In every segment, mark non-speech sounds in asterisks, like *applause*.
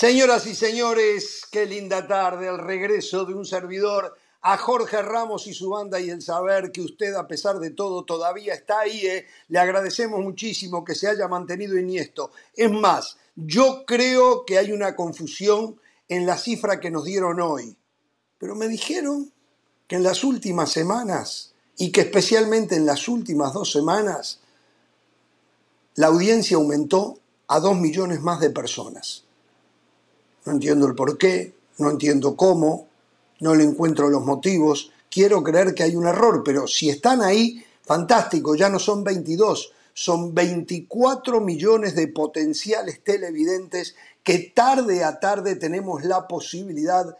Señoras y señores, qué linda tarde, el regreso de un servidor a Jorge Ramos y su banda y el saber que usted, a pesar de todo, todavía está ahí. ¿eh? Le agradecemos muchísimo que se haya mantenido en esto. Es más, yo creo que hay una confusión en la cifra que nos dieron hoy. Pero me dijeron que en las últimas semanas, y que especialmente en las últimas dos semanas, la audiencia aumentó a dos millones más de personas. No entiendo el por qué, no entiendo cómo, no le encuentro los motivos. Quiero creer que hay un error, pero si están ahí, fantástico, ya no son 22, son 24 millones de potenciales televidentes que tarde a tarde tenemos la posibilidad de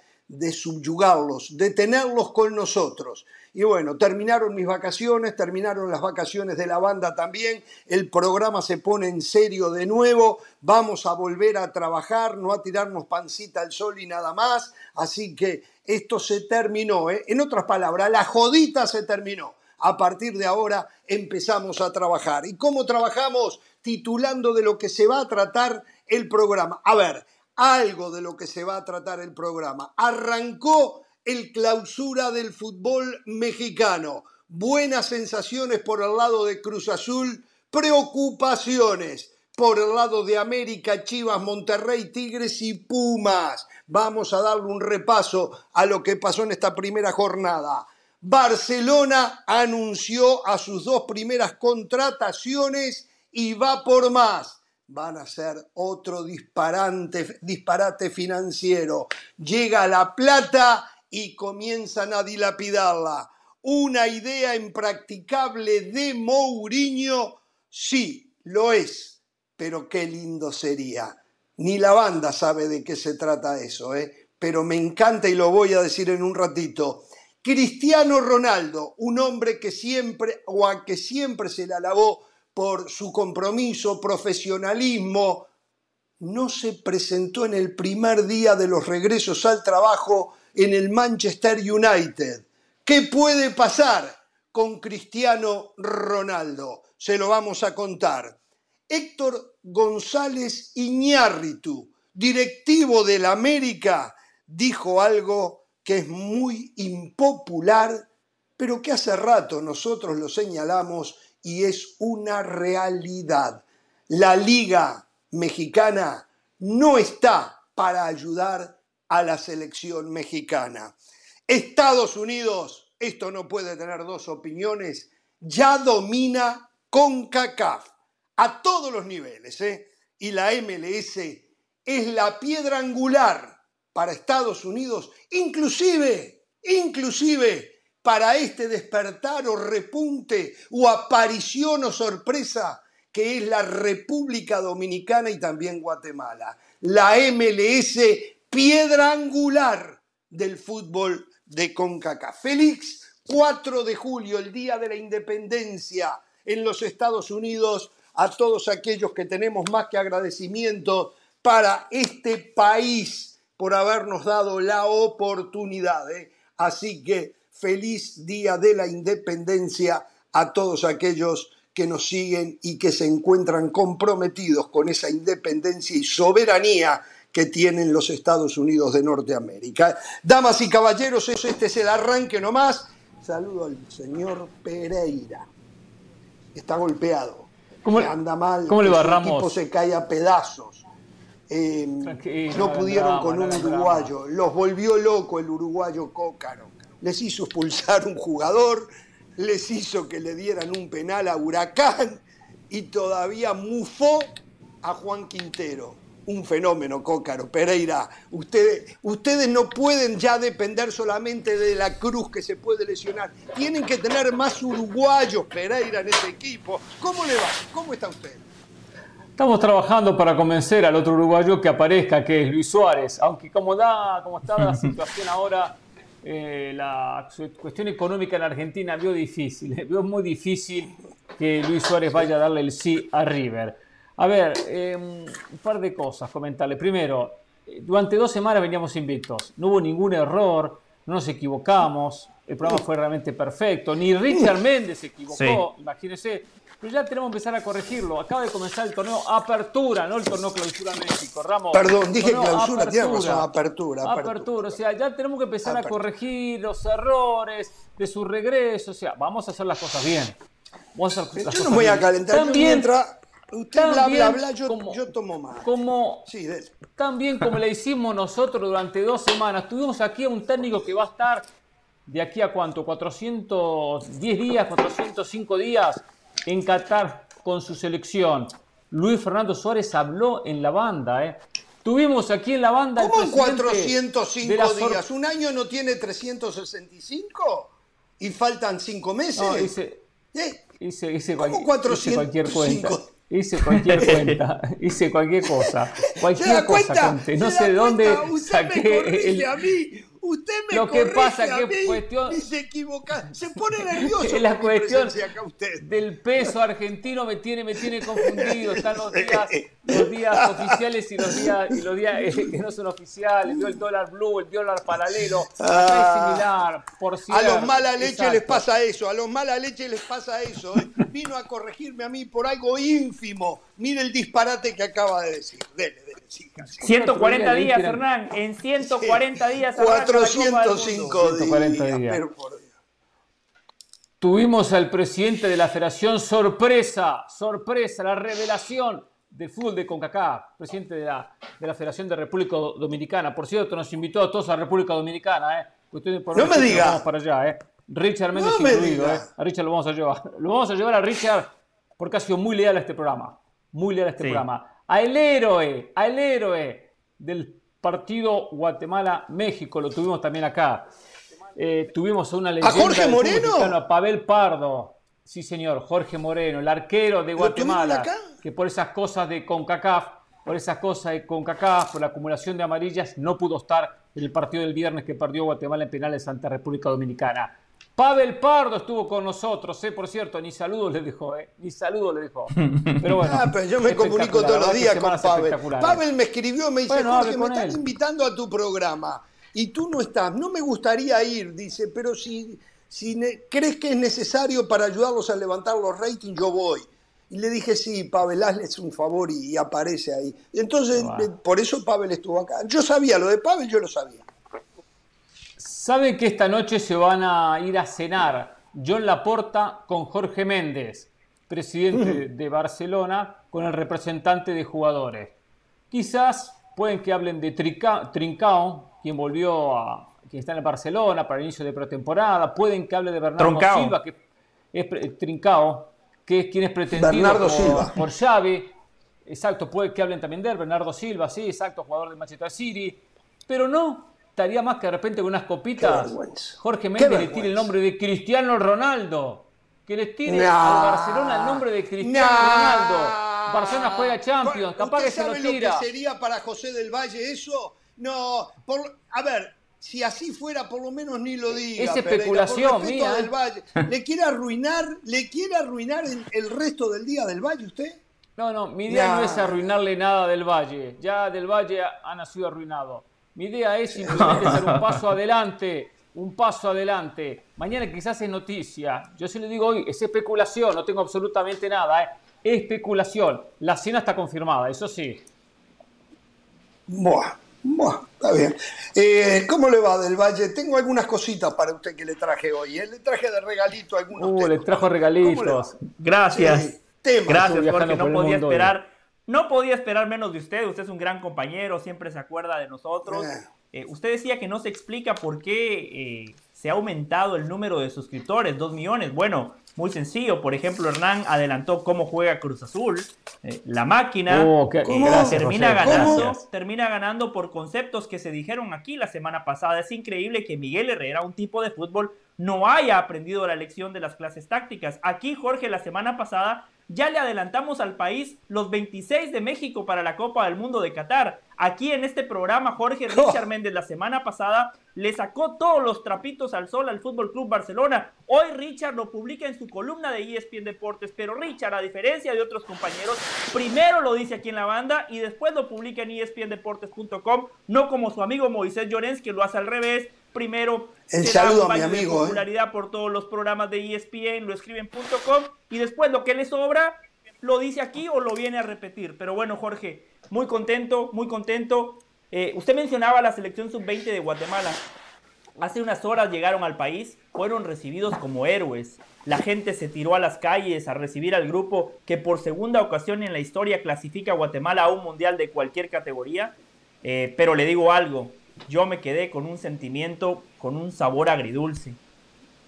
subyugarlos, de tenerlos con nosotros. Y bueno, terminaron mis vacaciones, terminaron las vacaciones de la banda también, el programa se pone en serio de nuevo, vamos a volver a trabajar, no a tirarnos pancita al sol y nada más, así que esto se terminó, ¿eh? en otras palabras, la jodita se terminó. A partir de ahora empezamos a trabajar. ¿Y cómo trabajamos? Titulando de lo que se va a tratar el programa. A ver, algo de lo que se va a tratar el programa. Arrancó el clausura del fútbol mexicano. Buenas sensaciones por el lado de Cruz Azul, preocupaciones por el lado de América, Chivas, Monterrey, Tigres y Pumas. Vamos a darle un repaso a lo que pasó en esta primera jornada. Barcelona anunció a sus dos primeras contrataciones y va por más van a ser otro disparate, financiero. Llega la plata y comienzan a dilapidarla. Una idea impracticable de Mourinho, sí, lo es, pero qué lindo sería. Ni la banda sabe de qué se trata eso, ¿eh? pero me encanta y lo voy a decir en un ratito. Cristiano Ronaldo, un hombre que siempre o a que siempre se le alabó por su compromiso, profesionalismo, no se presentó en el primer día de los regresos al trabajo en el Manchester United. ¿Qué puede pasar con Cristiano Ronaldo? Se lo vamos a contar. Héctor González Iñárritu, directivo del América, dijo algo que es muy impopular, pero que hace rato nosotros lo señalamos y es una realidad. La liga mexicana no está para ayudar a la selección mexicana. Estados Unidos, esto no puede tener dos opiniones, ya domina con CACAF a todos los niveles. ¿eh? Y la MLS es la piedra angular para Estados Unidos, inclusive, inclusive para este despertar o repunte o aparición o sorpresa que es la República Dominicana y también Guatemala. La MLS, piedra angular del fútbol de CONCACAF. Félix, 4 de julio, el Día de la Independencia en los Estados Unidos, a todos aquellos que tenemos más que agradecimiento para este país por habernos dado la oportunidad. ¿eh? Así que feliz día de la independencia a todos aquellos que nos siguen y que se encuentran comprometidos con esa independencia y soberanía que tienen los Estados Unidos de Norteamérica. Damas y caballeros, este es el arranque nomás. Saludo al señor Pereira. Está golpeado. ¿Cómo, anda mal. ¿Cómo le va, El equipo se cae a pedazos. Eh, no pudieron con un uruguayo. Los volvió loco el uruguayo Cócaro les hizo expulsar un jugador, les hizo que le dieran un penal a Huracán y todavía mufó a Juan Quintero. Un fenómeno, Cócaro, Pereira. Ustedes, ustedes no pueden ya depender solamente de la cruz que se puede lesionar. Tienen que tener más uruguayos, Pereira, en ese equipo. ¿Cómo le va? ¿Cómo está usted? Estamos trabajando para convencer al otro uruguayo que aparezca, que es Luis Suárez. Aunque como, da, como está la *laughs* situación ahora, eh, la cuestión económica en Argentina vio difícil, *laughs* vio muy difícil que Luis Suárez vaya a darle el sí a River. A ver, em, un par de cosas comentarle. Primero, durante dos semanas veníamos invictos, no hubo ningún error, no nos equivocamos, el programa fue realmente perfecto, ni Richard Méndez se equivocó, imagínense, pero ya tenemos que empezar a corregirlo. Acaba de comenzar el torneo Apertura, no el torneo Clausura México, Ramos. Perdón, dije Clausura, apertura, apertura, apertura, o sea, ya tenemos que empezar a corregir los errores de su regreso, o sea, vamos a hacer las cosas bien. Vamos a hacer las yo no voy a calentar, también, mientras usted bla, bla, bla, yo, yo tomo más. Como, sí, también como le hicimos nosotros durante dos semanas, tuvimos aquí a un técnico que va a estar de aquí a cuánto, 410 días, 405 días en Qatar con su selección. Luis Fernando Suárez habló en la banda, ¿eh? Tuvimos aquí en la banda. ¿Cómo en 405 días? ¿Un año no tiene 365? ¿Y faltan 5 meses? No, hice, ¿Eh? hice, hice, cualquier cuenta. Hice cualquier *laughs* cuenta, hice cualquier cosa. Cualquier cosa, No sé de dónde saqué. el... a mí Usted me Lo que pasa que cuestión y se equivoca, se pone *laughs* nervioso. Es la cuestión acá usted. del peso argentino me tiene me tiene confundido, están los *laughs* días los días oficiales y los días y los días eh, que no son oficiales, vio el dólar blue, el dólar paralelo, ah, es similar, por A los mala leche les pasa eso, a los mala leche les pasa eso. ¿eh? Vino a corregirme a mí por algo ínfimo. Mire el disparate que acaba de decir. Dele, 140 días, Hernán. En 140 días. 405 días. Tuvimos al presidente de la Federación sorpresa, sorpresa, la revelación de fútbol de CONCACAF, presidente de la, de la Federación de República Dominicana. Por cierto, nos invitó a todos a República Dominicana. ¿eh? no me diga. Vamos para allá. ¿eh? Richard Méndez incluido. ¿eh? A Richard lo vamos a llevar. Lo vamos a llevar a Richard porque ha sido muy leal a este programa. Muy leal a este programa al héroe, al héroe del partido Guatemala-México, lo tuvimos también acá. Eh, tuvimos a una leyenda ¿A Jorge Moreno? a Pavel Pardo. Sí, señor, Jorge Moreno, el arquero de Guatemala, que por esas cosas de CONCACAF, por esas cosas de CONCACAF, por la acumulación de amarillas, no pudo estar en el partido del viernes que perdió Guatemala en penales ante República Dominicana. Pavel Pardo estuvo con nosotros, ¿eh? por cierto, ni saludos le dejó, ¿eh? ni saludos le dejó. *laughs* Pero bueno. Ah, pero yo me comunico todos los días con Pavel. Pavel me escribió, me dice, Jorge, me están invitando a tu programa y tú no estás. No me gustaría ir, dice, pero si, si crees que es necesario para ayudarlos a levantar los ratings, yo voy. Y le dije, sí, Pavel, hazles un favor y, aparece ahí. Entonces, eh, por eso Pavel estuvo acá. Yo sabía, lo de Pavel yo lo sabía. Saben que esta noche se van a ir a cenar John Laporta con Jorge Méndez, presidente *laughs* de Barcelona, con el representante de jugadores. Quizás pueden que hablen de Trincao, quien volvió a, quien está en Barcelona para el inicio de pretemporada. Pueden que hable de Bernardo Silva, que es Trincao, que es quien es pretendido por, Silva. por Xavi. Exacto, puede que hablen también de él, Bernardo Silva, sí, exacto, jugador de Manchester City. Pero no, estaría más que de repente con unas copitas. Jorge Méndez le tire el nombre de Cristiano Ronaldo. Que le tire a Barcelona el nombre de Cristiano Ronaldo. Barcelona juega Champions, capaz que se lo tira. Lo que sería para José del Valle eso? No, a ver, si así fuera, por lo menos ni lo diga. Es especulación mía. Del. Valle. ¿Le quiere arruinar, le quiere arruinar el, resto del día del Valle usted? No, no, mi idea no es arruinarle nada del Valle. Ya del Valle ha nacido arruinado. Mi idea es simplemente hacer un paso *laughs* adelante, un paso adelante. Mañana quizás es noticia. Yo se le digo hoy, es especulación, no tengo absolutamente nada. ¿eh? Especulación. La cena está confirmada, eso sí. Buah, buah, está bien. Eh, ¿Cómo le va del Valle? Tengo algunas cositas para usted que le traje hoy. ¿eh? Le traje de regalito algunos uh, le trajo regalitos. Gracias. Gracias, porque no podía esperar no podía esperar menos de usted, usted es un gran compañero, siempre se acuerda de nosotros. Eh, usted decía que no se explica por qué eh, se ha aumentado el número de suscriptores, dos millones. Bueno, muy sencillo. Por ejemplo, Hernán adelantó cómo juega Cruz Azul. Eh, la máquina oh, termina, ganando, termina ganando por conceptos que se dijeron aquí la semana pasada. Es increíble que Miguel Herrera, un tipo de fútbol, no haya aprendido la lección de las clases tácticas. Aquí Jorge la semana pasada ya le adelantamos al país los 26 de México para la Copa del Mundo de Qatar. Aquí en este programa, Jorge Richard *laughs* Méndez la semana pasada le sacó todos los trapitos al sol al Fútbol Club Barcelona. Hoy Richard lo publica en su columna de ESPN Deportes, pero Richard, a diferencia de otros compañeros, primero lo dice aquí en la banda y después lo publica en espndeportes.com, no como su amigo Moisés Llorens, que lo hace al revés, Primero, el saludo a mi amigo. De ¿eh? popularidad por todos los programas de ESPN, lo escriben.com y después lo que le sobra lo dice aquí o lo viene a repetir. Pero bueno, Jorge, muy contento, muy contento. Eh, usted mencionaba la selección sub-20 de Guatemala. Hace unas horas llegaron al país, fueron recibidos como héroes. La gente se tiró a las calles a recibir al grupo que por segunda ocasión en la historia clasifica a Guatemala a un mundial de cualquier categoría. Eh, pero le digo algo, yo me quedé con un sentimiento, con un sabor agridulce.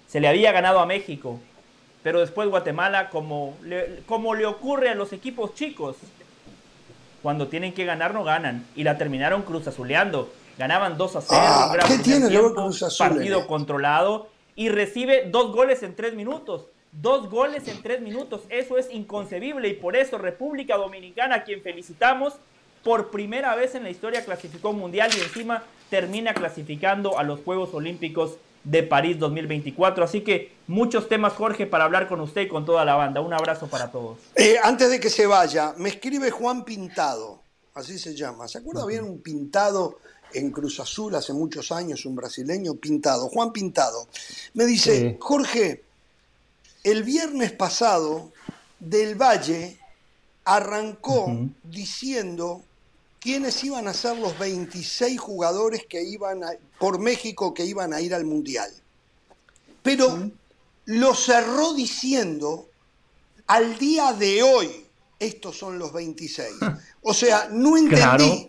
Se le había ganado a México, pero después Guatemala, como le, como le ocurre a los equipos chicos, cuando tienen que ganar no ganan. Y la terminaron cruz azuleando. Ganaban 2 a 0, ah, ¿qué tiene tiempo, partido controlado y recibe dos goles en tres minutos. Dos goles en tres minutos, eso es inconcebible y por eso República Dominicana, a quien felicitamos, por primera vez en la historia clasificó mundial y encima termina clasificando a los Juegos Olímpicos de París 2024. Así que muchos temas, Jorge, para hablar con usted y con toda la banda. Un abrazo para todos. Eh, antes de que se vaya, me escribe Juan Pintado, así se llama. ¿Se acuerda bien un pintado en Cruz Azul hace muchos años, un brasileño pintado? Juan Pintado. Me dice, Jorge, el viernes pasado del Valle arrancó diciendo quiénes iban a ser los 26 jugadores que iban por México que iban a ir al Mundial. Pero lo cerró diciendo, al día de hoy, estos son los 26. *laughs* O sea, no entendí.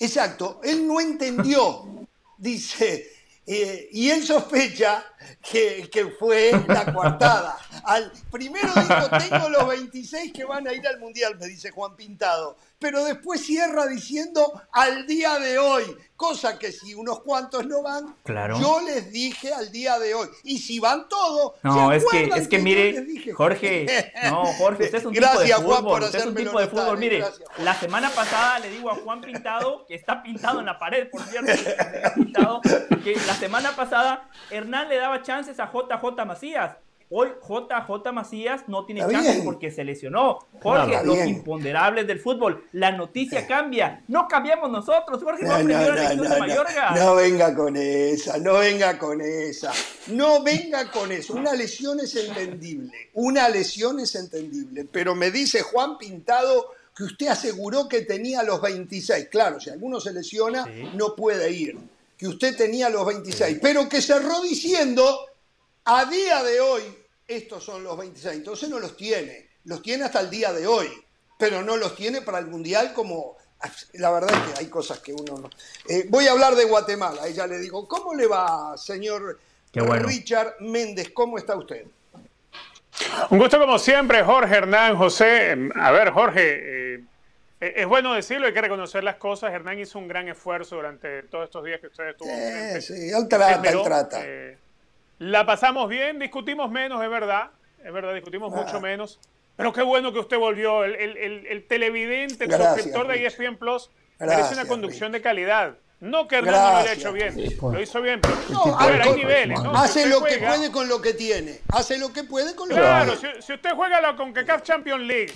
Exacto, él no entendió. Dice, eh, y él sospecha que, que, fue la coartada. Al, primero dijo, tengo los 26 que van a ir al Mundial, me dice Juan Pintado. Pero después cierra diciendo al día de hoy, cosa que si unos cuantos no van, yo les dije al día de hoy. Y si van todos, no, es que, es que, mire, Jorge, *laughs* no, Jorge, usted es un tipo de fútbol, usted es un tipo de fútbol, mire, la semana pasada le digo a Juan Pintado, que está pintado en la pared, por cierto, *laughs* que la semana pasada Hernán le daba chances a JJ Macías. Hoy JJ Macías no tiene chance porque se lesionó. Jorge, los imponderables del fútbol. La noticia cambia. No cambiamos nosotros. Jorge no, No venga con esa, no venga con esa. No venga con eso. Una lesión es entendible. Una lesión es entendible. Pero me dice Juan Pintado que usted aseguró que tenía los 26. Claro, si alguno se lesiona, no puede ir. Que usted tenía los 26. Pero que cerró diciendo a día de hoy, estos son los 26. Entonces no los tiene. Los tiene hasta el día de hoy. Pero no los tiene para el Mundial como... La verdad es que hay cosas que uno no... Eh, voy a hablar de Guatemala. Ella le digo, ¿cómo le va, señor Richard Méndez? ¿Cómo está usted? Un gusto como siempre, Jorge Hernán, José. A ver, Jorge, eh, es bueno decirlo, hay que reconocer las cosas. Hernán hizo un gran esfuerzo durante todos estos días que usted estuvo. Eh, sí, él trata, él trata. La pasamos bien, discutimos menos, es verdad. Es verdad, discutimos ah. mucho menos. Pero qué bueno que usted volvió. El, el, el, televidente, el suscriptor de ESPN Plus, merece una conducción de calidad. No que Hernán no lo haya hecho bien. Lo hizo bien, pero no, hay niveles. ¿no? Hace lo que puede con lo que tiene. Hace lo que puede con lo claro, que tiene. Claro, si, usted juega la CONCACAF Champions League,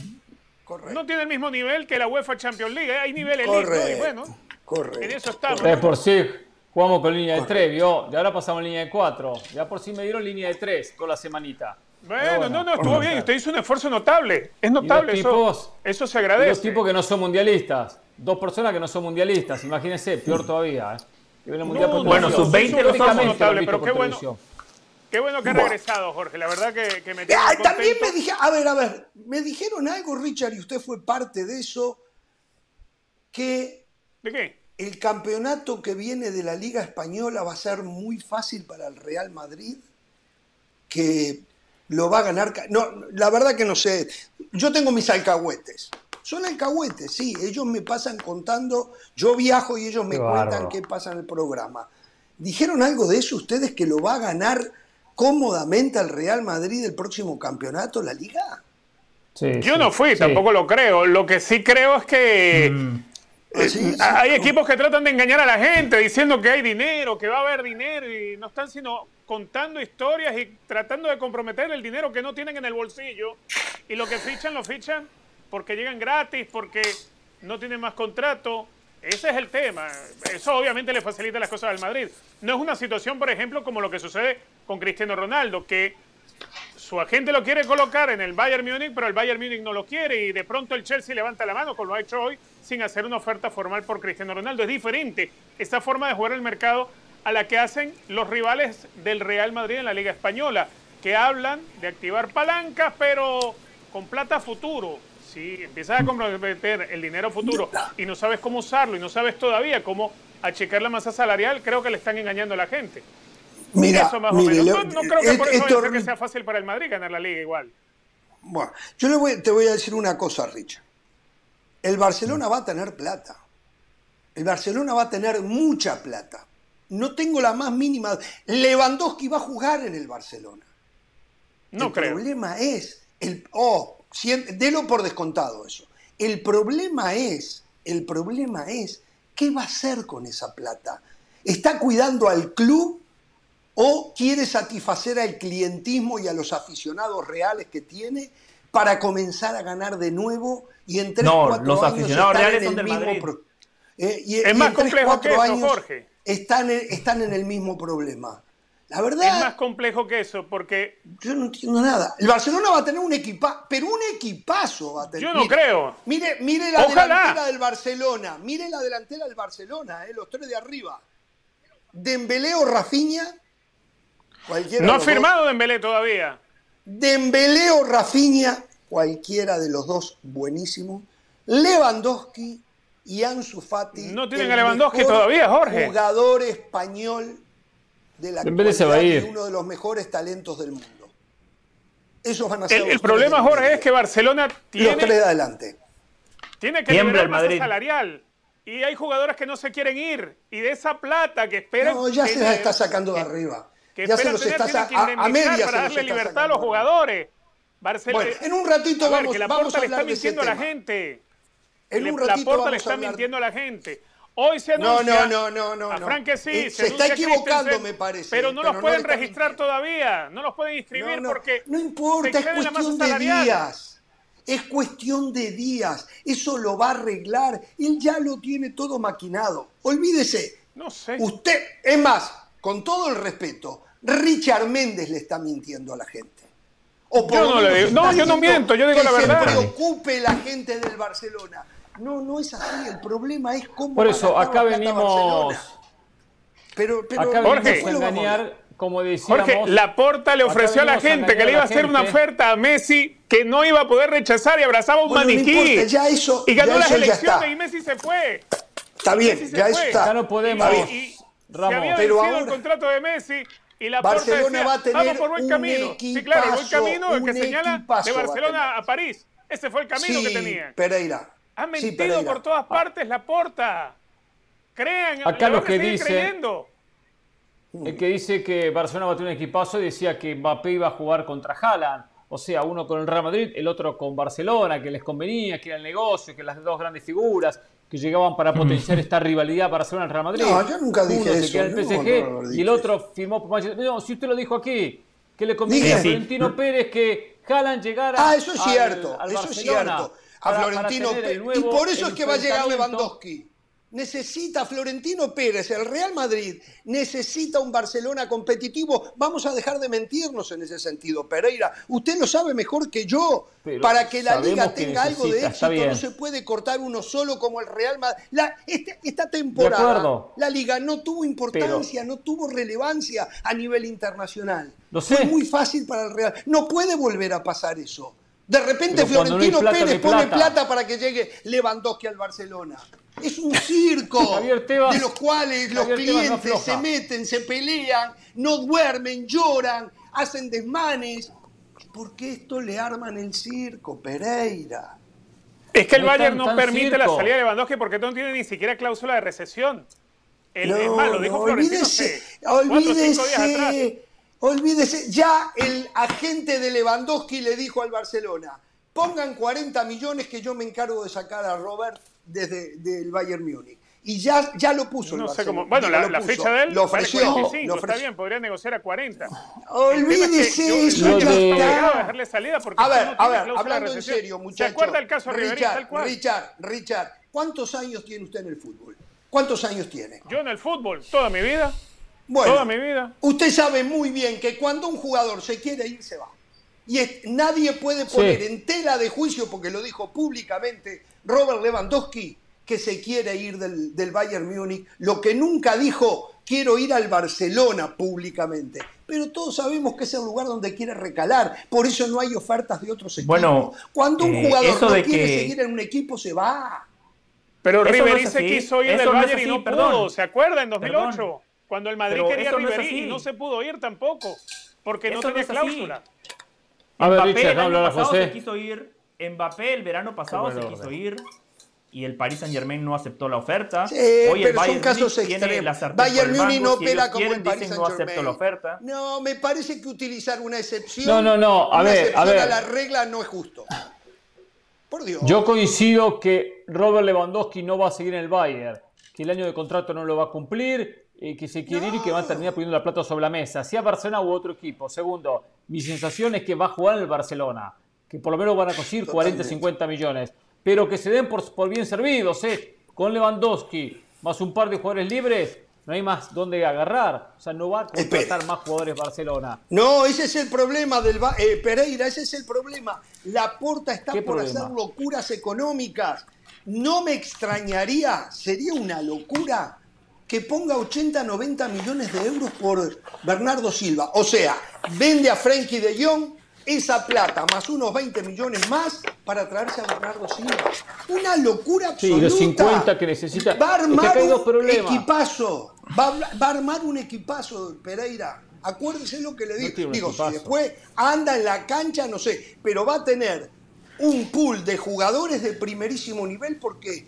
no tiene el mismo nivel que la UEFA Champions League. Hay niveles elite, y bueno, Correcto. en eso estamos. Es por sí. Jugamos con línea de 3, ¿vio? Y ahora pasamos a línea de 4. Ya por sí me dieron línea de 3 con la semanita. Bueno, no, no, estuvo bien. Usted hizo un esfuerzo notable. Es notable. eso, eso se agradece. Dos tipos que no son mundialistas. Dos personas que no son mundialistas. Imagínense, peor todavía. ¿eh? bueno, sus 20 lógicamente. Notable, pero qué bueno. Qué bueno que ha regresado, Jorge. La verdad que, que me tiene ah, También me dije, a ver, a ver, me dijeron algo, Richard, y usted fue parte de eso, que... ¿De qué? el campeonato que viene de la Liga Española va a ser muy fácil para el Real Madrid, que lo va a ganar. No, la verdad que no sé. Yo tengo mis alcahuetes. Son alcahuetes, sí. Ellos me pasan contando. Yo viajo y ellos me cuentan qué pasa en el programa. ¿Dijeron algo de eso ustedes que lo va a ganar cómodamente al Real Madrid el próximo campeonato, la Liga? Yo no fui, tampoco lo creo. Lo que sí creo es que. Mm. Eh, hay equipos que tratan de engañar a la gente diciendo que hay dinero, que va a haber dinero y no están sino contando historias y tratando de comprometer el dinero que no tienen en el bolsillo y lo que fichan lo fichan porque llegan gratis, porque no tienen más contrato. Ese es el tema. Eso obviamente le facilita las cosas al Madrid. No es una situación, por ejemplo, como lo que sucede con Cristiano Ronaldo, que su agente lo quiere colocar en el Bayern Múnich, pero el Bayern Múnich no lo quiere y de pronto el Chelsea levanta la mano, como ha hecho hoy, sin hacer una oferta formal por Cristiano Ronaldo. Es diferente esta forma de jugar el mercado a la que hacen los rivales del Real Madrid en la Liga Española, que hablan de activar palancas, pero con plata futuro. Si empiezas a comprometer el dinero futuro y no sabes cómo usarlo y no sabes todavía cómo achicar la masa salarial, creo que le están engañando a la gente. Mira, eso más o menos. No, creo que por eso que sea fácil para el Madrid ganar la liga igual. Bueno, yo te voy a decir una cosa, Richard. El Barcelona va a tener plata. El Barcelona va a tener mucha plata. No tengo la más mínima. Lewandowski va a jugar en el Barcelona. No el creo. El problema es. El, oh, delo por descontado eso. El problema es. El problema es. ¿Qué va a hacer con esa plata? ¿Está cuidando al club o quiere satisfacer al clientismo y a los aficionados reales que tiene para comenzar a ganar de nuevo y en 3 no, 4 los años aficionados reales son del mismo eh, y, es más complejo que eso, Jorge. Están, están en el mismo problema. La verdad. Es más complejo que eso, porque. Yo no entiendo nada. El Barcelona va a tener un equipazo, pero un equipazo va a tener. Yo no creo. Mire, mire la delantera del Barcelona. Mire la delantera del Barcelona, eh, los tres de arriba. Dembélé o No ha firmado Dembélé todavía. Dembélé o Rafinha, cualquiera de los dos, buenísimo. Lewandowski y Ansu Fati. No tienen a Lewandowski todavía, Jorge. Jugador español de la Dembélé se va a ir. uno de los mejores talentos del mundo. Esos van a ser El, problema, Jorge, es que Barcelona tiene. Los tres de adelante. Tiene que liberar el Madrid. salarial. Y hay jugadores que no se quieren ir. Y de esa plata que esperan. No, ya se la está sacando de arriba que ya se los está a, a media para darle libertad a los jugadores. Barcelona, bueno, en un ratito a ver, vamos, que la vamos a le está mintiendo a la gente. En un ratito la Porta le está mintiendo a la gente. Hoy se anuncia. No, no, no, no. A Frank que sí. Eh, se, está equivocando, me parece. Pero no los pueden registrar todavía. No los pueden inscribir porque. No importa, es cuestión de días. Es cuestión de días. Eso lo va a arreglar. Él ya lo tiene todo maquinado. Olvídese. No sé. Usted, es más, con todo el respeto, Richard Méndez le está mintiendo a la gente. O yo no le digo, no, yo no miento, yo digo la verdad. Que se preocupe la gente del Barcelona. No, no es así. El problema es cómo. Por eso, acá venimos. Pero, pero acá Jorge, a engañar, como decíamos. Jorge, Laporta le ofreció a la gente que le iba a hacer una oferta a Messi que no iba a poder rechazar y abrazaba un maniquí. ya eso, y ganó las elecciones y Messi se fue. Está bien, ya está. Ya no podemos. Y, Ramos, se había vencido el contrato de Messi y la Barcelona va a tener vamos por buen camino. sí, claro, el buen camino que señala de Barcelona a, París. Ese fue el camino que tenían. Pereira. Ha mentido por todas ah. partes la porta. Crean, acá lo que dice creyendo. El que dice que Barcelona va a tener un equipazo decía que Mbappé iba a jugar contra Haaland. O sea, uno con el Real Madrid, el otro con Barcelona, que les convenía, que era el negocio, que las dos grandes figuras que llegaban para potenciar esta rivalidad Barcelona-Real Madrid. No, yo nunca dije Uno eso. el PSG y el otro firmó por Manchester No, si usted lo dijo aquí, que le convenía a Florentino Pérez que Haaland llegara Ah, eso es cierto, eso es cierto. A Florentino Pérez. Y por eso es que va a llegar Lewandowski necesita Florentino Pérez, el Real Madrid, necesita un Barcelona competitivo. Vamos a dejar de mentirnos en ese sentido, Pereira. Usted lo sabe mejor que yo. Para que la liga tenga algo de éxito no se puede cortar uno solo como el Real Madrid. Este, esta, temporada la liga no tuvo importancia, no tuvo relevancia a nivel internacional. Fue muy fácil para el Real. No puede volver a pasar eso. De repente Florentino Pérez pone plata para que llegue Lewandowski al Barcelona. Es un circo de los cuales los clientes se meten, se pelean, no duermen, lloran, hacen desmanes. ¿Por qué esto le arman el circo, Pereira? Es que el Bayern no permite la salida de Lewandowski porque no tiene ni siquiera cláusula de recesión. El, es más, lo dijo Florentino olvídese, olvídese, olvídese. Ya el agente de Lewandowski le dijo al Barcelona, pongan 40 millones que yo me encargo de sacar a Robert desde el Bayern Múnich. y ya, ya lo puso. No sé cómo. Bueno, la, fecha de él lo ofreció. lo ofreció. Está bien, podría negociar a 40. Olvídese eso. Yo, yo a dejarle salida porque a ver, a ver, hablando en serio, muchachos. ¿Se acuerda el caso Richard, tal cual? Richard, Richard, ¿cuántos años tiene usted en el fútbol? ¿Cuántos años tiene? Yo en el fútbol, toda mi vida. Bueno, toda mi vida. Usted sabe muy bien que cuando un jugador se quiere ir, se va. Y nadie puede poner en tela de juicio, porque lo dijo públicamente Robert Lewandowski, que se quiere ir del, del Bayern Múnich, lo que nunca dijo, quiero ir al Barcelona públicamente. Pero todos sabemos que es el lugar donde quiere recalar, por eso no hay ofertas de otros equipos. Bueno, Cuando un eh, jugador no quiere seguir en un equipo, se va. Pero Ribery se quiso ir del Bayern y no pudo, ¿se acuerda? En 2008, cuando el Madrid quería Ribery y no se pudo ir tampoco, porque no tenía cláusula. A ver, Mbappé el año pasado se quiso ir. Mbappé el verano pasado se quiso ir y el Paris Saint Germain no aceptó la oferta. Sí, Hoy el Bayern son casos extremos. Bayern Munich no opera como el Paris Saint Germain. No la oferta. No, me parece que utilizar una excepción. No, no, no. A ver, a ver. A la regla no es justo. Por Dios. Yo coincido que Robert Lewandowski no va a seguir en el Bayern, que el año de contrato no lo va a cumplir, que se quiere ir y que va a terminar poniendo la plata sobre la mesa, sea Barcelona u otro equipo. Segundo, mi sensación es que va a jugar en el Barcelona, que por lo menos van a conseguir 40, 50 millones, pero que se den por, por bien servidos, ¿eh? Con Lewandowski, más un par de jugadores libres, no hay más donde agarrar. O sea, no va a contratar más jugadores Barcelona. No, ese es el problema del eh, Pereira, ese es el problema. La Porta está por hacer locuras económicas. No me extrañaría, sería una locura que ponga 80, 90 millones de euros por Bernardo Silva. O sea, vende a Frenkie de Jong esa plata más unos 20 millones más para traerse a Bernardo Silva. Una locura absoluta. Sí, los 50 que necesita. Va a armar un equipazo. Va a, armar un equipazo, Pereira. Acuérdese lo que le digo. digo, si después anda en la cancha, no sé, pero va a tener un pool de jugadores de primerísimo nivel porque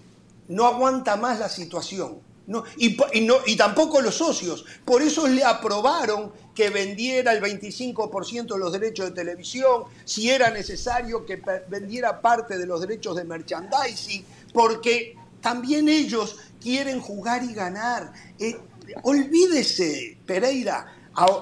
no aguanta más la situación. No, y, no, y tampoco los socios. Por eso le aprobaron que vendiera el 25% de los derechos de televisión, si era necesario que vendiera parte de los derechos de merchandising, porque también ellos quieren jugar y ganar. Eh, olvídese, Pereira,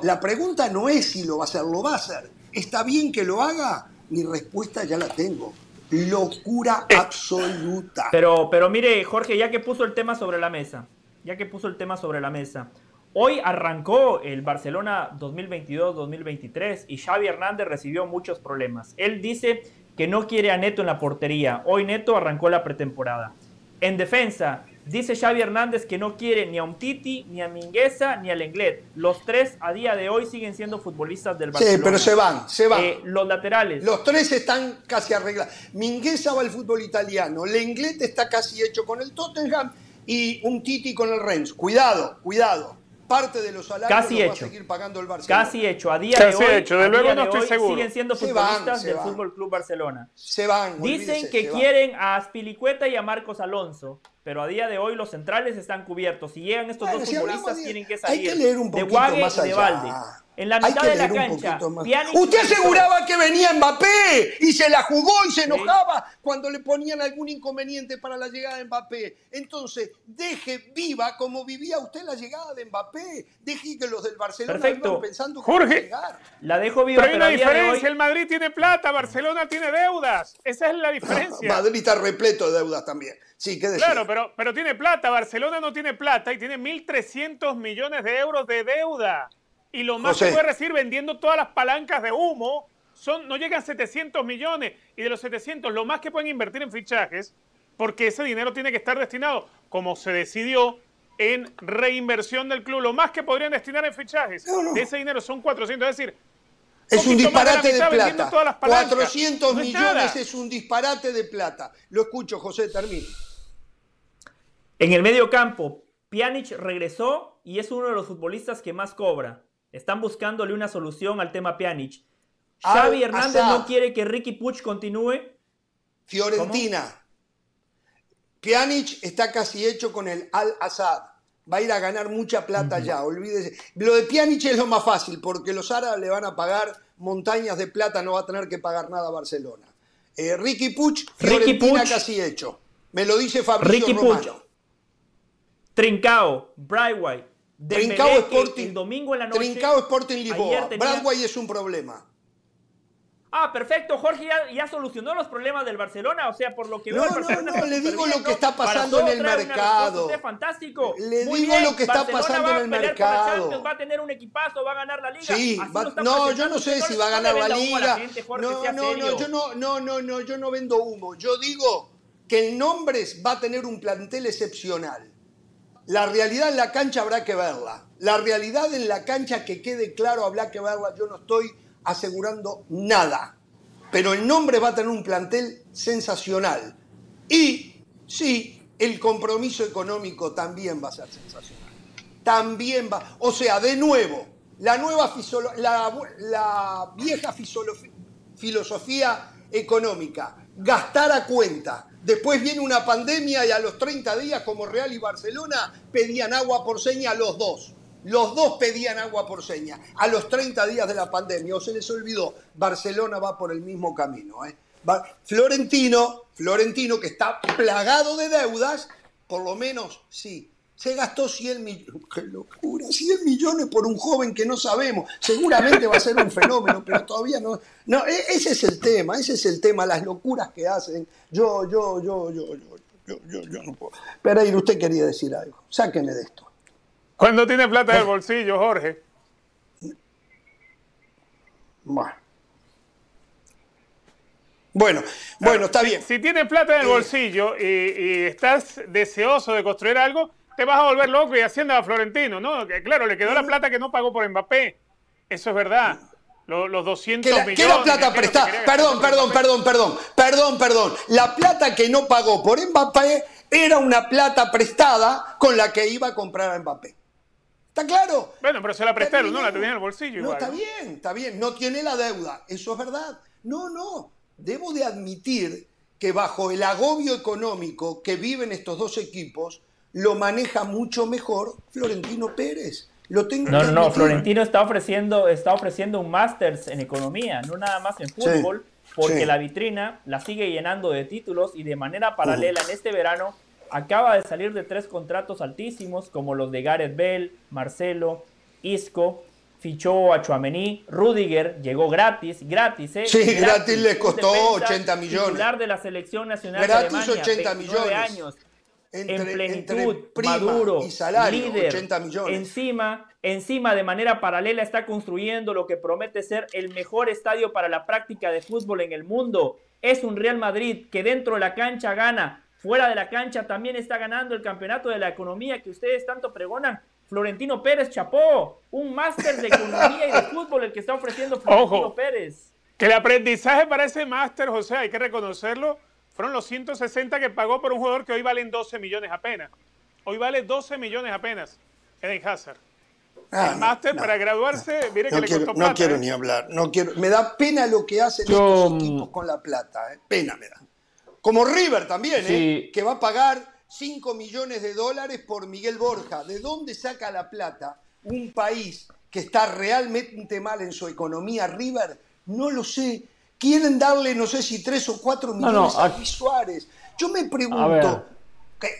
la pregunta no es si lo va a hacer, lo va a hacer. ¿Está bien que lo haga? Mi respuesta ya la tengo. Locura eh. absoluta. Pero, pero mire, Jorge, ya que puso el tema sobre la mesa, ya que puso el tema sobre la mesa. Hoy arrancó el Barcelona 2022-2023 y Xavi Hernández recibió muchos problemas. Él dice que no quiere a Neto en la portería. Hoy Neto arrancó la pretemporada. En defensa, dice Xavi Hernández que no quiere ni a Umtiti, ni a Mingueza, ni a Lenglet. Los tres a día de hoy siguen siendo futbolistas del Barcelona. Sí, pero se van, se van. Eh, los laterales. Los tres están casi arreglados. Mingueza va al fútbol italiano. Lenglet está casi hecho con el Tottenham y un Titi con el Rennes. Cuidado, cuidado. Parte de los salarios Casi va a seguir pagando el Barcelona. Casi hecho. A día de hoy, hecho. De luego no estoy seguro. siguen siendo futbolistas del Fútbol Club Barcelona. Se van. Dicen que quieren a Aspilicueta y a Marcos Alonso, pero a día de hoy los centrales están cubiertos. Si llegan estos dos futbolistas, tienen que salir hay que leer un de Wague y de Valde. En la mitad de la cancha, Usted aseguraba que venía Mbappé y se la jugó y se enojaba cuando le ponían algún inconveniente para la llegada de Mbappé. Entonces, deje viva como vivía usted la llegada de Mbappé. Deje que los del Barcelona Perfecto. pensando que Jorge, llegar. La dejo viva. Pero hay una diferencia. El Madrid tiene plata, Barcelona tiene deudas. Esa es la diferencia. Madrid está repleto de deudas también. Sí, ¿qué Claro, pero, pero tiene plata. Barcelona no tiene plata y tiene 1.300 millones de euros de deuda. Y lo más que puede recibir vendiendo todas las palancas de humo son, no llegan 700 millones. Y de los 700, lo más que pueden invertir en fichajes, porque ese dinero tiene que estar destinado, como se decidió, en reinversión del club. Lo más que podrían destinar en fichajes de ese dinero son 400. Es decir, es un disparate de, plata. 400 millones es un disparate de plata. Lo escucho, José, termino. En el medio campo, Pjanic regresó y es uno de los futbolistas que más cobra. Están buscándole una solución al tema Pjanic. Xavi Hernández no quiere que Ricky Puch continúe. Fiorentina. Pjanic está casi hecho con el Al-Assad. Va a ir a ganar mucha plata ya, olvídese. Lo de Pjanic es lo más fácil, porque los árabes le van a pagar montañas de plata, no va a tener que pagar nada a Barcelona. Eh, Ricky Puch, Fiorentina casi hecho. Me lo dice Fabrizio Ricky Romano. Trincao, Brightway, Trincao Sporting, el domingo en la noche. Trincao Sporting Lisboa. Tenía... es un problema. Ah, perfecto. Jorge ya, solucionó los problemas del Barcelona. O sea, por lo que veo, no, Barcelona no, no, le digo lo que está pasando en el mercado. fantástico. Le digo lo que está pasando en el mercado. va a tener un equipazo, va a ganar la liga. Sí, no, yo no sé si va a ganar la liga. no, no, no, yo no, no, no, no, yo no vendo humo. Yo digo que el Nombres va a tener un plantel excepcional. La realidad en la cancha habrá que verla. La realidad en la cancha que quede claro habrá que verla. Yo no estoy asegurando nada. Pero el nombre va a tener un plantel sensacional. Y sí, el compromiso económico también va a ser sensacional. También va. O sea, de nuevo, la, nueva la, la vieja filosofía económica, gastar a cuenta. Después viene una pandemia y a los 30 días, como Real y Barcelona, pedían agua por seña los dos. Los dos pedían agua por seña a los 30 días de la pandemia. O se les olvidó, Barcelona va por el mismo camino. ¿eh? Florentino, Florentino que está plagado de deudas, por lo menos sí, se gastó 100 millones. ¡Qué locura! 100 millones por un joven que no sabemos. Seguramente va a ser un fenómeno, pero todavía no. No, e, ese es el tema, ese es el tema, las locuras que hacen. Yo, yo, yo, yo, yo, yo, yo, yo no puedo. Pereira, usted quería decir algo. Sáqueme de esto. ¿Cuándo tiene plata en el bolsillo, Jorge? Bueno. Bueno, bueno, está bien. Si, tienes plata en el eh. bolsillo y, estás deseoso de construir algo, te vas a volver loco y haciendo a Florentino, ¿no? Que, claro, le quedó la plata que no pagó por Mbappé. Eso es verdad. Los, 200 millones. ¿Qué la plata prestada? Perdón, perdón, perdón, perdón, perdón, perdón. La plata que no pagó por Mbappé era una plata prestada con la que iba a comprar a Mbappé. ¿Está claro? Bueno, pero se la prestaron, ¿no? La tenía en el bolsillo. No, está bien, está bien. No tiene la deuda. Eso es verdad. No, no. Debo de admitir que bajo el agobio económico que viven estos dos equipos, lo maneja mucho mejor Florentino Pérez. Lo tengo no, no, no, Florentino está ofreciendo, está ofreciendo un máster en economía, no nada más en fútbol, porque la vitrina la sigue llenando de títulos y de manera paralela en este verano acaba de salir de tres contratos altísimos, como los de Gareth Bell, Marcelo, Isco, fichó a Chuamení, Rudiger llegó gratis, gratis, ¿eh? Sí, gratis, le costó 80 millones. Titular de la selección nacional gratis de Alemania, 80 millones. años. En plenitud, maduro, y salario, líder, 80 millones. Encima, encima, de manera paralela, está construyendo lo que promete ser el mejor estadio para la práctica de fútbol en el mundo. Es un Real Madrid que dentro de la cancha gana Fuera de la cancha también está ganando el campeonato de la economía que ustedes tanto pregonan. Florentino Pérez Chapó, un máster de economía y de fútbol el que está ofreciendo Florentino Pérez. Que el aprendizaje para ese máster, José, hay que reconocerlo, fueron los 160 que pagó por un jugador que hoy valen 12 millones apenas. Hoy vale 12 millones apenas, Eden Hazard. Ah, el máster para graduarse, mire que le costó plata. No quiero ¿eh? ni hablar, no quiero. Me da pena lo que hacen estos equipos con la plata, ¿eh? pena me da. Como River también, ¿eh? que va a pagar 5 millones de dólares por Miguel Borja. ¿De dónde saca la plata un país que está realmente mal en su economía, River? No lo sé. Quieren darle, no sé si 3 o 4 millones a Luis Suárez. Yo me pregunto,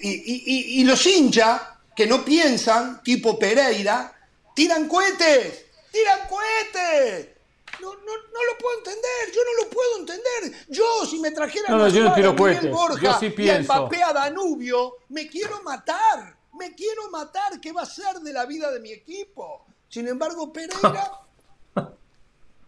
y, y los hinchas que no piensan, tipo Pereira, tiran cohetes, tiran cohetes. No, no, no lo puedo entender, yo no lo puedo entender. Yo, si me trajeran no, no, yo no tiro Miguel Borja yo sí y a Mbappé a Danubio, me quiero matar. Me quiero matar. ¿Qué va a ser de la vida de mi equipo? Sin embargo, Pereira... *laughs*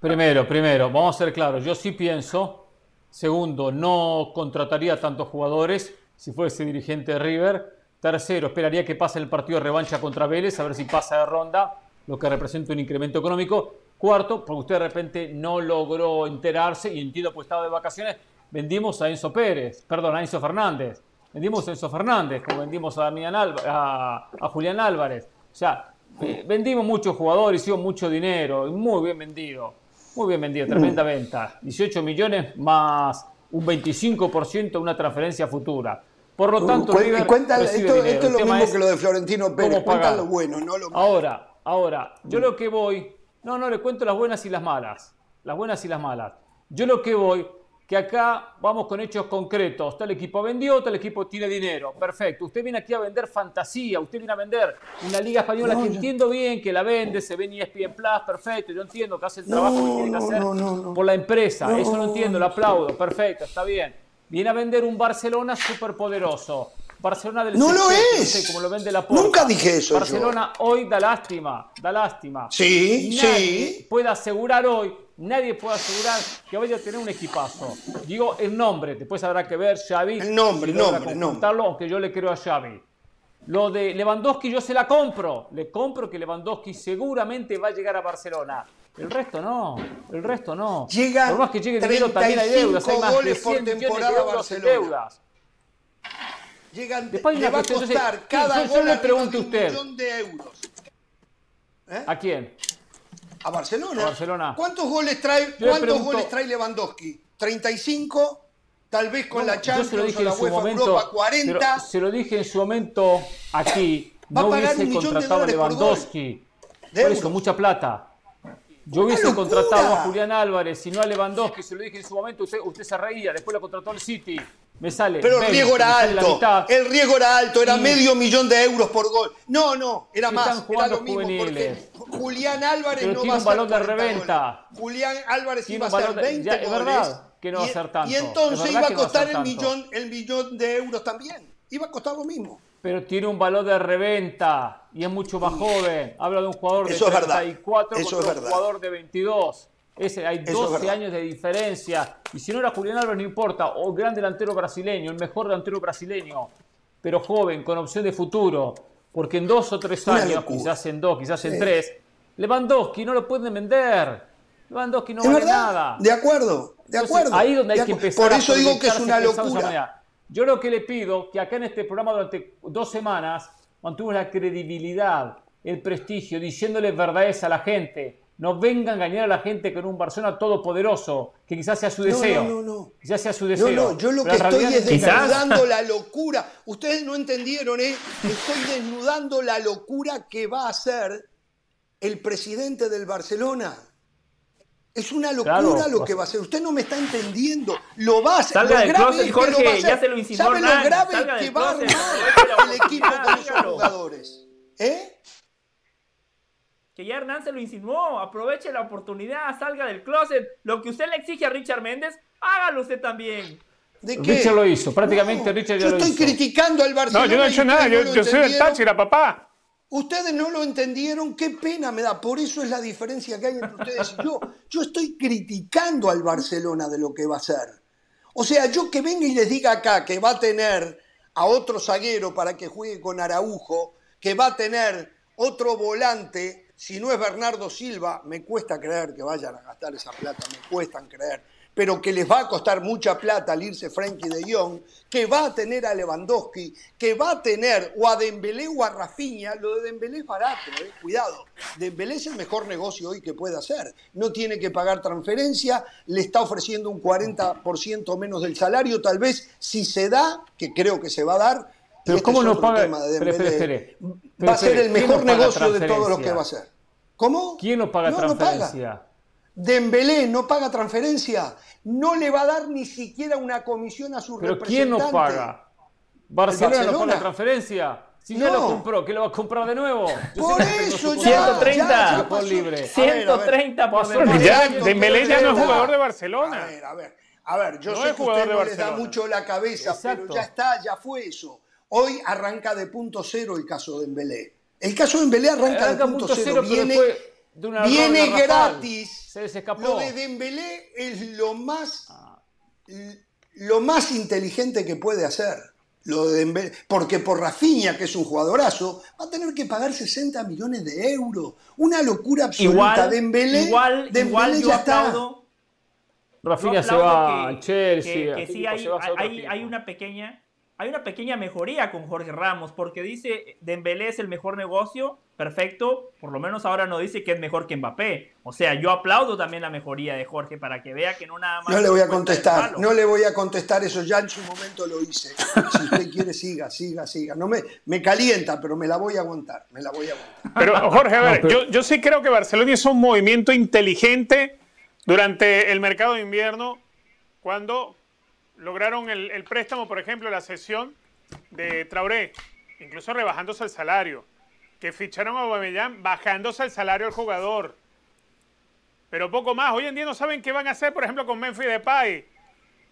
primero, primero, vamos a ser claros. Yo sí pienso. Segundo, no contrataría tantos jugadores si fuese dirigente de River. Tercero, esperaría que pase el partido de revancha contra Vélez, a ver si pasa de ronda, lo que representa un incremento económico. Cuarto, porque usted de repente no logró enterarse y entiendo pues estaba de vacaciones, vendimos a Enzo Pérez, perdón, a Enzo Fernández. Vendimos a Enzo Fernández, como vendimos a, Damián a, Julián Álvarez. O sea, eh, vendimos muchos jugadores, hicimos mucho dinero, muy bien vendido. Muy bien vendido, tremenda venta. 18 millones más un 25% una transferencia futura. Por lo tanto, River cuenta, esto, esto, es lo mismo que lo de Florentino Pérez. Cuenta lo bueno, no lo malo. Ahora, ahora, yo lo que voy no, no, le cuento las buenas y las malas. Las buenas y las malas. Yo lo que voy, que acá vamos con hechos concretos. Tal equipo vendió, tal equipo tiene dinero. Perfecto. Usted viene aquí a vender fantasía, usted viene a vender una liga española que entiendo bien que la vende, se ve en ESPN Plus, perfecto. Yo entiendo que hace el trabajo que tiene que hacer por la empresa. Eso lo entiendo, lo aplaudo, perfecto, está bien. Viene a vender un Barcelona súper poderoso. Barcelona del No lo es. como lo vende la Nunca dije eso. Barcelona hoy da lástima, da lástima. Sí, sí. Puede asegurar hoy nadie puede asegurar que vaya a tener un equipazo. Digo el nombre, después habrá que ver Xavi. El nombre, el nombre, nombre. Aunque yo le creo a Xavi. Lo de Lewandowski yo se la compro. Le compro que Lewandowski seguramente va a llegar a Barcelona. El resto no, el resto no. Llega por más que llegue dinero también hay deudas, hay más de 100 temporada de euros en deudas. Llegan, Después le va a costar cada yo, yo le pregunto a usted. millón de euros. ¿Eh? ¿A quién? A Barcelona. Barcelona. ¿Cuántos goles trae, cuántos goles trae Lewandowski? ¿35? Tal vez con la Champions yo se lo dije en su momento, 40. se lo dije en su momento aquí. no hubiese contratado a Lewandowski. Por, por eso, mucha plata. Yo hubiese contratado a Julián Álvarez, y no a Lewandowski, se lo dije en su momento, usted, usted se reía, después lo contrató el City. Me sale. Pero el riesgo era alto. El riesgo era alto, era medio millón de euros por gol. No, no, era más. Era lo mismo porque Julián Álvarez no va a un balón de reventa. Julián Álvarez iba a ser 20 ya, Es verdad que no va a ser tanto. Y entonces iba a costar el, millón, el millón de euros también. Iba a costar lo mismo. Pero tiene un valor de reventa y es mucho más joven. Habla de un jugador de Eso 34 Eso contra un jugador de 22. Ese, hay 12 años de diferencia. Y si no era Julián Álvarez, no importa. O gran delantero brasileño, el mejor delantero brasileño. Pero joven, con opción de futuro. Porque en dos o tres años, quizás en dos, quizás en tres, Lewandowski no lo pueden vender. Lewandowski no vale nada. De acuerdo, de acuerdo. ahí donde hay que empezar. Por eso digo que es una locura. Yo lo que le pido, que acá en este programa durante dos semanas mantuvo la credibilidad, el prestigio, diciéndole verdades a la gente no venga a engañar a la gente con un Barcelona todopoderoso, que quizás sea su deseo. No, no, no. Quizás sea su deseo. No, no, yo lo que estoy es desnudando *laughs* la locura. Ustedes no entendieron, ¿eh? Estoy desnudando la locura que va a hacer el presidente del Barcelona. Es una locura lo que va a hacer. Usted no me está entendiendo. Lo va a hacer. Salga del closet, Jorge, ya se lo insinuó ¿Sabe lo grave que va a armar *laughs* el equipo con esos jugadores? ¿Eh? Que ya Hernán se lo insinuó. Aproveche la oportunidad, salga del closet. Lo que usted le exige a Richard Méndez, hágalo usted también. ¿De qué? Richard lo hizo, prácticamente Richard ya lo hizo. Yo estoy criticando al Barcelona. No, yo no he hecho nada, yo, soy el Táchira, papá. Ustedes no lo entendieron, qué pena me da. Por eso es la diferencia que hay entre ustedes y yo. Yo estoy criticando al Barcelona de lo que va a hacer. O sea, yo que venga y les diga acá que va a tener a otro zaguero para que juegue con Araujo, que va a tener otro volante si no es Bernardo Silva, me cuesta creer que vayan a gastar esa plata, me cuesta creer, pero que les va a costar mucha plata al irse Frankie de Jong, que va a tener a Lewandowski, que va a tener o a Dembélé o a Rafinha, lo de Dembélé es barato, eh, cuidado, Dembélé es el mejor negocio hoy que puede hacer, no tiene que pagar transferencia, le está ofreciendo un 40% menos del salario, tal vez si se da, que creo que se va a dar, pero este ¿cómo no paga? De va a ser el mejor negocio de todo lo que va a ser. ¿Cómo? ¿Quién no paga transferencia? No Dembélé no paga transferencia. No le va a dar ni siquiera una comisión a su ¿Pero representante. ¿quién no paga? ¿Barcelona, no paga transferencia? Si no. ya lo compró, ¿qué lo va a comprar de nuevo? por eso ya, 130 por libre. 130 por Ya, Dembélé ya no es jugador de Barcelona. A ver, a ver. A ver, yo sé que a usted no les da mucho la cabeza, pero ya está, ya fue eso. Hoy arranca de punto cero el caso de Dembélé. El caso de Dembélé arranca, de punto, cero, viene, viene gratis. Se les escapó. Lo de Dembélé es lo más, ah. lo más inteligente que puede hacer. Lo de Dembélé, porque por Rafinha, que es un jugadorazo, va a tener que pagar 60 millones de euros. Una locura absoluta. Igual, Dembélé, igual, Dembélé igual yo aplaudo, Rafinha se va a Chelsea. Que, sí hay, hay, hay una pequeña hay una pequeña mejoría con Jorge Ramos, porque dice Dembélé es el mejor negocio, perfecto, por lo menos ahora no dice que es mejor que Mbappé. O sea, yo aplaudo también la mejoría de Jorge para que vea que no nada más... No le voy a contestar, no le voy a contestar eso, ya en su momento lo hice. Si usted quiere, siga, siga, siga. No me, me calienta, pero me la voy a aguantar, me la voy a aguantar. Pero Jorge, a ver, yo, yo sí creo que Barcelona hizo un movimiento inteligente durante el mercado de invierno cuando lograron el, préstamo, por ejemplo, la sesión de Traoré, incluso rebajándose el salario, que ficharon a Aubameyang bajándose el salario al jugador. Pero poco más. Hoy en día no saben qué van a hacer, por ejemplo, con Memphis Depay.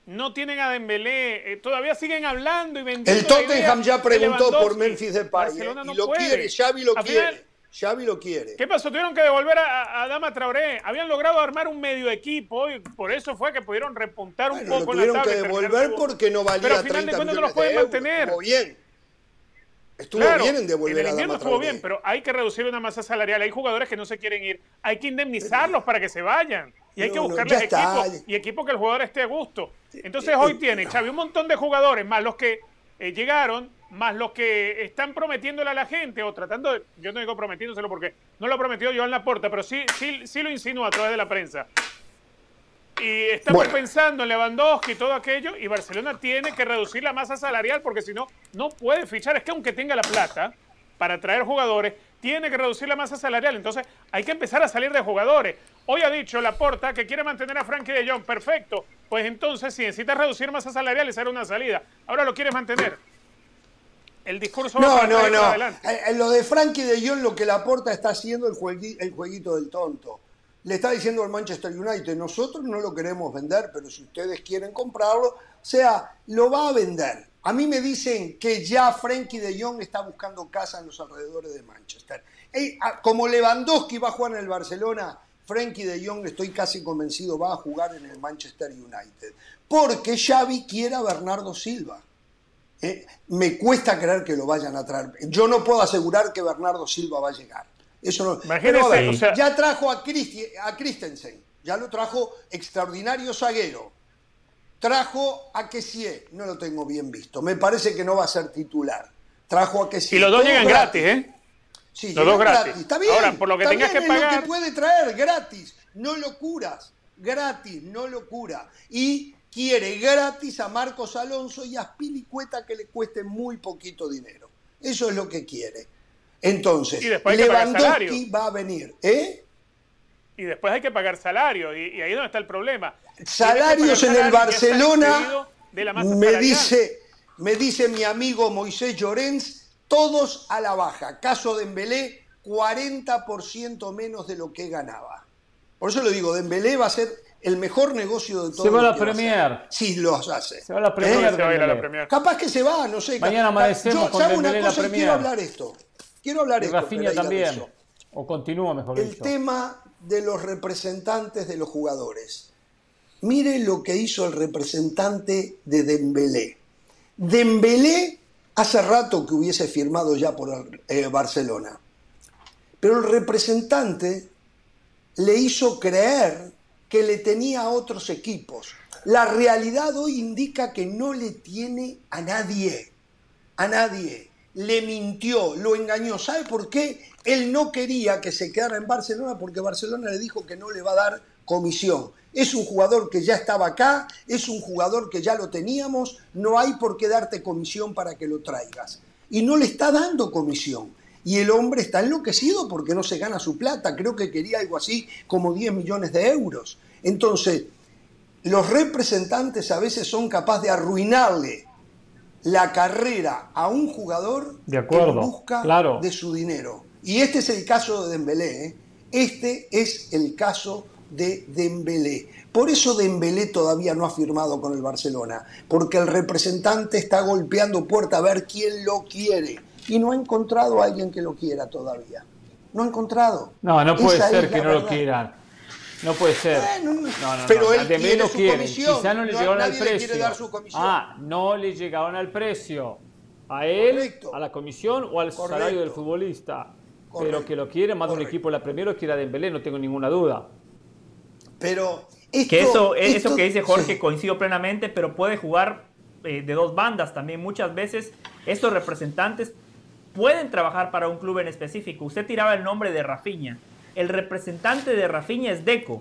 No tienen a Dembélé. Eh, todavía siguen hablando y vendiendo. El Tottenham ya preguntó por Memphis Depay. ¿eh? y lo quiere, Xavi lo quiere. Xavi lo quiere. ¿Qué pasó? Tuvieron que devolver a, a, Dama Traoré. Habían logrado armar un medio equipo y por eso fue que pudieron repuntar un poco lo tuvieron que devolver porque no valía Pero al final de cuentas no los pueden mantener. Estuvo bien. Estuvo bien en devolver en el a estuvo bien, pero hay que reducir una masa salarial. Hay jugadores que no se quieren ir. Hay que indemnizarlos para que se vayan. Y hay que buscarles equipos y equipo que el jugador esté a gusto. Entonces hoy tiene, Xavi, un montón de jugadores, más los que eh, llegaron, más los que están prometiéndole a la gente o tratando de, yo no digo prometiéndoselo porque no lo ha prometido Joan Laporta, pero sí, sí, sí lo insinúa a través de la prensa. Y estamos pensando en Lewandowski y todo aquello, y Barcelona tiene que reducir la masa salarial porque si no, no puede fichar. Es que aunque tenga la plata para traer jugadores, tiene que reducir la masa salarial. Entonces hay que empezar a salir de jugadores. Hoy ha dicho Laporta que quiere mantener a Frankie de Jong. Perfecto. Pues entonces, si necesitas reducir masa salarial, esa era una salida. Ahora lo quieres mantener el discurso no, no, no. Eh, en lo de Frankie de Jong, lo que Laporta está haciendo el, el jueguito del tonto. Le está diciendo al Manchester United, nosotros no lo queremos vender, pero si ustedes quieren comprarlo, o sea, lo va a vender. A mí me dicen que ya Frankie de Jong está buscando casa en los alrededores de Manchester. como Lewandowski va a jugar en el Barcelona, Frankie de Jong, estoy casi convencido, va a jugar en el Manchester United. Porque Xavi quiere a Bernardo Silva. Eh, me cuesta creer que lo vayan a traer. Yo no puedo asegurar que Bernardo Silva va a llegar. Eso no. Pero ya trajo a, a Christensen, ya lo trajo extraordinario zaguero. Trajo a Kessie, no lo tengo bien visto. Me parece que no va a ser titular. Trajo a Kessie. Y los dos llegan gratis, ¿eh? Sí, los dos gratis. Está bien. Ahora, por lo que tengas que pagar. lo que puede traer gratis, no locuras. Gratis, no locura. Y quiere gratis a Marcos Alonso y a Spilicueta que le cueste muy poquito dinero. Eso es lo que quiere. Entonces, Lewandowski va a venir. ¿eh? Y después hay que pagar salario, y, ahí es donde está el problema. Salarios en el Barcelona, me dice, me dice mi amigo Moisés Llorens, todos a la baja. Caso de Dembélé, 40% menos de lo que ganaba. Por eso lo digo, Dembélé va a ser el mejor negocio de todo. Se va a la Premier. Sí, lo hace. Se va a la Premier. Se va a ir a la Premier. Capaz que se va, no sé. Mañana amanecemos Yo, con Dembélé la Premier. Quiero hablar esto. Quiero hablar y esto. Rafinha también. O continúa mejor El tema de los representantes de los jugadores. Mire lo que hizo el representante de Dembélé. Dembélé hace rato que hubiese firmado ya por eh, Barcelona. Pero el representante le hizo creer que le tenía a otros equipos. La realidad hoy indica que no le tiene a nadie, a nadie. Le mintió, lo engañó. ¿Sabe por qué? Él no quería que se quedara en Barcelona porque Barcelona le dijo que no le va a dar comisión. Es un jugador que ya estaba acá, es un jugador que ya lo teníamos, no hay por qué darte comisión para que lo traigas. Y no le está dando comisión y el hombre está enloquecido porque no se gana su plata, creo que quería algo así como 10 millones de euros. Entonces, los representantes a veces son capaces de arruinarle la carrera a un jugador de acuerdo, en busca claro. de su dinero. Y este es el caso de Dembélé, ¿eh? este es el caso de Dembélé. Por eso Dembélé todavía no ha firmado con el Barcelona, porque el representante está golpeando puerta a ver quién lo quiere y no ha encontrado a alguien que lo quiera todavía. No ha encontrado. No, no puede ser que no lo quieran. No puede ser. no, no, pero él quiere su comisión. Quizá no le llegaron al precio. Ah, no le llegaron al precio. A él, a la comisión o al salario del futbolista. Pero que lo quiere más de un equipo la Premier o quiera Dembélé, no tengo ninguna duda. Pero que eso, eso que dice Jorge coincido plenamente, pero puede jugar eh, de dos bandas también. Muchas veces estos representantes pueden trabajar para un club en específico. Usted tiraba el nombre de Rafinha. El representante de Rafinha es Deco.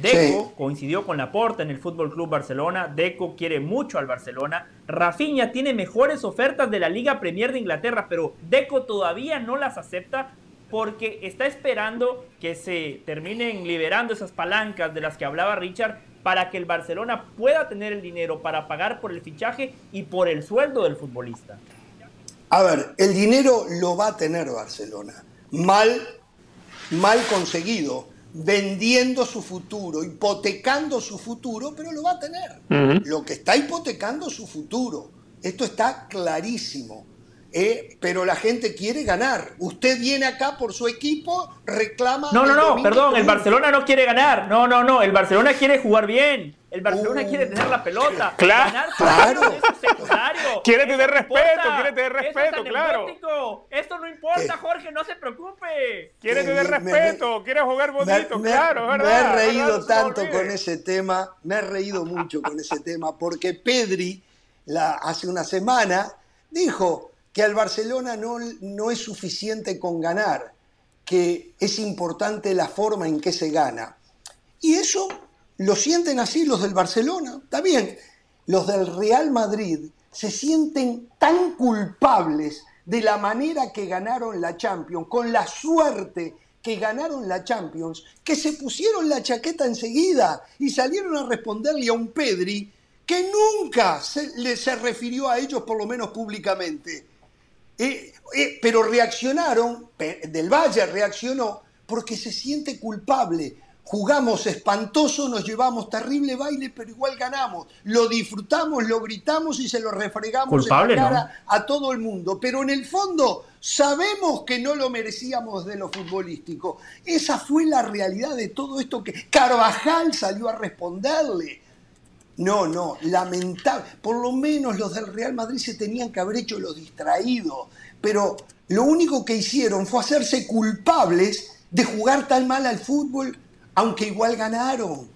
Deco coincidió con Laporta en el Fútbol Club Barcelona. Deco quiere mucho al Barcelona. Rafinha tiene mejores ofertas de la Liga Premier de Inglaterra, pero Deco todavía no las acepta porque está esperando que se terminen liberando esas palancas de las que hablaba Richard para que el Barcelona pueda tener el dinero para pagar por el fichaje y por el sueldo del futbolista? A ver, el dinero lo va a tener Barcelona. Mal, mal conseguido, vendiendo su futuro, hipotecando su futuro, pero lo va a tener. Lo que está hipotecando su futuro. Esto está clarísimo. Eh, pero la gente quiere ganar. Usted viene acá por su equipo, reclama. No, no, no, perdón, el Barcelona no quiere ganar. No, no, no, el Barcelona quiere jugar bien. El Barcelona quiere tener la pelota. *laughs* Claro, ganar claro. *laughs* Quiere tener respeto, quiere tener respeto, claro. Esto no importa, Jorge, no se preocupe. Quiere tener respeto, quiere jugar bonito, claro, verdad. Me he reído tanto con ese tema, me he reído mucho con ese tema, porque Pedri, la, hace una semana, dijo que al Barcelona no, no es suficiente con ganar, que es importante la forma en que se gana. Y eso lo sienten así los del Barcelona. Está bien, los del Real Madrid se sienten tan culpables de la manera que ganaron la Champions, con la suerte que ganaron la Champions, que se pusieron la chaqueta enseguida y salieron a responderle a un Pedri que nunca se, se refirió a ellos, por lo menos públicamente. Eh, eh, pero reaccionaron, Del Valle reaccionó porque se siente culpable. Jugamos espantoso, nos llevamos terrible baile, pero igual ganamos. Lo disfrutamos, lo gritamos y se lo refregamos en la cara a todo el mundo. Pero en el fondo sabemos que no lo merecíamos de lo futbolístico. Esa fue la realidad de todo esto que Carvajal salió a responderle. No, no, lamentable. Por lo menos los del Real Madrid se tenían que haber hecho los distraídos. Pero lo único que hicieron fue hacerse culpables de jugar tan mal al fútbol, aunque igual ganaron.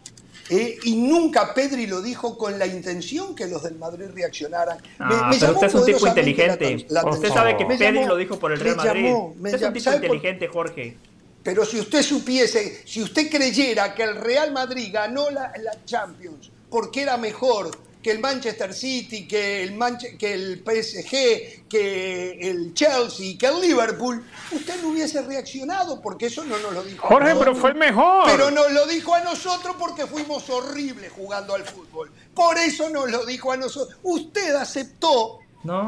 ¿eh? y nunca Pedri lo dijo con la intención que los del Madrid reaccionaran. Ah, pero usted es un tipo inteligente. usted sabe que Pedri lo dijo por el Real Madrid. usted es un tipo inteligente, Jorge. Pero si usted supiese, si usted creyera que el Real Madrid ganó la Champions porque era mejor que el Manchester City, que el, que el PSG, que el Chelsea, que el Liverpool, usted no hubiese reaccionado porque eso no nos lo dijo. Jorge, pero fue el mejor. Pero nos lo dijo a nosotros porque fuimos horribles jugando al fútbol. Por eso nos lo dijo a nosotros. Usted aceptó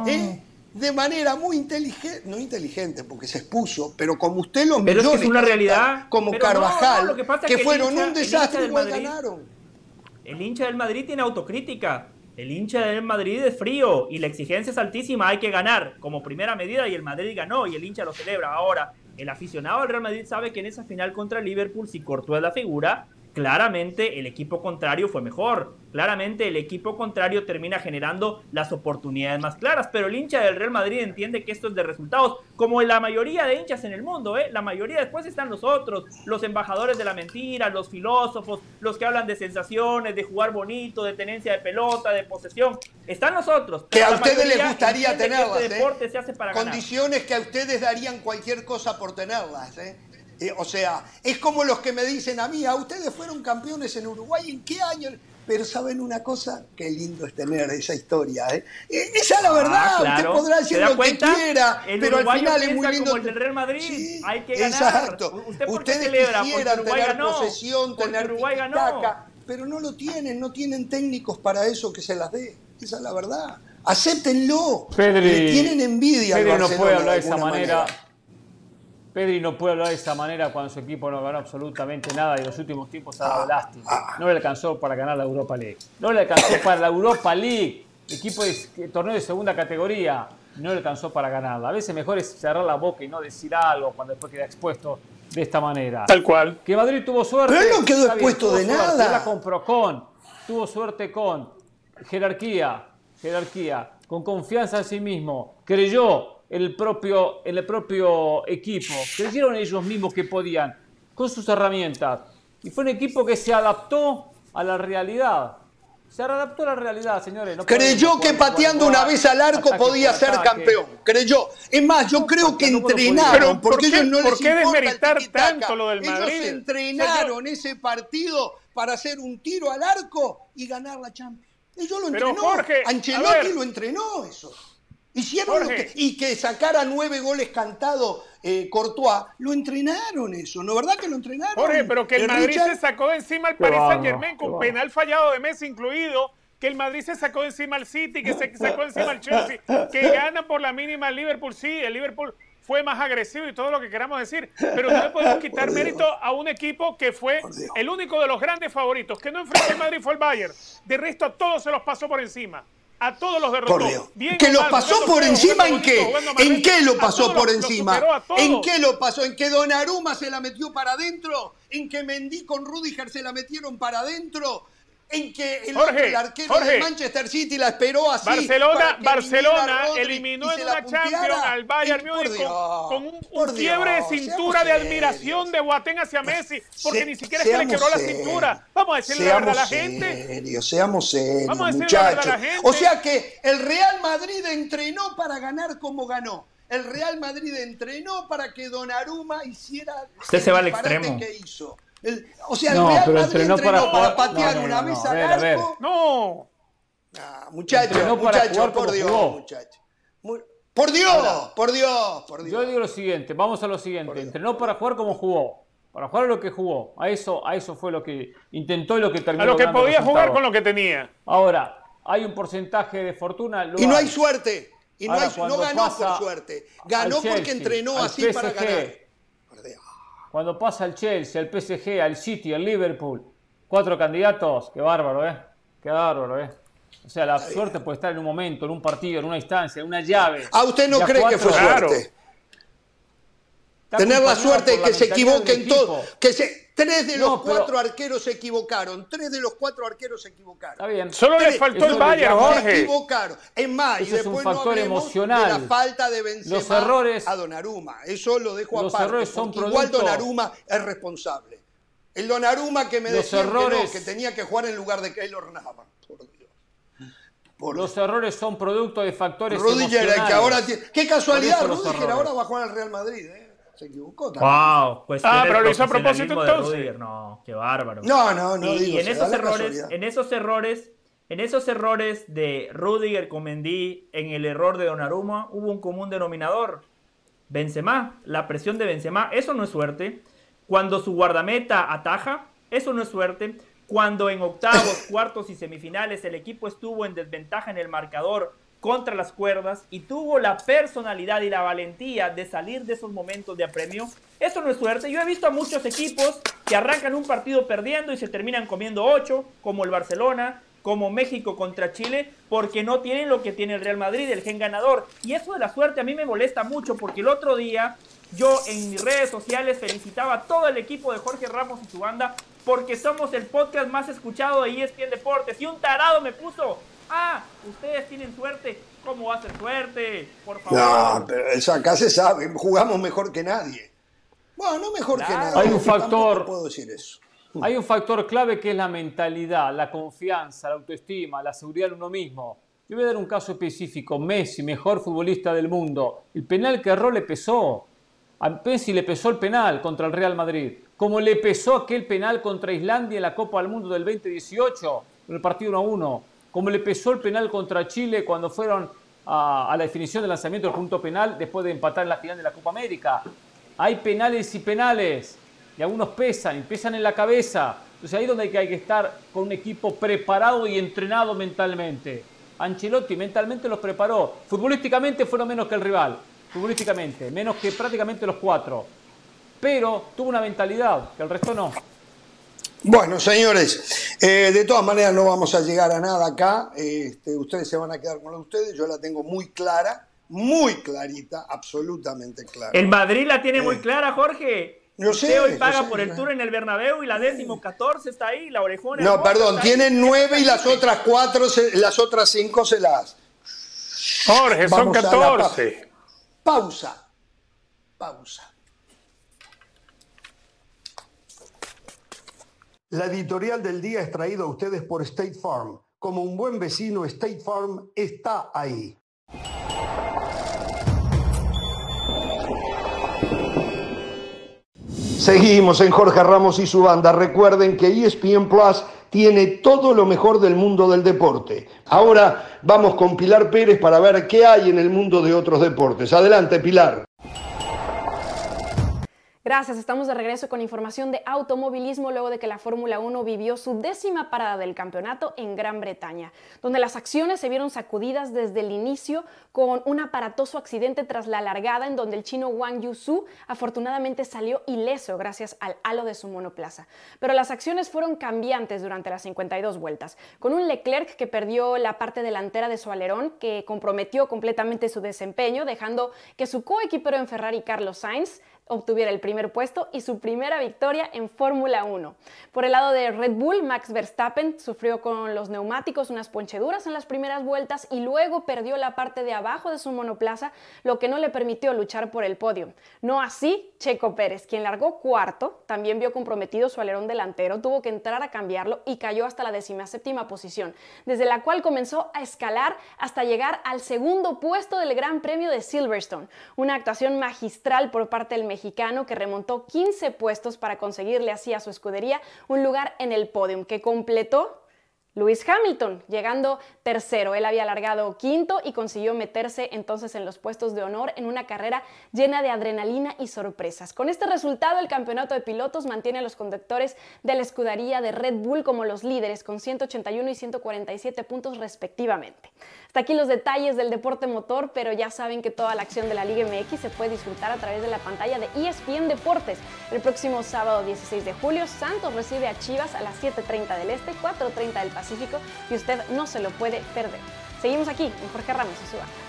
¿eh? de manera muy inteligente, no inteligente porque se expuso, pero como usted lo Pero es, una realidad. Como Carvajal, que, fueron un desastre y ganaron. El hincha del Madrid tiene autocrítica. El hincha del Madrid es frío y la exigencia es altísima, hay que ganar como primera medida y el Madrid ganó y el hincha lo celebra. Ahora, el aficionado del Real Madrid sabe que en esa final contra Liverpool, si cortó la figura, claramente el equipo contrario fue mejor. Claramente el equipo contrario termina generando las oportunidades más claras. Pero el hincha del Real Madrid entiende que esto es de resultados, como la mayoría de hinchas en el mundo. ¿eh? La mayoría después están los otros, los embajadores de la mentira, los filósofos, los que hablan de sensaciones, de jugar bonito, de tenencia de pelota, de posesión. Están los otros. Que a ustedes les gustaría este tenerlas. ¿eh? se hace para Condiciones que a ustedes darían cualquier cosa por tenerlas. ¿eh? Eh, o sea, es como los que me dicen a mí, a ustedes fueron campeones en Uruguay, ¿en qué año? Pero ¿saben una cosa? Qué lindo es tener esa historia. ¿eh? eh esa es la ah, verdad, usted podrá decir lo que quiera, pero al final es muy lindo. Como el del Real Madrid, hay que ganar. Exacto. ¿Usted ustedes celebra? quisieran tener ganó. posesión, tener Uruguay ganó. pero no lo tienen, no tienen técnicos para eso que se las dé. Esa es la verdad. Acéptenlo. Pedri, tienen envidia. Pedri no puede hablar de esa manera Pedri no puede hablar de esa manera cuando su equipo no ganó absolutamente nada y en los últimos tiempos ha dado lástima. No le alcanzó para ganar la Europa League. No le alcanzó para la Europa League. Equipo de torneo de segunda categoría no le alcanzó para ganarla. A veces mejor es cerrar la boca y no decir algo cuando después queda expuesto de esta manera. Tal cual. Que Madrid tuvo suerte. Pero él no quedó expuesto de nada. La compró con, tuvo suerte con jerarquía, jerarquía, con confianza en sí mismo. Creyó el propio, el propio equipo. Creyeron ellos mismos que podían, con sus herramientas. Y fue un equipo que se adaptó a la realidad. Se adaptó a la realidad, señores. creyó que pateando una vez al arco podía ser campeón. Creyó. Es más, yo creo que entrenaron. porque ellos no ¿por qué desmeritar tanto lo del Madrid? Ellos entrenaron ese partido para hacer un tiro al arco y ganar la Champions. Ellos lo entrenó. Jorge, Ancelotti lo entrenó eso. Hicieron y que sacara nueve goles cantados eh, Courtois, lo entrenaron eso, ¿no verdad que lo entrenaron? Jorge, pero que el, Madrid se sacó de encima al Paris Saint Germain con penal fallado de Messi incluido, que el Madrid se sacó de encima al City, que se sacó de encima al Chelsea, que gana por la mínima el Liverpool, sí, el Liverpool fue más agresivo y todo lo que queramos decir, pero no le podemos quitar mérito a un equipo que fue el único de los grandes favoritos, que no enfrentó el Madrid fue el Bayern, de resto a todos se los pasó por encima. A todos los derrotó. Bien ¿Que los pasó por encima en qué? ¿En qué lo pasó por encima? ¿En qué lo pasó? ¿En que Donnarumma se la metió para adentro? ¿En que Mendy con Rudiger se la metieron para adentro? En que el, arquero de Manchester City la esperó así. Barcelona, Barcelona eliminó en una Champions al Bayern Múnich con, un, fiebre de cintura de admiración de Boateng hacia Messi, porque ni siquiera se le quebró la cintura. Vamos a decirle la verdad a la gente. Serios, seamos serios, Vamos a muchachos. La gente. O sea que el Real Madrid entrenó para ganar como ganó. El Real Madrid entrenó para que Donnarumma hiciera Usted se va al extremo. que hizo o sea, el no, Real pero Madrid entrenó, para, para patear una vez al arco. No. muchachos, muchachos, por Dios, muchachos. Por Dios, por Dios, por Dios. Yo digo lo siguiente, vamos a lo siguiente. Entrenó para jugar como jugó. Para jugar lo que jugó. A eso, a eso fue lo que intentó y lo que terminó. A lo que podía jugar con lo que tenía. Ahora, hay un porcentaje de fortuna. y no hay suerte. Y no, hay, no ganó por suerte. Ganó porque entrenó así para ganar. Cuando pasa al Chelsea, al PSG, al City, al Liverpool, cuatro candidatos, qué bárbaro, ¿eh? Qué bárbaro, ¿eh? O sea, la suerte puede estar en un momento, en un partido, en una instancia, en una llave. ¿A usted no cree que fue suerte? Tener la suerte de que se equivoquen todos. Que se, tres de los cuatro arqueros se equivocaron. Tres de los cuatro arqueros se equivocaron. Está bien. Solo le faltó el Bayern, Jorge. Se equivocaron. Es más, y después es un factor emocional. De la falta de Benzema los errores, a Donnarumma. Eso lo dejo los aparte. Errores son producto, igual Donnarumma es responsable. El Donnarumma que me decía que, que, tenía que jugar en lugar de Keylor Navas. Por Dios. los errores son producto de factores Rudiger, emocionales. Que ahora Qué casualidad, Rudiger ahora va a jugar al Real Madrid. ¿eh? Se equivocó también. Wow, pues ah, pero lo hizo a propósito entonces. No, qué bárbaro. No, no, no. Y, en esos errores, en esos errores, en esos errores de Rudiger con Mendy, en el error de Donnarumma, hubo un común denominador. Benzema, la presión de Benzema, eso no es suerte. Cuando su guardameta ataja, eso no es suerte. Cuando en octavos, *coughs* cuartos y semifinales el equipo estuvo en desventaja en el marcador contra las cuerdas y tuvo la personalidad y la valentía de salir de esos momentos de apremio. Eso no es suerte. Yo he visto a muchos equipos que arrancan un partido perdiendo y se terminan comiendo ocho, como el Barcelona, como México contra Chile, porque no tienen lo que tiene el Real Madrid, el gen ganador. Y eso de la suerte a mí me molesta mucho, porque el otro día yo en mis redes sociales felicitaba a todo el equipo de Jorge Ramos y su banda, porque somos el podcast más escuchado de ESPN Deportes. Y un tarado me puso, Ah, ustedes tienen suerte. ¿Cómo va a ser suerte? Por favor. No, pero eso acá se sabe. Jugamos mejor que nadie. Bueno, no mejor que nadie. Hay un factor. Puedo decir eso. Hay un factor clave que es la mentalidad, la confianza, la autoestima, la seguridad en uno mismo. Yo voy a dar un caso específico. Messi, mejor futbolista del mundo. El penal que erró le pesó. A Messi le pesó el penal contra el Real Madrid. Como le pesó aquel penal contra Islandia en la Copa del Mundo del 2018, en el partido 1 1 como le pesó el penal contra Chile cuando fueron a, la definición del lanzamiento del punto penal después de empatar en la final de la Copa América. Hay penales y penales, y algunos pesan, y pesan en la cabeza. Entonces ahí es donde hay que, hay que estar con un equipo preparado y entrenado mentalmente. Ancelotti mentalmente los preparó. Futbolísticamente fueron menos que el rival. Futbolísticamente, menos que prácticamente los cuatro. Pero tuvo una mentalidad, que el resto no. Bueno, señores, eh, de todas maneras no vamos a llegar a nada acá. Este, ustedes se van a quedar con la de ustedes. Yo la tengo muy clara, muy clarita, absolutamente clara. El Madrid la tiene muy eh, clara, Jorge. Yo sé, hoy paga por el tour en el Bernabéu y la décimo 14 está ahí, la orejona. No, perdón, tienen nueve y las otras cuatro, las otras cinco se las. Jorge, son 14. Pausa. Pausa. La editorial del día es traída a ustedes por State Farm. Como un buen vecino, State Farm está ahí. Seguimos en Jorge Ramos y su banda. Recuerden que ESPN Plus tiene todo lo mejor del mundo del deporte. Ahora vamos con Pilar Pérez para ver qué hay en el mundo de otros deportes. Adelante, Pilar. Gracias, estamos de regreso con información de automovilismo luego de que la Fórmula 1 vivió su décima parada del campeonato en Gran Bretaña, donde las acciones se vieron sacudidas desde el inicio con un aparatoso accidente tras la largada en donde el chino Wang Yusu afortunadamente salió ileso gracias al halo de su monoplaza. Pero las acciones fueron cambiantes durante las 52 vueltas, con un Leclerc que perdió la parte delantera de su alerón que comprometió completamente su desempeño, dejando que su coequipero en Ferrari Carlos Sainz obtuviera el primer puesto y su primera victoria en Fórmula 1. Por el lado de Red Bull, Max Verstappen sufrió con los neumáticos unas poncheduras en las primeras vueltas y luego perdió la parte de abajo de su monoplaza, lo que no le permitió luchar por el podio. No así Checo Pérez, quien largó cuarto, también vio comprometido su alerón delantero, tuvo que entrar a cambiarlo y cayó hasta la séptima posición, desde la cual comenzó a escalar hasta llegar al segundo puesto del Gran Premio de Silverstone, una actuación magistral por parte del que remontó 15 puestos para conseguirle así a su escudería un lugar en el podium, que completó Lewis Hamilton, llegando tercero. Él había largado quinto y consiguió meterse entonces en los puestos de honor en una carrera llena de adrenalina y sorpresas. Con este resultado, el campeonato de pilotos mantiene a los conductores de la escudería de Red Bull como los líderes, con 181 y 147 puntos respectivamente. Hasta aquí los detalles del deporte motor, pero ya saben que toda la acción de la Liga MX se puede disfrutar a través de la pantalla de ESPN Deportes. El próximo sábado 16 de julio, Santos recibe a Chivas a las 7.30 del Este, 4.30 del Pacífico y usted no se lo puede perder. Seguimos aquí en Jorge Ramos y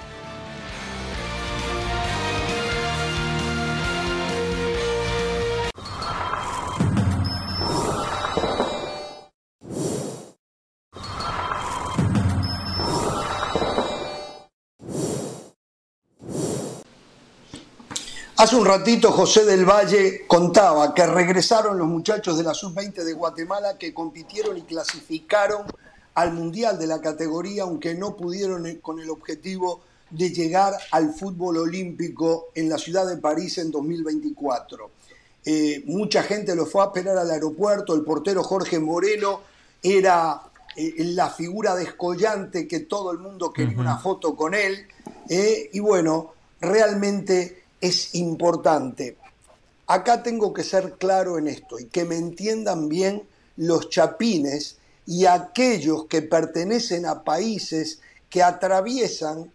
Hace un ratito José del Valle contaba que regresaron los muchachos de la Sub-20 de Guatemala que compitieron y clasificaron al Mundial de la categoría, aunque no pudieron eh, con el objetivo de llegar al fútbol olímpico en la ciudad de París en 2024. Eh, mucha gente lo fue a esperar al aeropuerto, el portero Jorge Moreno era eh, la figura descollante que todo el mundo quería una foto con él, y bueno, realmente es importante. Acá tengo que ser claro en esto y que me entiendan bien los chapines y aquellos que pertenecen a países que atraviesan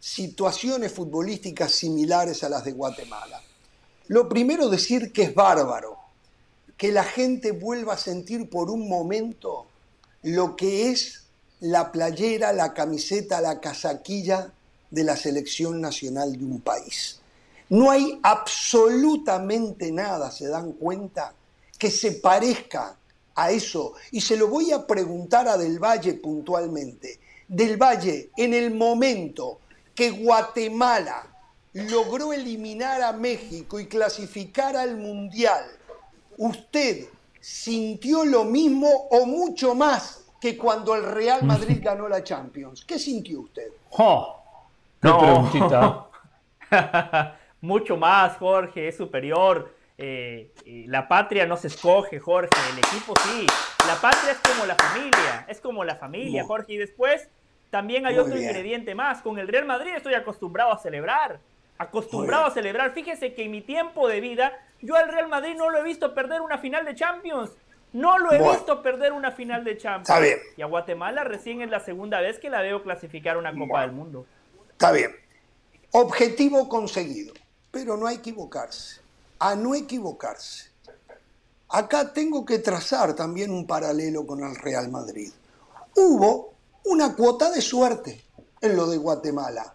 situaciones futbolísticas similares a las de Guatemala. Lo primero decir que es bárbaro, que la gente vuelva a sentir por un momento lo que es la playera, la camiseta, la casaquilla de la selección nacional de un país. No hay absolutamente nada, se dan cuenta, que se parezca a eso. Y se lo voy a preguntar a Del Valle puntualmente. Del Valle, en el momento que Guatemala logró eliminar a México y clasificar al Mundial, ¿usted sintió lo mismo o mucho más que cuando el Real Madrid *laughs* ganó la Champions? ¿Qué sintió usted? Oh, no. preguntita. *laughs* mucho más, Jorge, es superior. Eh, la patria no se escoge, Jorge, el equipo sí. La patria es como la familia, es como la familia, Jorge. Y después también hay otro ingrediente más. Con el Real Madrid estoy acostumbrado a celebrar, acostumbrado a celebrar. Fíjese que en mi tiempo de vida, yo al Real Madrid no lo he visto perder una final de Champions. No lo he visto perder una final de Champions. Está bien. Y a Guatemala recién es la segunda vez que la veo clasificar una Copa del Mundo. Está bien. Objetivo conseguido. Pero no que equivocarse, a no equivocarse. Acá tengo que trazar también un paralelo con el Real Madrid. Hubo una cuota de suerte en lo de Guatemala.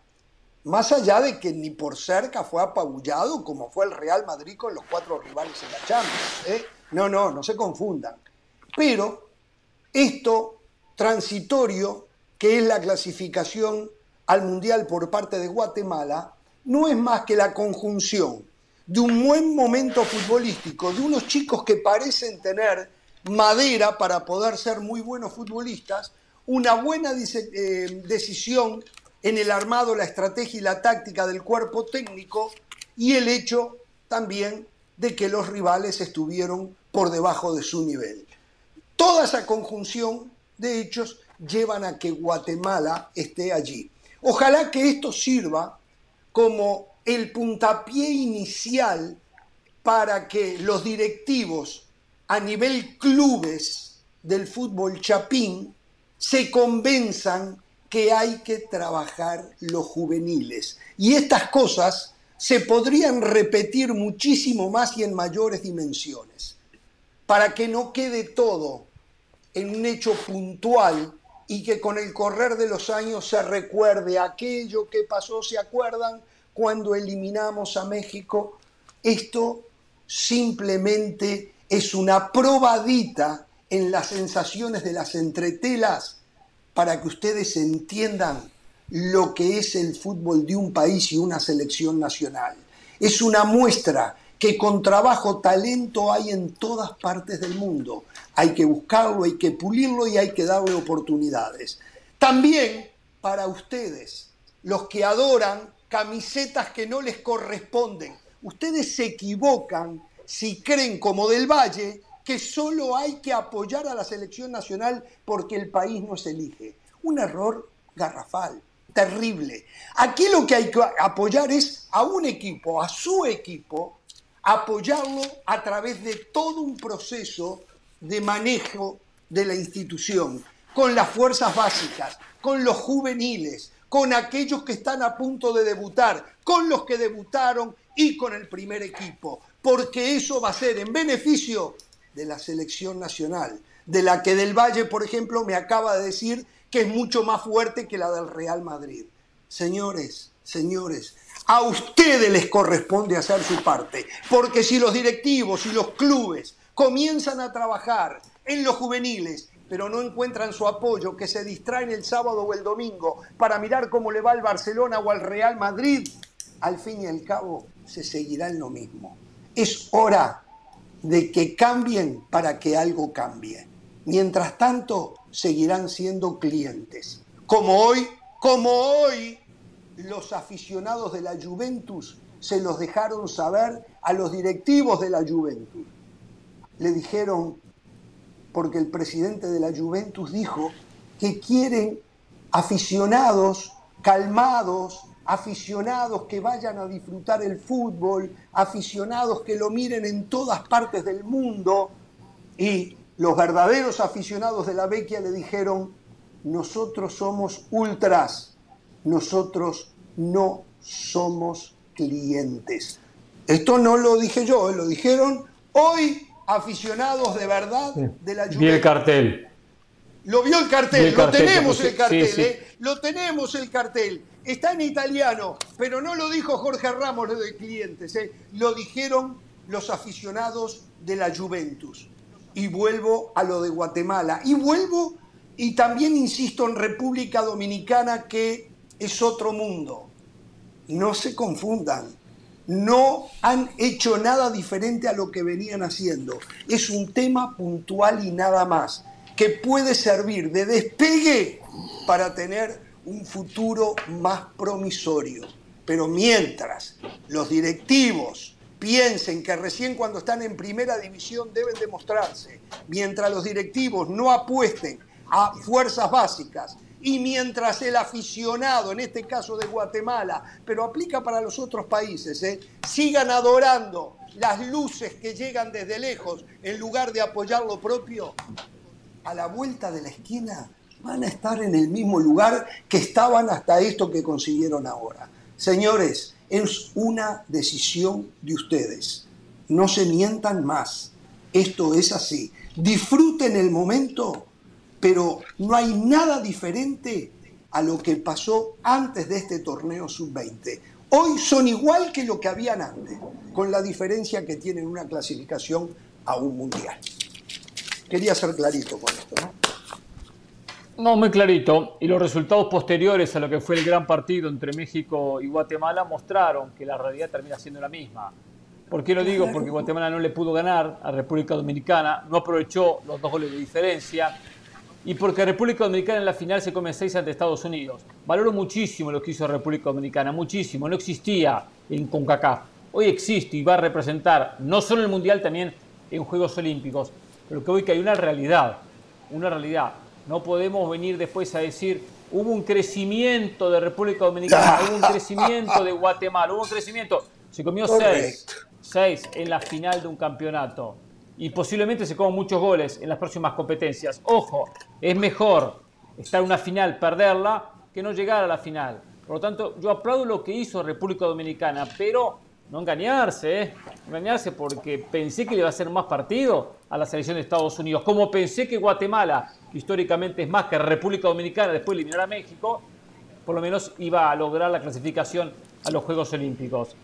Más allá de que ni por cerca fue apabullado como fue el Real Madrid con los cuatro rivales en la Champions. ¿eh? No, no, no se confundan. Pero esto transitorio, que es la clasificación al Mundial por parte de Guatemala, no es más que la conjunción de un buen momento futbolístico, de unos chicos que parecen tener madera para poder ser muy buenos futbolistas, una buena eh, decisión en el armado, la estrategia y la táctica del cuerpo técnico y el hecho también de que los rivales estuvieron por debajo de su nivel. Toda esa conjunción de hechos llevan a que Guatemala esté allí. Ojalá que esto sirva como el puntapié inicial para que los directivos a nivel clubes del fútbol chapín se convenzan que hay que trabajar los juveniles. Y estas cosas se podrían repetir muchísimo más y en mayores dimensiones, para que no quede todo en un hecho puntual y que con el correr de los años se recuerde aquello que pasó, ¿se acuerdan? Cuando eliminamos a México, esto simplemente es una probadita en las sensaciones de las entretelas para que ustedes entiendan lo que es el fútbol de un país y una selección nacional. Es una muestra que con trabajo, talento hay en todas partes del mundo. Hay que buscarlo, hay que pulirlo y hay que darle oportunidades. También para ustedes, los que adoran camisetas que no les corresponden. Ustedes se equivocan si creen como del Valle que solo hay que apoyar a la selección nacional porque el país nos elige. Un error garrafal, terrible. Aquí lo que hay que apoyar es a un equipo, a su equipo, apoyarlo a través de todo un proceso de manejo de la institución, con las fuerzas básicas, con los juveniles, con aquellos que están a punto de debutar, con los que debutaron y con el primer equipo, porque eso va a ser en beneficio de la selección nacional, de la que del Valle, por ejemplo, me acaba de decir que es mucho más fuerte que la del Real Madrid. Señores, señores, a ustedes les corresponde hacer su parte, porque si los directivos y los clubes comienzan a trabajar en los juveniles, pero no encuentran su apoyo, que se distraen el sábado o el domingo para mirar cómo le va al Barcelona o al Real Madrid, al fin y al cabo se seguirá en lo mismo. Es hora de que cambien para que algo cambie. Mientras tanto, seguirán siendo clientes. Como hoy, como hoy los aficionados de la Juventus se los dejaron saber a los directivos de la Juventus. Le dijeron, porque el presidente de la Juventus dijo que quieren aficionados calmados, aficionados que vayan a disfrutar el fútbol, aficionados que lo miren en todas partes del mundo. Y los verdaderos aficionados de la Vecchia le dijeron, nosotros somos ultras, nosotros no somos clientes. Esto no lo dije yo, lo dijeron hoy aficionados de verdad de la Vi el cartel. Lo vio el cartel, lo tenemos el cartel, ¿eh? lo tenemos el cartel. Está en italiano, pero no lo dijo Jorge Ramos, de clientes, ¿eh? lo dijeron los aficionados de la Juventus. Y vuelvo a lo de Guatemala. Y vuelvo y también insisto en República Dominicana que es otro mundo. No se confundan. No han hecho nada diferente a lo que venían haciendo. Es un tema puntual y nada más, que puede servir de despegue para tener un futuro más promisorio. Pero mientras los directivos piensen que recién cuando están en primera división deben demostrarse, mientras los directivos no apuesten a fuerzas básicas, y mientras el aficionado, en este caso de Guatemala, pero aplica para los otros países, ¿eh? sigan adorando las luces que llegan desde lejos en lugar de apoyar lo propio, a la vuelta de la esquina van a estar en el mismo lugar que estaban hasta esto que consiguieron ahora. Señores, es una decisión de ustedes. No se mientan más. Esto es así. Disfruten el momento pero no hay nada diferente a lo que pasó antes de este torneo sub-20. Hoy son igual que lo que habían antes, con la diferencia que tienen una clasificación a un mundial. Quería ser clarito con esto, ¿no? No, muy clarito. Y los resultados posteriores a lo que fue el gran partido entre México y Guatemala mostraron que la realidad termina siendo la misma. ¿Por qué lo digo? Porque Guatemala no le pudo ganar a República Dominicana, no aprovechó los dos goles de diferencia y porque República Dominicana en la final se come 6 ante Estados Unidos. Valoro muchísimo lo que hizo República Dominicana, muchísimo. No existía en CONCACAF. hoy existe y va a representar no solo el Mundial, también en Juegos Olímpicos. Pero que hoy que hay una realidad, una realidad. No podemos venir después a decir, hubo un crecimiento de República Dominicana, *laughs* hubo un crecimiento de Guatemala, hubo un crecimiento. Se comió seis, seis en la final de un campeonato. Y posiblemente se coman muchos goles en las próximas competencias. Ojo, es mejor estar en una final, perderla, que no llegar a la final. Por lo tanto, yo aplaudo lo que hizo República Dominicana, pero no engañarse, ¿eh? No engañarse porque pensé que le iba a hacer más partido a la selección de Estados Unidos. Como pensé que Guatemala, que históricamente es más que República Dominicana, después de eliminar a México, por lo menos iba a lograr la clasificación a los Juegos Olímpicos.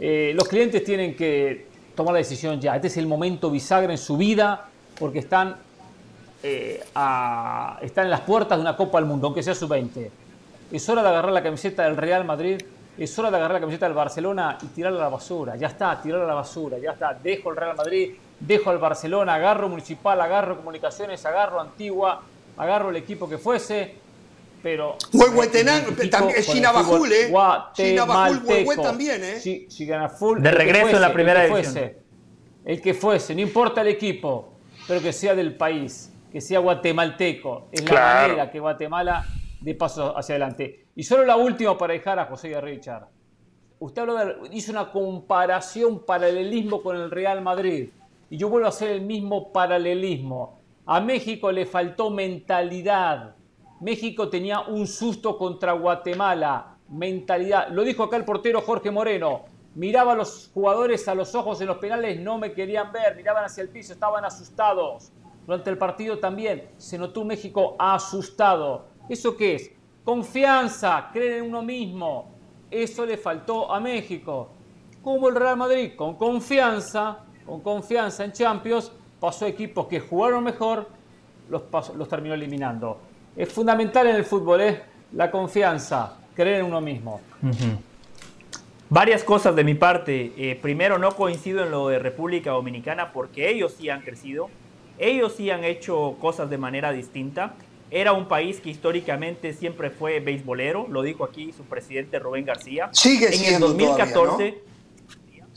Eh, los clientes tienen que tomar la decisión ya. Este es el momento bisagra en su vida porque están, eh, están en las puertas de una Copa del Mundo, aunque sea su 20 es hora de agarrar la camiseta del Real Madrid, es hora de agarrar la camiseta del Barcelona y tirarla a la basura. Ya está, tirarla a la basura, ya está. Dejo el Real Madrid, dejo el Barcelona, agarro Municipal, agarro Comunicaciones, agarro Antigua, agarro el equipo que fuese, pero... también, Chinabajul, ¿eh? Chinabajul, también, ¿eh? Sí, Full, de regreso en la primera el división. el que fuese, no importa el equipo, pero que sea del país, que sea guatemalteco. Es la manera que Guatemala de paso hacia adelante. Y solo la última para dejar a José y a Richard. Usted hizo una comparación, paralelismo con el Real Madrid. Y yo vuelvo a hacer el mismo paralelismo. A México le faltó mentalidad. México tenía un susto contra Guatemala. Mentalidad. Lo dijo acá el portero Jorge Moreno. Miraba a los jugadores a los ojos en los penales, no me querían ver, miraban hacia el piso, estaban asustados. Durante el partido también se notó México asustado. ¿Eso qué es? Confianza, creer en uno mismo. Eso le faltó a México. Como el Real Madrid, con confianza, con confianza en Champions, pasó a equipos que jugaron mejor, los terminó eliminando. Es fundamental en el fútbol, ¿eh? la confianza, creer en uno mismo. Varias cosas de mi parte. Eh, primero, no coincido en lo de República Dominicana porque ellos sí han crecido, ellos sí han hecho cosas de manera distinta. Era un país que históricamente siempre fue beisbolero, lo dijo aquí su presidente Rubén García. Sigue siendo. En el 2014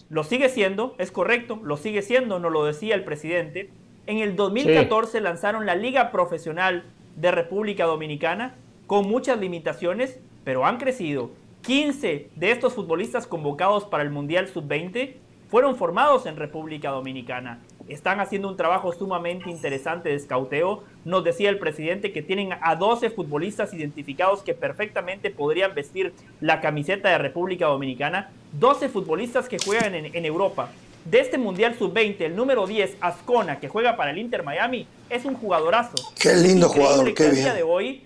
lo sigue siendo, es correcto, lo sigue siendo, nos lo decía el presidente. En el 2014 lanzaron la Liga Profesional de República Dominicana con muchas limitaciones, pero han crecido. 15 de estos futbolistas convocados para el Mundial Sub-20 fueron formados en República Dominicana están haciendo un trabajo sumamente interesante de escauteo. Nos decía el presidente que tienen a 12 futbolistas identificados que perfectamente podrían vestir la camiseta de República Dominicana. 12 futbolistas que juegan en, Europa. De este Mundial Sub-20, el número 10, Ascona, que juega para el Inter Miami, es un jugadorazo. Qué lindo jugador, qué bien. Día de hoy,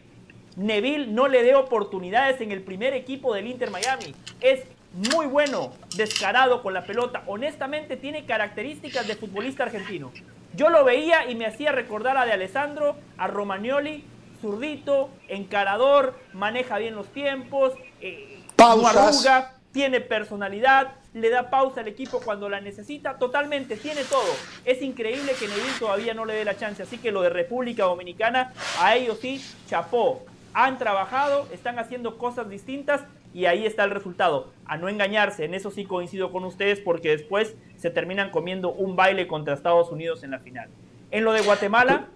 Neville no le dé oportunidades en el primer equipo del Inter Miami. Es muy bueno, descarado con la pelota. Honestamente tiene características de futbolista argentino. Yo lo veía y me hacía recordar a de Alessandro, a Romagnoli, zurdito, encarador, maneja bien los tiempos, eh, arruga, tiene personalidad, le da pausa al equipo cuando la necesita, totalmente, tiene todo. Es increíble que Neville todavía no le dé la chance, así que lo de República Dominicana, a ellos sí, chapó. Han trabajado, están haciendo cosas distintas y ahí está el resultado. A no engañarse, en eso sí coincido con ustedes porque después se terminan comiendo un baile contra Estados Unidos en la final. En lo de Guatemala,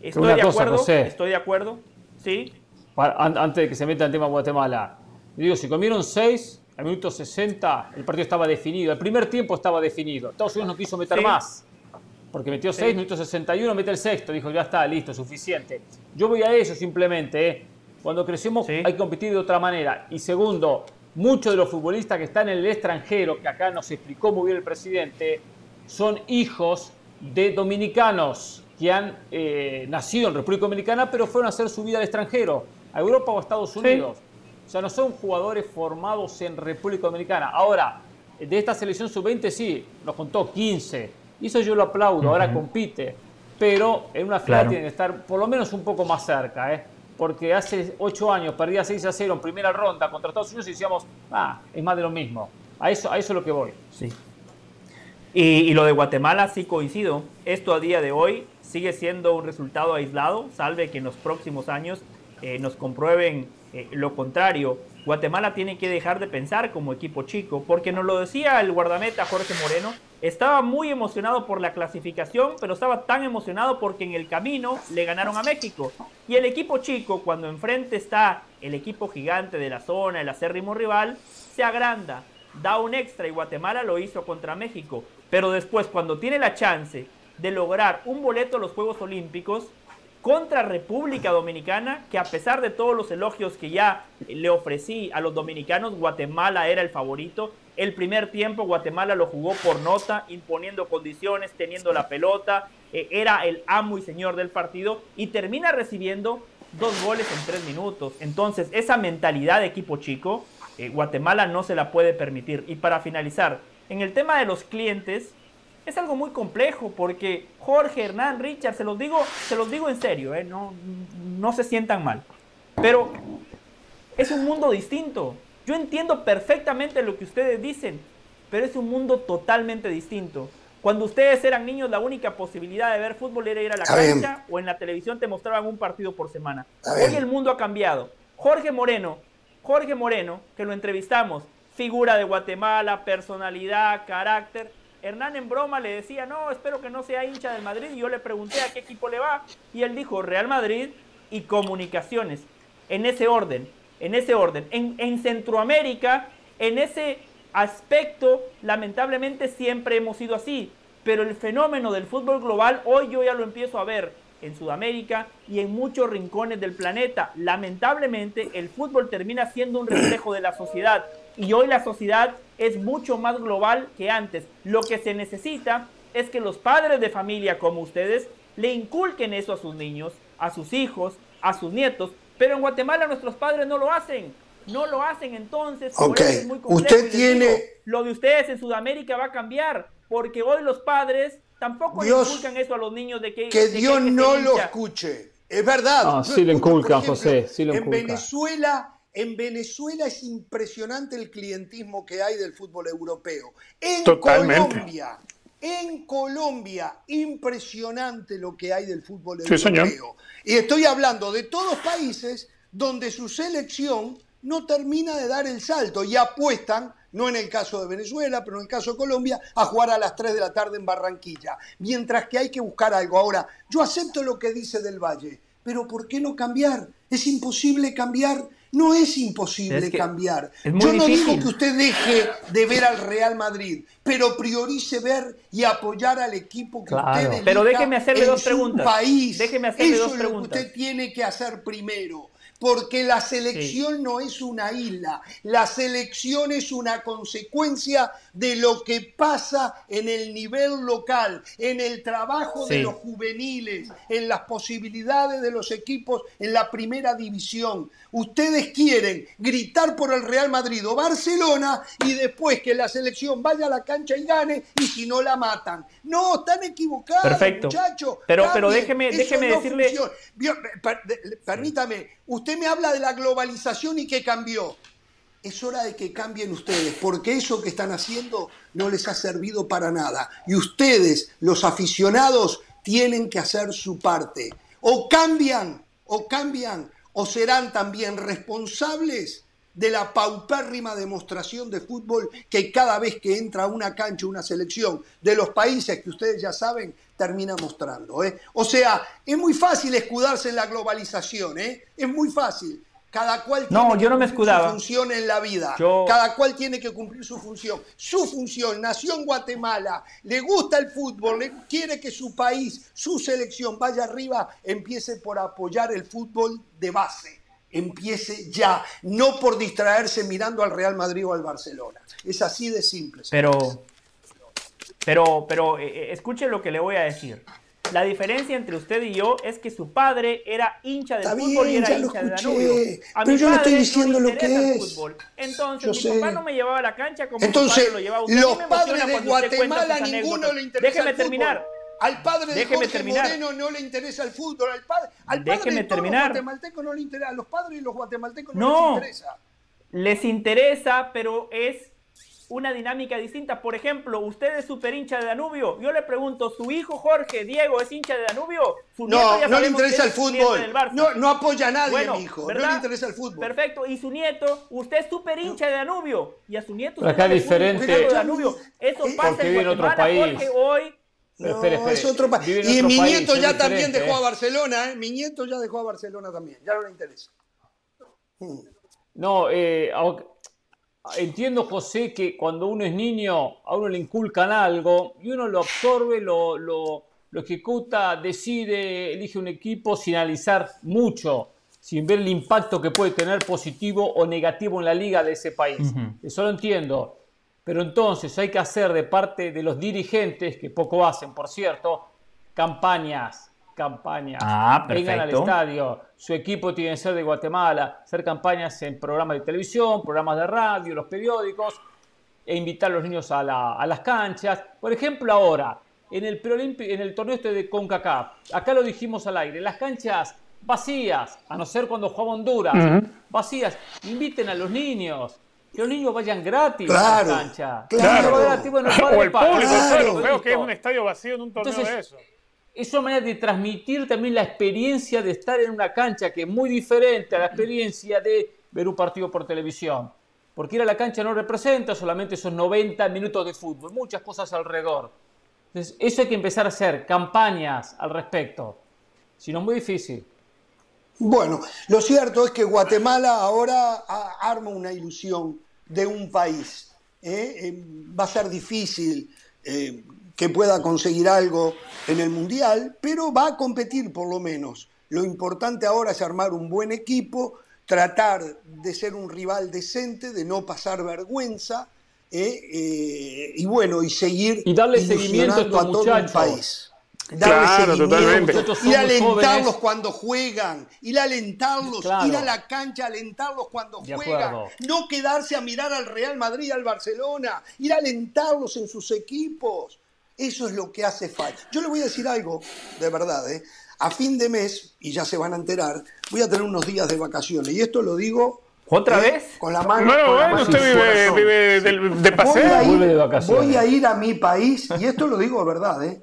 estoy de acuerdo, estoy de acuerdo, sí. Antes de que se meta el tema Guatemala, digo, si comieron seis, al minuto 60 el partido estaba definido, el primer tiempo estaba definido, Estados Unidos no quiso meter más. Porque metió 6, minuto 61, mete el sexto, dijo, ya está, listo, suficiente. Yo voy a eso simplemente, ¿eh? Cuando crecemos hay que competir de otra manera. Y segundo, muchos de los futbolistas que están en el extranjero, que acá nos explicó muy bien el presidente, son hijos de dominicanos que han eh, nacido en República Dominicana, pero fueron a hacer su vida al extranjero, a Europa o a Estados Unidos. Sea, no son jugadores formados en República Dominicana. Ahora, de esta selección sub-20 sí, nos contó 15. Y eso yo lo aplaudo, ahora compite. Pero en una final tiene que estar por lo menos un poco más cerca. ¿eh? porque hace ocho años perdía 6 a 0 en primera ronda contra Estados Unidos y decíamos, ah, es más de lo mismo. A eso, a eso es lo que voy. Sí. Y, lo de Guatemala sí coincido. Esto a día de hoy sigue siendo un resultado aislado, salve que en los próximos años eh, nos comprueben eh, lo contrario. Guatemala tiene que dejar de pensar como equipo chico, porque nos lo decía el guardameta Jorge Moreno, estaba muy emocionado por la clasificación, pero estaba tan emocionado porque en el camino le ganaron a México. Y el equipo chico, cuando enfrente está el equipo gigante de la zona, el acérrimo rival, se agranda, da un extra y Guatemala lo hizo contra México. Pero después, cuando tiene la chance de lograr un boleto a los Juegos Olímpicos, contra República Dominicana, que a pesar de todos los elogios que ya le ofrecí a los dominicanos, Guatemala era el favorito. El primer tiempo Guatemala lo jugó por nota, imponiendo condiciones, teniendo la pelota, eh, era el amo y señor del partido y termina recibiendo dos goles en tres minutos. Entonces, esa mentalidad de equipo chico, eh, Guatemala no se la puede permitir. Y para finalizar, en el tema de los clientes, es algo muy complejo porque Jorge, Hernán, Richard, se los digo, se los digo en serio, ¿eh? no, no se sientan mal. Pero es un mundo distinto. Yo entiendo perfectamente lo que ustedes dicen, pero es un mundo totalmente distinto. Cuando ustedes eran niños, la única posibilidad de ver fútbol era ir a la cancha o en la televisión te mostraban un partido por semana. Hoy el mundo ha cambiado. Jorge Moreno, Jorge Moreno, que lo entrevistamos, figura de Guatemala, personalidad, carácter, Hernán en broma le decía, no, espero que no sea hincha del Madrid. Y yo le pregunté a qué equipo le va. Y él dijo, Real Madrid y Comunicaciones. En ese orden, en ese orden. En, en Centroamérica, en ese aspecto, lamentablemente siempre hemos sido así. Pero el fenómeno del fútbol global, hoy yo ya lo empiezo a ver en Sudamérica y en muchos rincones del planeta. Lamentablemente, el fútbol termina siendo un reflejo de la sociedad y hoy la sociedad es mucho más global que antes. Lo que se necesita es que los padres de familia como ustedes le inculquen eso a sus niños, a sus hijos, a sus nietos, pero en Guatemala nuestros padres no lo hacen. No lo hacen entonces. Okay. Usted tiene... lo de ustedes en Sudamérica va a cambiar, porque hoy los padres tampoco le inculcan eso a los niños de que... Que Dios no lo escuche. Es verdad. Ah, sí lo inculcan, José. Sí lo en Venezuela en Venezuela es impresionante el clientismo que hay del fútbol europeo. En Colombia, en Colombia, impresionante lo que hay del fútbol europeo. Y estoy hablando de todos países donde su selección no termina de dar el salto y apuestan, no en el caso de Venezuela, pero en el caso de Colombia, a jugar a las 3 de la tarde en Barranquilla. Mientras que hay que buscar algo. Ahora, yo acepto lo que dice Del Valle, pero ¿por qué no cambiar? Es imposible cambiar no es imposible cambiar. Yo no digo que usted deje de ver al Real Madrid, pero priorice ver y apoyar al equipo que usted elija Pero déjeme hacerle dos preguntas. País. Déjeme hacerle Eso es lo que usted tiene que hacer primero porque la selección no es una isla, la selección es una consecuencia de lo que pasa en el nivel local, en el trabajo de los juveniles, en las posibilidades de los equipos en la primera división. Ustedes quieren gritar por el Real Madrid o Barcelona y después que la selección vaya a la cancha y gane y si no la matan. No, están equivocados, Perfecto. muchachos. Pero, pero déjeme, déjeme decirle... Permítame, usted me habla de la globalización y que cambió. Es hora de que cambien ustedes, porque eso que están haciendo no les ha servido para nada. Y ustedes, los aficionados, tienen que hacer su parte. O cambian, o cambian, o serán también responsables de la paupérrima demostración de fútbol que cada vez que entra a una cancha, una selección de los países que ustedes ya saben, termina mostrando. ¿eh? O sea, es muy fácil escudarse en la globalización, ¿eh? es muy fácil. Cada cual tiene no, yo no me escudaba. su función en la vida. Cada cual tiene que cumplir su función. Su función, nació en Guatemala, le gusta el fútbol, le quiere que su país, su selección vaya arriba, empiece por apoyar el fútbol de base. Empiece ya, no por distraerse mirando al Real Madrid o al Barcelona. Es así de simple. Pero, pero, pero, eh, eh, escuche lo que le voy a decir. La diferencia entre usted y yo es que su padre era hincha del fútbol y era hincha de Danubio. A pero yo no estoy diciendo lo que es. Entonces, mi papá no me llevaba a la cancha como Entonces, lo llevaba. Usted los padres de Guatemala ninguno le interesa Déjeme terminar. Al padre de Jorge Moreno no le interesa el fútbol. Al padre, al padre Déjeme de terminar. los guatemaltecos no le interesa. A los padres de los guatemaltecos no, les interesa. Les interesa, pero es una dinámica distinta. Por ejemplo, usted es super hincha de Danubio. Yo le pregunto, ¿su hijo Jorge Diego es hincha de Danubio? no, no le interesa el fútbol. No, no apoya a nadie, mi hijo. No le interesa el fútbol. Perfecto. Y su nieto, usted es súper hincha de Danubio. Y a su nieto Pero acá diferente. De Danubio. Eso pasa en otro país. Jorge hoy. No, es otro país. Y mi nieto ya también dejó a ¿eh? Barcelona, ¿eh? Mi nieto ya dejó a Barcelona también. Ya no le interesa. No, eh, entiendo, José, que cuando uno es niño, a uno le inculcan algo y uno lo absorbe, lo, lo, ejecuta, decide, elige un equipo sin analizar mucho, sin ver el impacto que puede tener positivo o negativo en la liga de ese país. Eso lo entiendo. Pero entonces hay que hacer de parte de los dirigentes, que poco hacen, por cierto, campañas campañas. Ah, Vengan al estadio. Su equipo tiene que ser de Guatemala. Hacer campañas en programas de televisión, programas de radio, los periódicos. E invitar a los niños a, las canchas. Por ejemplo, ahora, en el, en el torneo este de CONCACAF, acá lo dijimos al aire, las canchas vacías, a no ser cuando juega Honduras, vacías. Inviten a los niños. Que los niños vayan gratis a la cancha. Claro. o el público, claro, que es un estadio vacío en un torneo de eso es una manera de transmitir también la experiencia de estar en una cancha que es muy diferente a la experiencia de ver un partido por televisión. Porque ir a la cancha no representa solamente esos 90 minutos de fútbol, muchas cosas alrededor. Entonces, eso hay que empezar a hacer, campañas al respecto. Si no, es muy difícil. Bueno, lo cierto es que Guatemala ahora arma una ilusión de un país. ¿eh? Eh, va a ser difícil eh, que pueda conseguir algo en el Mundial, pero va a competir por lo menos. Lo importante ahora es armar un buen equipo, tratar de ser un rival decente, de no pasar vergüenza, eh, eh, y bueno, y seguir y darle seguimiento a, todo el país. Darle seguimiento, ir a alentarlos cuando juegan, ir a alentarlos, ir a la cancha a alentarlos cuando juegan, no quedarse a mirar al Real Madrid, al Barcelona, ir a alentarlos en sus equipos. Eso es lo que hace falta. Yo le voy a decir algo, de verdad, ¿eh? a fin de mes, y ya se van a enterar, voy a tener unos días de vacaciones. Y esto lo digo ¿Otra ¿eh? vez? Con la mano. Bueno, bueno, usted vive, de, paseo. Voy a, ir, voy a ir a mi país, y esto lo digo de verdad, ¿eh?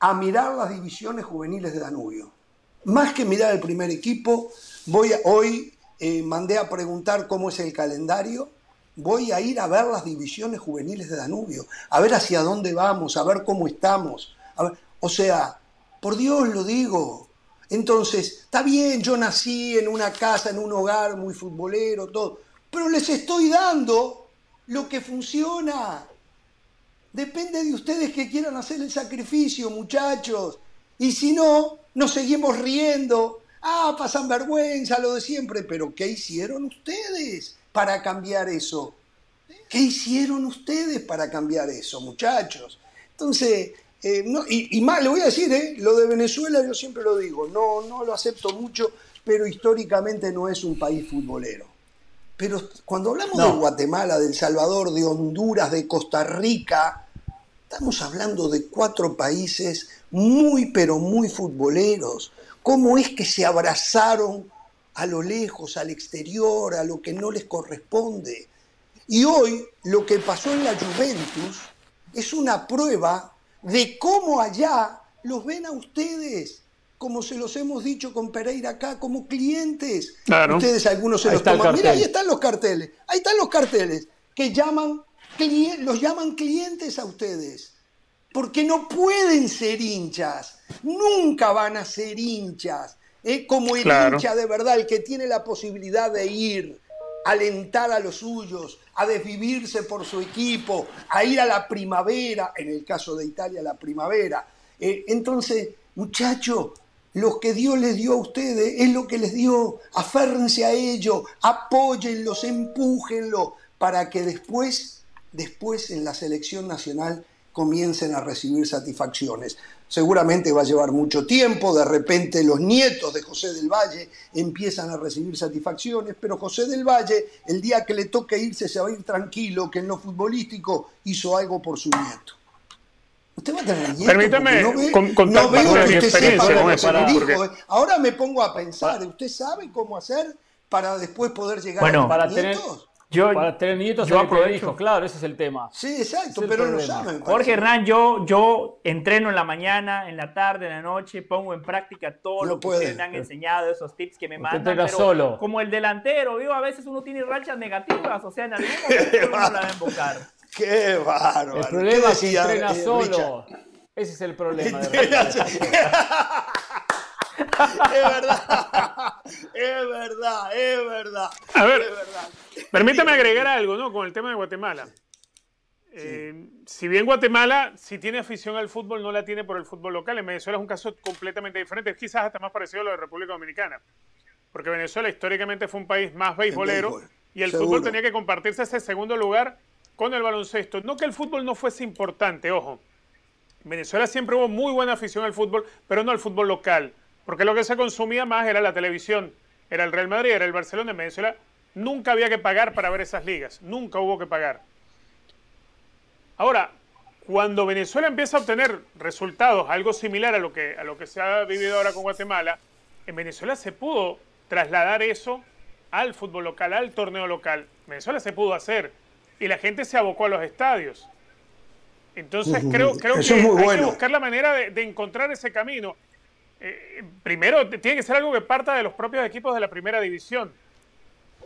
a mirar las divisiones juveniles de Danubio. Más que mirar el primer equipo, voy hoy eh, mandé a preguntar cómo es el calendario voy a ir a ver las divisiones juveniles de Danubio, a ver hacia dónde vamos, a ver cómo estamos. o sea, por Dios lo digo. Entonces, está bien, yo nací en una casa, en un hogar muy futbolero, todo, pero les estoy dando lo que funciona. Depende de ustedes que quieran hacer el sacrificio, muchachos. Y si no, nos seguimos riendo. Ah, pasan vergüenza, lo de siempre. Pero ¿qué hicieron ustedes? Para cambiar eso? ¿Qué hicieron ustedes para cambiar eso, muchachos? Entonces, eh, y, más, le voy a decir, eh, lo de Venezuela yo siempre lo digo, no, no lo acepto mucho, pero históricamente no es un país futbolero. Pero cuando hablamos de Guatemala, de El Salvador, de Honduras, de Costa Rica, estamos hablando de cuatro países muy, pero muy futboleros. ¿Cómo es que se abrazaron a lo lejos, al exterior, a lo que no les corresponde. Y hoy lo que pasó en la Juventus es una prueba de cómo allá los ven a ustedes, como se los hemos dicho con Pereira acá, como clientes. Ustedes algunos se los toman. Mira, ahí están los carteles, ahí están los carteles que llaman, los llaman clientes a ustedes. Porque no pueden ser hinchas, nunca van a ser hinchas como el hincha de verdad, el que tiene la posibilidad de ir, alentar a los suyos, a desvivirse por su equipo, a ir a la primavera, en el caso de Italia, la primavera. Eh, entonces, muchachos, lo que Dios les dio a ustedes es lo que les dio. Aférrense a ello, apóyenlos, empújenlo, para que después, después en la selección nacional comiencen a recibir satisfacciones seguramente va a llevar mucho tiempo, de repente los nietos de José del Valle empiezan a recibir satisfacciones, pero José del Valle, el día que le toque irse, se va a ir tranquilo, que en lo futbolístico hizo algo por su nieto. Usted va a tener nieto. Permítame no ve, no veo que usted sepa ¿eh? Ahora me pongo a pensar, ¿usted sabe cómo hacer para después poder llegar a los para tener, yo, para tener nietos yo aprovecho. claro, ese es el tema. Sí, exacto, pero no saben. Jorge Hernán, yo, yo entreno en la mañana, en la tarde, en la noche, pongo en práctica todo lo que ustedes me han enseñado, esos tips que me mandan. Pero solo. como el delantero, ¿vivo? a veces uno tiene rachas negativas, o sea, en algún *laughs* momento uno la va a invocar. Qué bárbaro. El problema es que entrena eh, solo. Ese es el problema. De *laughs* es verdad, *laughs* es verdad, es verdad. A ver, permítame agregar algo, ¿no? Con el tema de Guatemala. Eh, si bien Guatemala, si tiene afición al fútbol, no la tiene por el fútbol local. En Venezuela es un caso completamente diferente, quizás hasta más parecido a lo de República Dominicana. Porque Venezuela históricamente fue un país más beisbolero y el fútbol tenía que compartirse ese segundo lugar con el baloncesto. No que el fútbol no fuese importante, ojo. En Venezuela siempre hubo muy buena afición al fútbol, pero no al fútbol local. Porque lo que se consumía más era la televisión. Era el Real Madrid, era el Barcelona. En Venezuela nunca había que pagar para ver esas ligas. Nunca hubo que pagar. Ahora, cuando Venezuela empieza a obtener resultados, algo similar a lo que, a lo que se ha vivido ahora con Guatemala, en Venezuela se pudo trasladar eso al fútbol local, al torneo local. Venezuela se pudo hacer y la gente se abocó a los estadios. Entonces creo, creo que hay que buscar la manera de encontrar ese camino. Eh, primero tiene que ser algo que parta de los propios equipos de la primera división.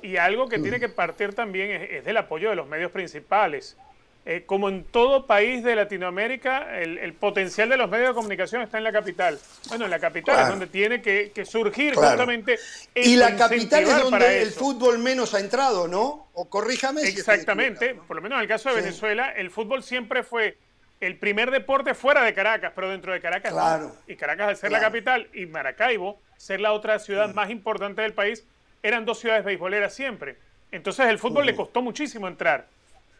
Y algo que tiene que partir también es, del apoyo de los medios principales. Eh, como en todo país de Latinoamérica, el, potencial de los medios de comunicación está en la capital. Bueno, en la capital es donde tiene que, surgir justamente. Y la capital es donde el fútbol menos ha entrado, ¿no? O corríjame. Exactamente. por lo menos en el caso de Venezuela, el fútbol siempre fue el primer deporte fuera de Caracas, pero dentro de Caracas claro, Y Caracas, al ser la capital, y Maracaibo, ser la otra ciudad más importante del país, eran dos ciudades beisboleras siempre. Entonces el fútbol le costó muchísimo entrar.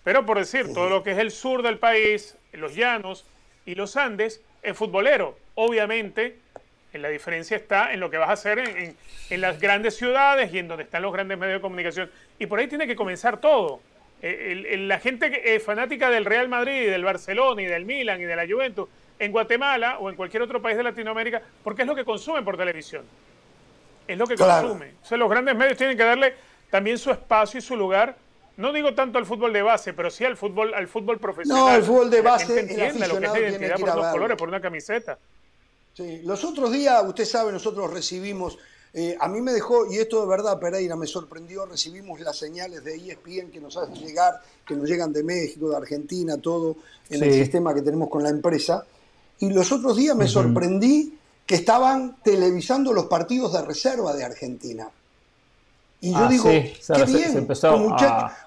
Pero por decir, todo lo que es el sur del país, los llanos y los Andes, es futbolero. Obviamente, la diferencia está en lo que vas a hacer en, en las grandes ciudades y en donde están los grandes medios de comunicación. Y por ahí tiene que comenzar todo. Eh, la gente eh, fanática del Real Madrid, y del Barcelona y del Milan y de la Juventus en Guatemala o en cualquier otro país de Latinoamérica, porque es lo que consumen por televisión. Es lo que consumen. O sea, los grandes medios tienen que darle también su espacio y su lugar. No digo tanto al fútbol de base, pero sí al fútbol, al fútbol profesional. No, el fútbol de base. entiende lo que es identidad por unos colores, por una camiseta. Sí, los otros días, usted sabe, nosotros recibimos eh, a mí me dejó, y esto de verdad, Pereira, me sorprendió, recibimos las señales de ESPN que nos hacen llegar, que nos llegan de México, de Argentina, todo en el sistema que tenemos con la empresa. Y los otros días me sorprendí que estaban televisando los partidos de reserva de Argentina. Y yo ah, digo, qué bien,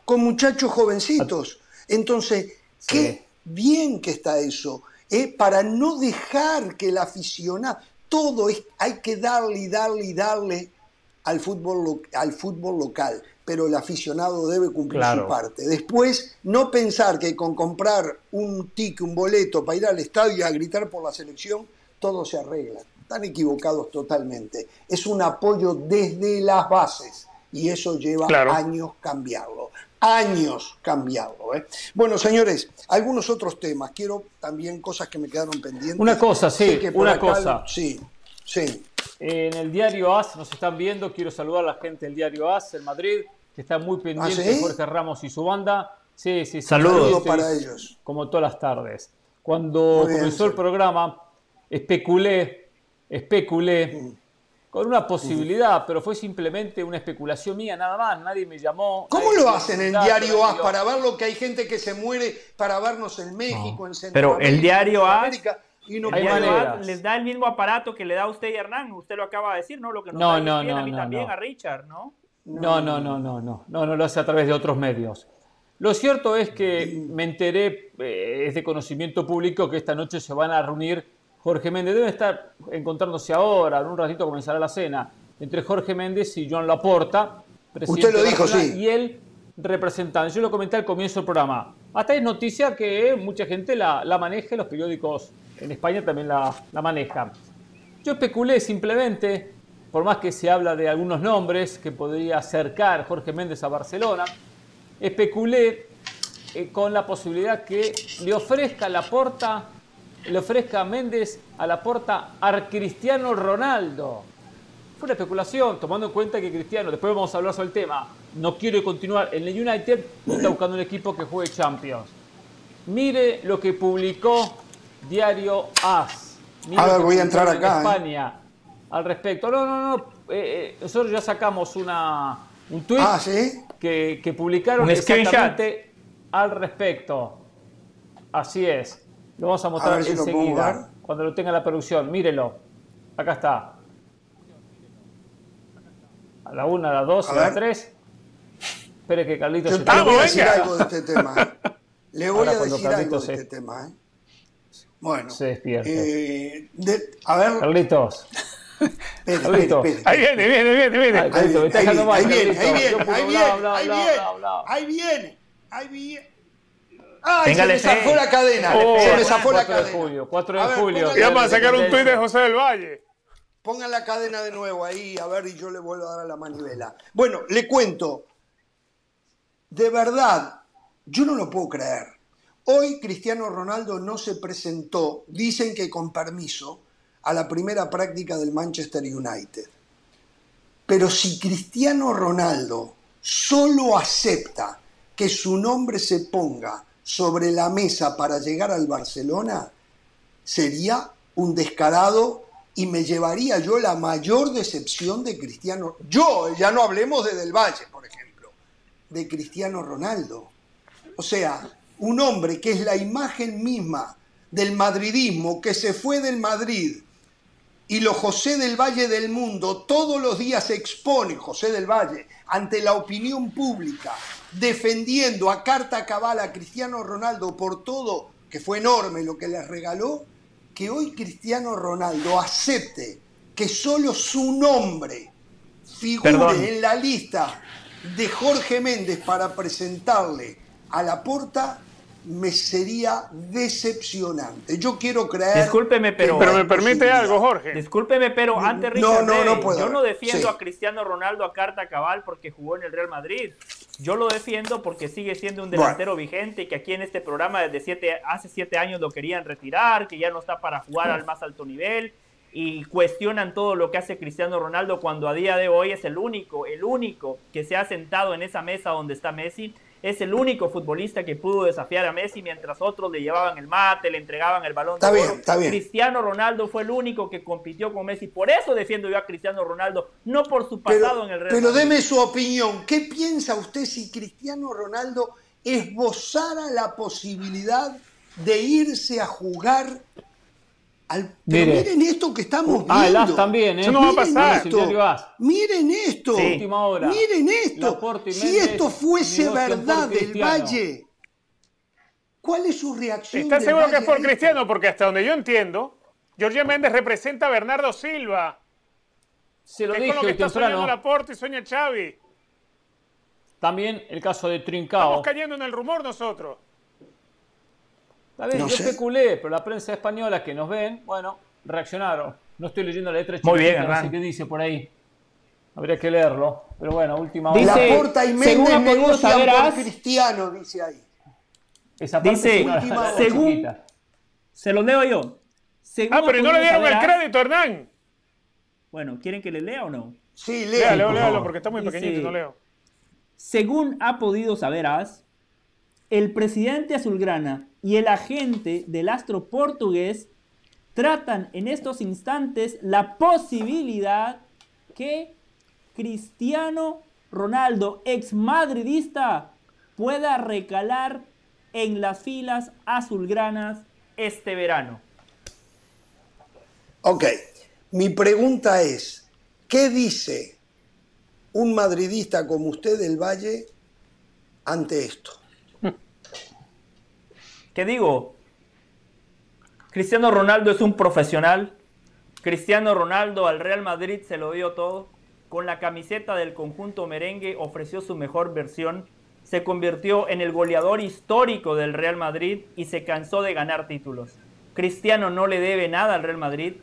con, muchachos jovencitos. Entonces, qué bien que está eso. Eh, para no dejar que el aficionado, todo es, hay que darle y darle y darle al fútbol, al fútbol local, pero el aficionado debe cumplir su parte. Después, no pensar que con comprar un ticket, un boleto para ir al estadio y a gritar por la selección, todo se arregla. Están equivocados totalmente. Es un apoyo desde las bases y eso lleva años cambiarlo años cambiarlo. ¿eh? Bueno, señores, algunos otros temas. Quiero también cosas que me quedaron pendientes. Una cosa, sí, una cosa. Sí, sí. En el diario AS nos están viendo. Quiero saludar a la gente del diario AS en Madrid, que está muy pendiente de ¿Ah, Jorge Ramos y su banda. Sí, sí, Saludos para ellos. Como todas las tardes. Cuando comenzó el programa, especulé, especulé. Mm con una posibilidad, pero fue simplemente una especulación mía, nada más, nadie me llamó. ¿Cómo lo hacen en el diario A para ver lo que hay gente que se muere para vernos en México, en Centroamérica? Pero el diario A, y no hay les da el mismo aparato que le da a usted y Hernán, usted lo acaba de decir, ¿no? Lo que nos no, no, no, a mí también, a Richard, ¿no? No, no, no, no, no, no, no lo hace a través de otros medios. Lo cierto es que me enteré, eh, es de conocimiento público, que esta noche se van a reunir Jorge Méndez debe estar encontrándose ahora, en un ratito comenzará la cena, entre Jorge Méndez y Joan Laporta, presidente Usted lo dijo, sí. y el representante. Yo lo comenté al comienzo del programa. Hasta es noticia que mucha gente la, la maneja, los periódicos en España también la, la manejan. Yo especulé simplemente, por más que se habla de algunos nombres que podría acercar Jorge Méndez a Barcelona, especulé eh, con la posibilidad que le ofrezca la porta le ofrezca a Méndez a la porta a Cristiano Ronaldo. Fue una especulación, tomando en cuenta que Cristiano, después vamos a hablar sobre el tema, no quiero continuar. En el United está buscando un equipo que juegue Champions. Mire lo que publicó Diario AS. a ver, voy a entrar acá. ¿eh? España al respecto. No, no, no. Eh, eh, nosotros ya sacamos una, un tweet ah, que, que, publicaron exactamente al respecto. Así es. Lo vamos a mostrar enseguida. cuando lo tenga la producción. Mírelo. Acá está. A la una, a la dos, a, la tres. Espere que Carlitos se Le voy a decir algo de este tema. *laughs* Le voy a decir algo de este tema. ¿eh? Bueno. Se despierta. Eh, a ver. Carlitos. *laughs* Ahí viene, viene, viene, viene. Ahí, ahí, viene, ahí viene, ahí viene, ahí viene, ahí viene, ahí viene. ¡Ay, se me zafó la cadena! Oh, se me zafó la cadena. 4 de julio, 4 de julio. Y vamos a sacar un tuit de José del Valle. Pongan la cadena de nuevo ahí, a ver, y yo le vuelvo a dar a la manivela. Bueno, le cuento. De verdad, yo no lo puedo creer. Hoy Cristiano Ronaldo no se presentó, dicen que con permiso, a la primera práctica del Manchester United. Pero si Cristiano Ronaldo solo acepta que su nombre se ponga sobre la mesa para llegar al Barcelona, sería un descarado y me llevaría yo la mayor decepción de Cristiano. Yo, ya no hablemos de Del Valle, por ejemplo, de Cristiano Ronaldo. O sea, un hombre que es la imagen misma del madridismo, que se fue del Madrid, y lo José del Valle del mundo todos los días se expone, José del Valle, ante la opinión pública, defendiendo a carta cabal a Cristiano Ronaldo por todo, que fue enorme lo que le regaló, que hoy Cristiano Ronaldo acepte que solo su nombre figure en la lista de Jorge Méndez para presentarle a la porta me sería decepcionante. Yo quiero creer. Discúlpeme, pero. Pero me permite algo, Jorge. Discúlpeme, pero antes Richard, no, no, no Yo no defiendo a Cristiano Ronaldo a carta cabal porque jugó en el Real Madrid. Yo lo defiendo porque sigue siendo un delantero vigente y que aquí en este programa desde siete, hace siete años lo querían retirar, que ya no está para jugar al más alto nivel y cuestionan todo lo que hace Cristiano Ronaldo cuando a día de hoy es el único, el único que se ha sentado en esa mesa donde está Messi es el único futbolista que pudo desafiar a Messi mientras otros le llevaban el mate, le entregaban el balón. Está bien, está bien. Cristiano Ronaldo fue el único que compitió con Messi. Por eso defiendo yo a Cristiano Ronaldo, no por su pasado en el Real Pero deme su opinión. ¿Qué piensa usted si Cristiano Ronaldo esbozara la posibilidad de irse a jugar miren esto que estamos viendo. Ah, el As también, ¿eh? Eso no va a pasar. Miren esto. Miren esto. Si esto fuese verdad del Valle, ¿cuál es su reacción? ¿Estás seguro que es por Cristiano? Porque hasta donde yo entiendo, Jorge Méndez representa a Bernardo Silva. Se lo dije que está soñando Laporte y sueña Xavi. También el caso de Trincao. Estamos cayendo en el rumor nosotros yo especulé, pero la prensa española que nos ven, bueno, reaccionaron. No estoy leyendo la letra Muy bien, no sé qué dice por ahí. Habría que leerlo. Pero bueno, última hora. Dice, la Porta y Méndez negocian por Cristiano, dice ahí. Esa parte dice, es *laughs* según, se lo leo yo. ah, pero no le dieron el crédito, Hernán. Bueno, ¿quieren que le lea o no? Sí, léalo, léalo, porque está muy pequeñito, no leo. Según ha podido saber As, el presidente azulgrana y el agente del astro portugués tratan en estos instantes la posibilidad que Cristiano Ronaldo, ex madridista, pueda recalar en las filas azulgranas este verano. Ok, mi pregunta es, ¿qué dice un madridista como usted del Valle ante esto? ¿Qué digo? Cristiano Ronaldo es un profesional. Cristiano Ronaldo al Real Madrid se lo dio todo. Con la camiseta del conjunto merengue ofreció su mejor versión. Se convirtió en el goleador histórico del Real Madrid y se cansó de ganar títulos. Cristiano no le debe nada al Real Madrid.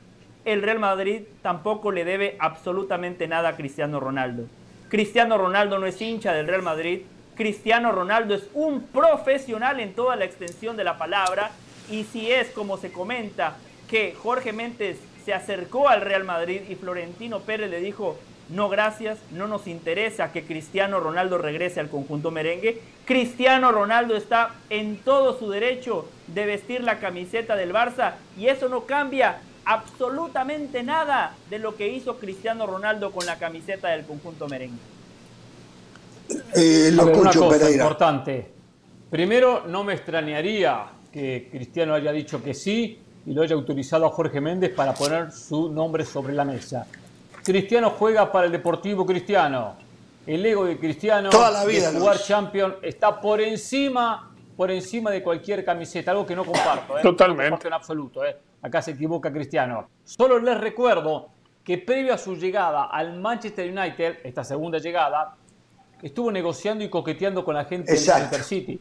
El Real Madrid tampoco le debe absolutamente nada a Cristiano Ronaldo. Cristiano Ronaldo no es hincha del Real Madrid, Cristiano Ronaldo es un profesional en toda la extensión de la palabra y si es como se comenta que Jorge Méndez se acercó al Real Madrid y Florentino Pérez le dijo no gracias, no nos interesa que Cristiano Ronaldo regrese al conjunto merengue. Cristiano Ronaldo está en todo su derecho de vestir la camiseta del Barça y eso no cambia absolutamente nada de lo que hizo Cristiano Ronaldo con la camiseta del conjunto merengue. Eh, lo una cosa importante. Primero, no me extrañaría que Cristiano haya dicho que sí y lo haya autorizado a Jorge Méndez para poner su nombre sobre la mesa. Cristiano juega para el Deportivo Cristiano. El ego de Cristiano Toda la vida, de jugar Champions está por encima, por encima de cualquier camiseta, algo que no comparto. ¿eh? Totalmente. en absoluto. ¿eh? Acá se equivoca Cristiano. Solo les recuerdo que previo a su llegada al Manchester United, esta segunda llegada, estuvo negociando y coqueteando con la gente del Manchester City.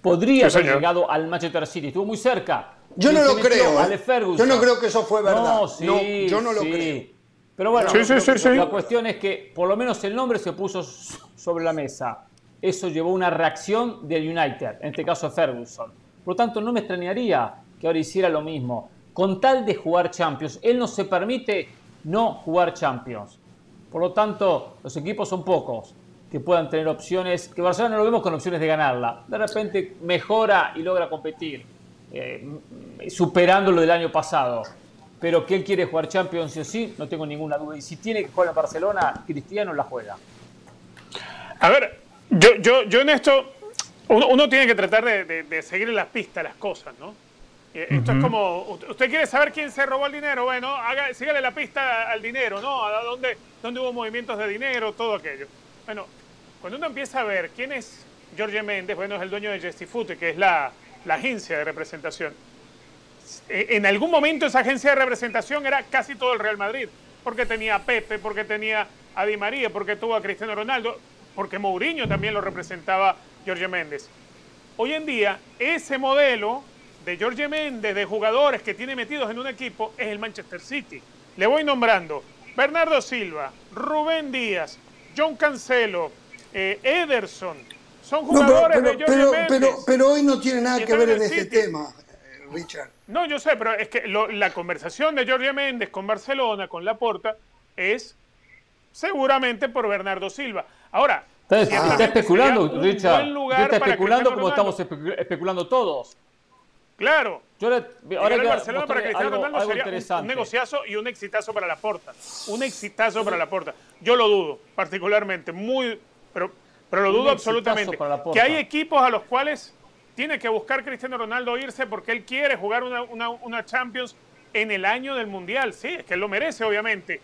Podría haber llegado al Manchester City, estuvo muy cerca. Yo no lo creo. ¿eh? Yo no creo que eso fue verdad. No, sí, yo no lo creo. Pero bueno, la cuestión es que por lo menos el nombre se puso sobre la mesa. Eso llevó una reacción del United, en este caso Ferguson. Por lo tanto, no me extrañaría que ahora hiciera lo mismo. Con tal de jugar Champions, él no se permite no jugar Champions. Por lo tanto, los equipos son pocos que puedan tener opciones, que Barcelona no lo vemos con opciones de ganarla. De repente mejora y logra competir, eh, superando lo del año pasado pero que él quiere jugar Champions sí o sí, no tengo ninguna duda. Y si tiene que jugar en Barcelona, Cristiano la juega. A ver, yo, yo, yo en esto, uno, tiene que tratar de, seguir en las pistas las cosas, ¿no? Eh, esto es como, usted quiere saber quién se robó el dinero, bueno, haga, sígale la pista al dinero, ¿no? A dónde, dónde hubo movimientos de dinero, todo aquello. Bueno, cuando uno empieza a ver quién es Jorge Méndez, bueno, es el dueño de Gestifute, que es la, la agencia de representación eh, en algún momento esa agencia de representación era casi todo el Real Madrid, porque tenía a Pepe, porque tenía a Di María, porque tuvo a Cristiano Ronaldo, porque Mourinho también lo representaba Jorge Méndez. Hoy en día, ese modelo de Jorge Méndez, de jugadores que tiene metidos en un equipo, es el Manchester City. Le voy nombrando Bernardo Silva, Rubén Díaz, John Cancelo, eh, Ederson. Son jugadores de Jorge Méndez. Pero, hoy no tiene nada que ver en este tema. Richard. No, yo sé, pero es que la conversación de Jorge Méndez con Barcelona, con Laporta, es seguramente por Bernardo Silva. Ahora, está especulando, Richard. Está especulando como estamos especulando todos. Claro. Yo ahora el Barcelona para Cristiano Ronaldo sería un, negociazo y un exitazo para la porta. Un exitazo para la porta. Yo lo dudo, particularmente. Muy, pero, pero lo dudo absolutamente. Que hay equipos a los cuales tiene que buscar Cristiano Ronaldo irse porque él quiere jugar una, Champions en el año del Mundial. Sí, es que él lo merece, obviamente.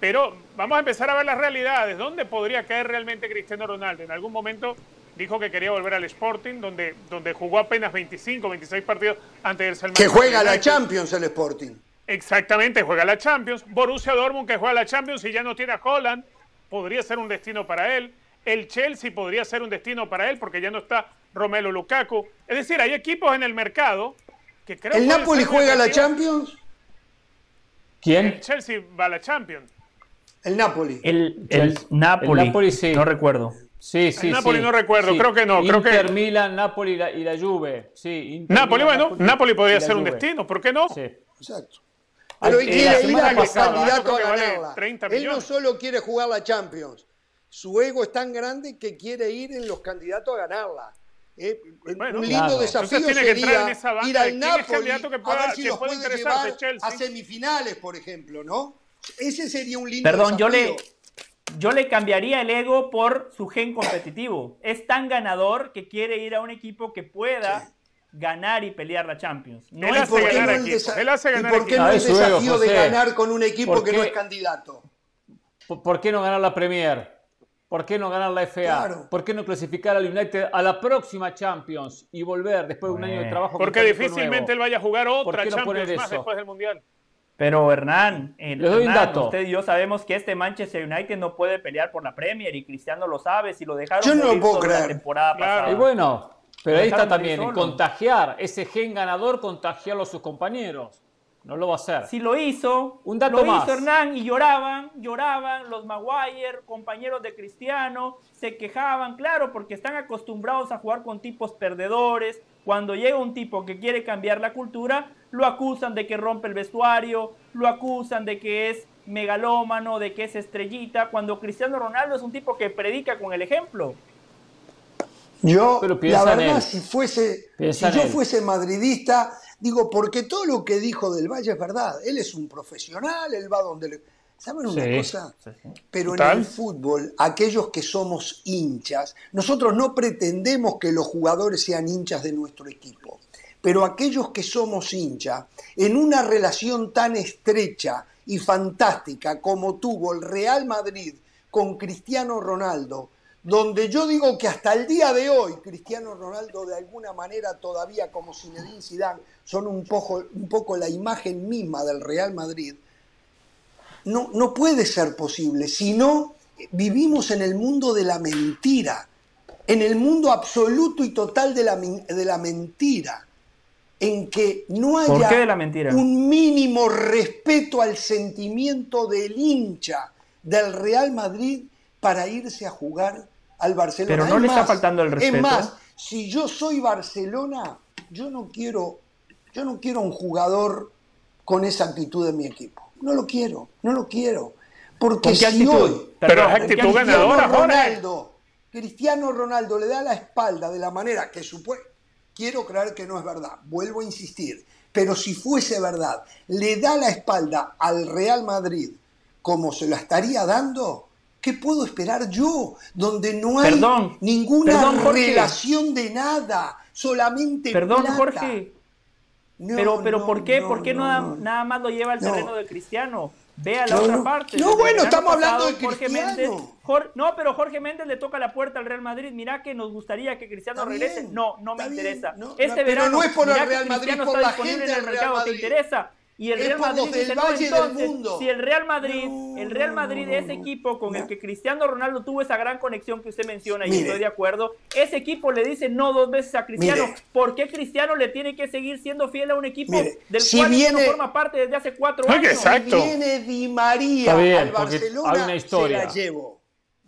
Pero vamos a empezar a ver las realidades. ¿Dónde podría caer realmente Cristiano Ronaldo? En algún momento dijo que quería volver al Sporting, donde, donde jugó apenas 25, 26 partidos antes del Que juega la Champions el Sporting. Exactamente, juega la Champions. Borussia Dortmund que juega la Champions y ya no tiene a Holland, podría ser un destino para él. El Chelsea podría ser un destino para él porque ya no está Romelo Lukaku. Es decir, hay equipos en el mercado que creo ¿El Napoli juega la Champions? ¿Quién? El Chelsea va a la Champions. El Napoli. El, Napoli, sí. no recuerdo. Sí, sí, el Napoli no recuerdo, creo que no. Inter, creo que... Milan, Napoli y la, Juve. Sí, Napoli, bueno, Napoli, podría ser un destino, ¿por qué no? Sí. Exacto. Pero él quiere ir a los candidatos a ganarla. Él no solo quiere jugar la Champions, su ego es tan grande que quiere ir en los candidatos a ganarla. Eh, un lindo desafío sería ir al Napoli a ver si los puede llevar a semifinales, por ejemplo, ¿no? Ese sería un lindo Perdón, desafío. yo le, yo le cambiaría el ego por su gen competitivo. Es tan ganador que quiere ir a un equipo que pueda ganar y pelear la Champions. No él, hace ganar no él hace ganar ¿Y por qué no el desafío de ganar con un equipo que no es candidato? ¿Por qué no ganar la Premier? ¿Por qué no ganar la FA? ¿Por qué no clasificar al United a la próxima Champions y volver después de un año de trabajo? Porque difícilmente él vaya a jugar otra Champions más después del Mundial. Pero Hernán, usted y yo sabemos que este Manchester United no puede pelear por la Premier y Cristiano lo sabe, si lo dejaron yo no lo puedo creer. la temporada pasada. Y bueno, pero ahí está también, contagiar, ese gen ganador, contagiarlo a sus compañeros. No lo va a hacer. Si lo hizo, un dato lo hizo Hernán y lloraban, lloraban los Maguire, compañeros de Cristiano, se quejaban, claro, porque están acostumbrados a jugar con tipos perdedores. Cuando llega un tipo que quiere cambiar la cultura, lo acusan de que rompe el vestuario, lo acusan de que es megalómano, de que es estrellita, cuando Cristiano Ronaldo es un tipo que predica con el ejemplo. Yo, la verdad, si fuese, si yo fuese madridista, digo, porque todo lo que dijo del Valle es verdad. Él es un profesional, él va donde le. ¿Saben una cosa? Pero en el fútbol, aquellos que somos hinchas, nosotros no pretendemos que los jugadores sean hinchas de nuestro equipo. Pero aquellos que somos hinchas, en una relación tan estrecha y fantástica como tuvo el Real Madrid con Cristiano Ronaldo, donde yo digo que hasta el día de hoy Cristiano Ronaldo de alguna manera todavía como Zinedine Zidane son un poco, un poco la imagen misma del Real Madrid, no, no puede ser posible, si no vivimos en el mundo de la mentira, en el mundo absoluto y total de la, de la mentira, en que no haya un mínimo respeto al sentimiento del hincha del Real Madrid para irse a jugar al Barcelona. Pero no le está faltando el respeto. Es más, si yo soy Barcelona, yo no quiero, yo no quiero un jugador con esa actitud de mi equipo. No lo quiero, no lo quiero. Porque si hoy Pero es actitud ganadora, Ronaldo, Cristiano Ronaldo le da la espalda de la manera que supone, quiero creer que no es verdad, vuelvo a insistir, pero si fuese verdad, le da la espalda al Real Madrid como se la estaría dando, ¿Qué puedo esperar yo? Donde no hay ninguna relación de nada, solamente Perdón, Jorge. pero, pero ¿por qué? ¿Por qué no, nada más lo lleva al terreno de Cristiano? Ve a la otra parte. No, bueno, estamos hablando de Jorge Méndez, no, pero Jorge Méndez le toca la puerta al Real Madrid. Mira que nos gustaría que Cristiano regrese. no, no me interesa. este verano, no es por el Real Madrid, por la gente en el mercado. ¿Te interesa? Y el Real Madrid dice, no, entonces, si el Real Madrid, el Real Madrid, ese equipo con el que Cristiano Ronaldo tuvo esa gran conexión que usted menciona, y estoy de acuerdo, ese equipo le dice no dos veces a Cristiano. ¿Por qué Cristiano le tiene que seguir siendo fiel a un equipo del cual no forma parte desde hace cuatro años? Exacto. Si viene Di María al Barcelona, se la llevo.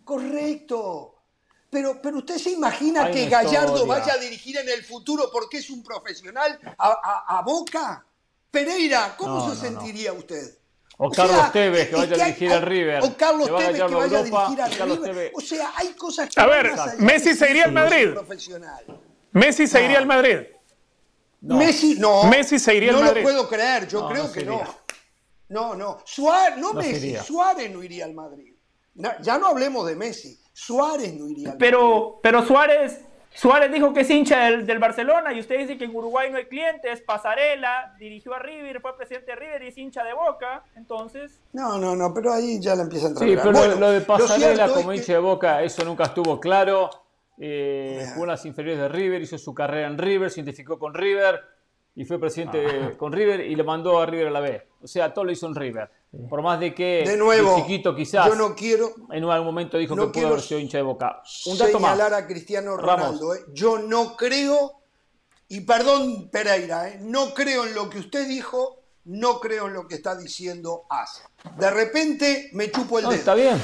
Correcto. Pero, pero usted se imagina que Gallardo vaya a dirigir en el futuro porque es un profesional a Boca. Pereira, ¿cómo se sentiría usted? O, Carlos Tevez que vaya a dirigir al River. O Carlos Tevez que vaya a dirigir al River. O sea, hay cosas que. A ver, Messi se iría al Madrid. Messi se iría al Madrid. Messi, no. Messi se iría al Madrid. No lo puedo creer, yo creo que no. No, no. Suárez, no, Messi, Suárez no iría al Madrid. ya no hablemos de Messi. Suárez no iría al Madrid. Pero, pero Suárez Suárez dijo que es hincha del, Barcelona y usted dice que en Uruguay no hay clientes. Pasarela dirigió a River, fue presidente de River y es hincha de Boca. Entonces. No, no, no, pero ahí ya le empieza a entrar. Sí, pero lo de Pasarela como hincha de Boca, eso nunca estuvo claro. Eh, jugó en las inferiores de River, hizo su carrera en River, se identificó con River y fue presidente ah. con River y le mandó a River a la B. O sea, todo lo hizo en River. Por más de que de nuevo, chiquito quizás yo no quiero, en algún momento dijo que pudo haber sido hincha de Boca. Un dato señalar a Cristiano Ronaldo. Eh. Yo no creo, y perdón Pereira, eh, no creo en lo que usted dijo, no creo en lo que está diciendo As. De repente me chupo el dedo. Está bien.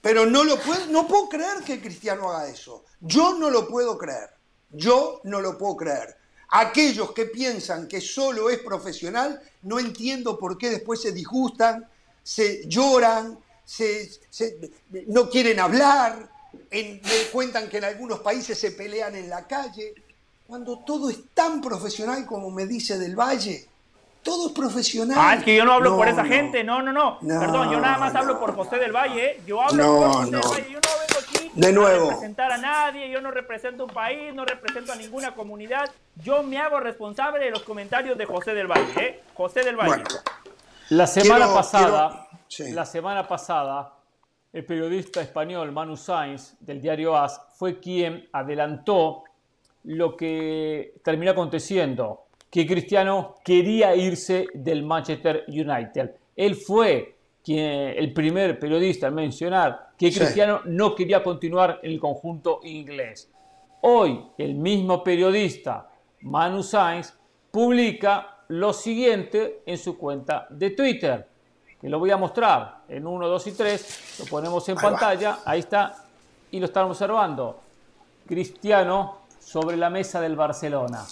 Pero no lo puedo, no puedo creer que Cristiano haga eso. Yo no lo puedo creer. Yo no lo puedo creer. Aquellos que piensan que solo es profesional, no entiendo por qué después se disgustan, se lloran, se, no quieren hablar, me cuentan que en algunos países se pelean en la calle, cuando todo es tan profesional como me dice del Valle. Todo es profesional. Ah, es que yo no hablo por esa gente. No, no, no, Perdón, yo nada más hablo por José del Valle. Yo hablo por José del Valle. Yo no de nuevo. a representar a nadie. Yo no represento un país, no represento a ninguna comunidad. Yo me hago responsable de los comentarios de José del Valle. ¿eh? José del Valle. la semana pasada, la semana pasada, el periodista español Manu Sainz del diario AS fue quien adelantó lo que terminó aconteciendo que Cristiano quería irse del Manchester United. Él fue quien, el primer periodista en mencionar que Cristiano no quería continuar en el conjunto inglés. Hoy el mismo periodista, Manu Sainz, publica lo siguiente en su cuenta de Twitter, que lo voy a mostrar en 1, 2 y 3, lo ponemos en pantalla, ahí está, y lo están observando. Cristiano sobre la mesa del Barcelona.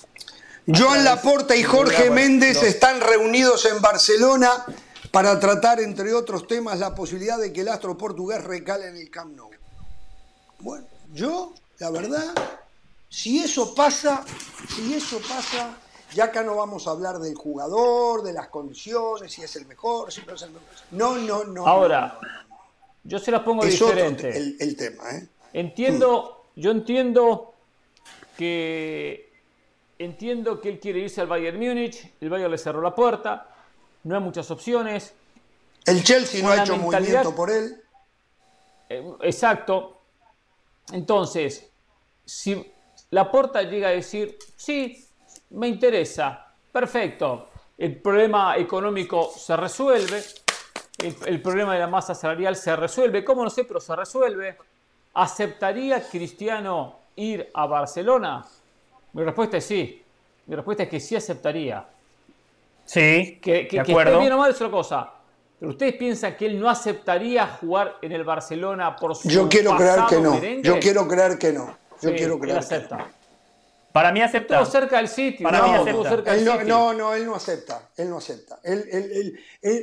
Joan Laporta y Jorge Méndez están reunidos en Barcelona para tratar, entre otros temas, la posibilidad de que el astro portugués recale en el Camp Nou. Bueno, yo, la verdad, si eso pasa, si eso pasa, ya acá no vamos a hablar del jugador, de las condiciones, si es el mejor, si no es el mejor. No, no, no. Ahora, yo se la pongo diferente. el, tema, ¿eh? Entiendo, yo entiendo que entiendo que él quiere irse al Bayern Múnich, el Bayern le cerró la puerta, no hay muchas opciones. El Chelsea no ha hecho movimiento por él. Eh, exacto. Entonces, si la puerta llega a decir, sí, me interesa, perfecto, el problema económico se resuelve, el, problema de la masa salarial se resuelve, ¿cómo no sé? Pero se resuelve. ¿Aceptaría Cristiano ir a Barcelona? Mi respuesta es sí. Mi respuesta es que sí aceptaría. Sí, que, que, de acuerdo. que bien o mal es otra cosa. Pero ustedes piensan que él no aceptaría jugar en el Barcelona por su Yo quiero creer que no. Yo quiero creer que no. Yo quiero creer. Él acepta. Para mí acepta. Estuvo cerca del sitio. Para no, mí acepta. no, no, él no acepta. Él no acepta.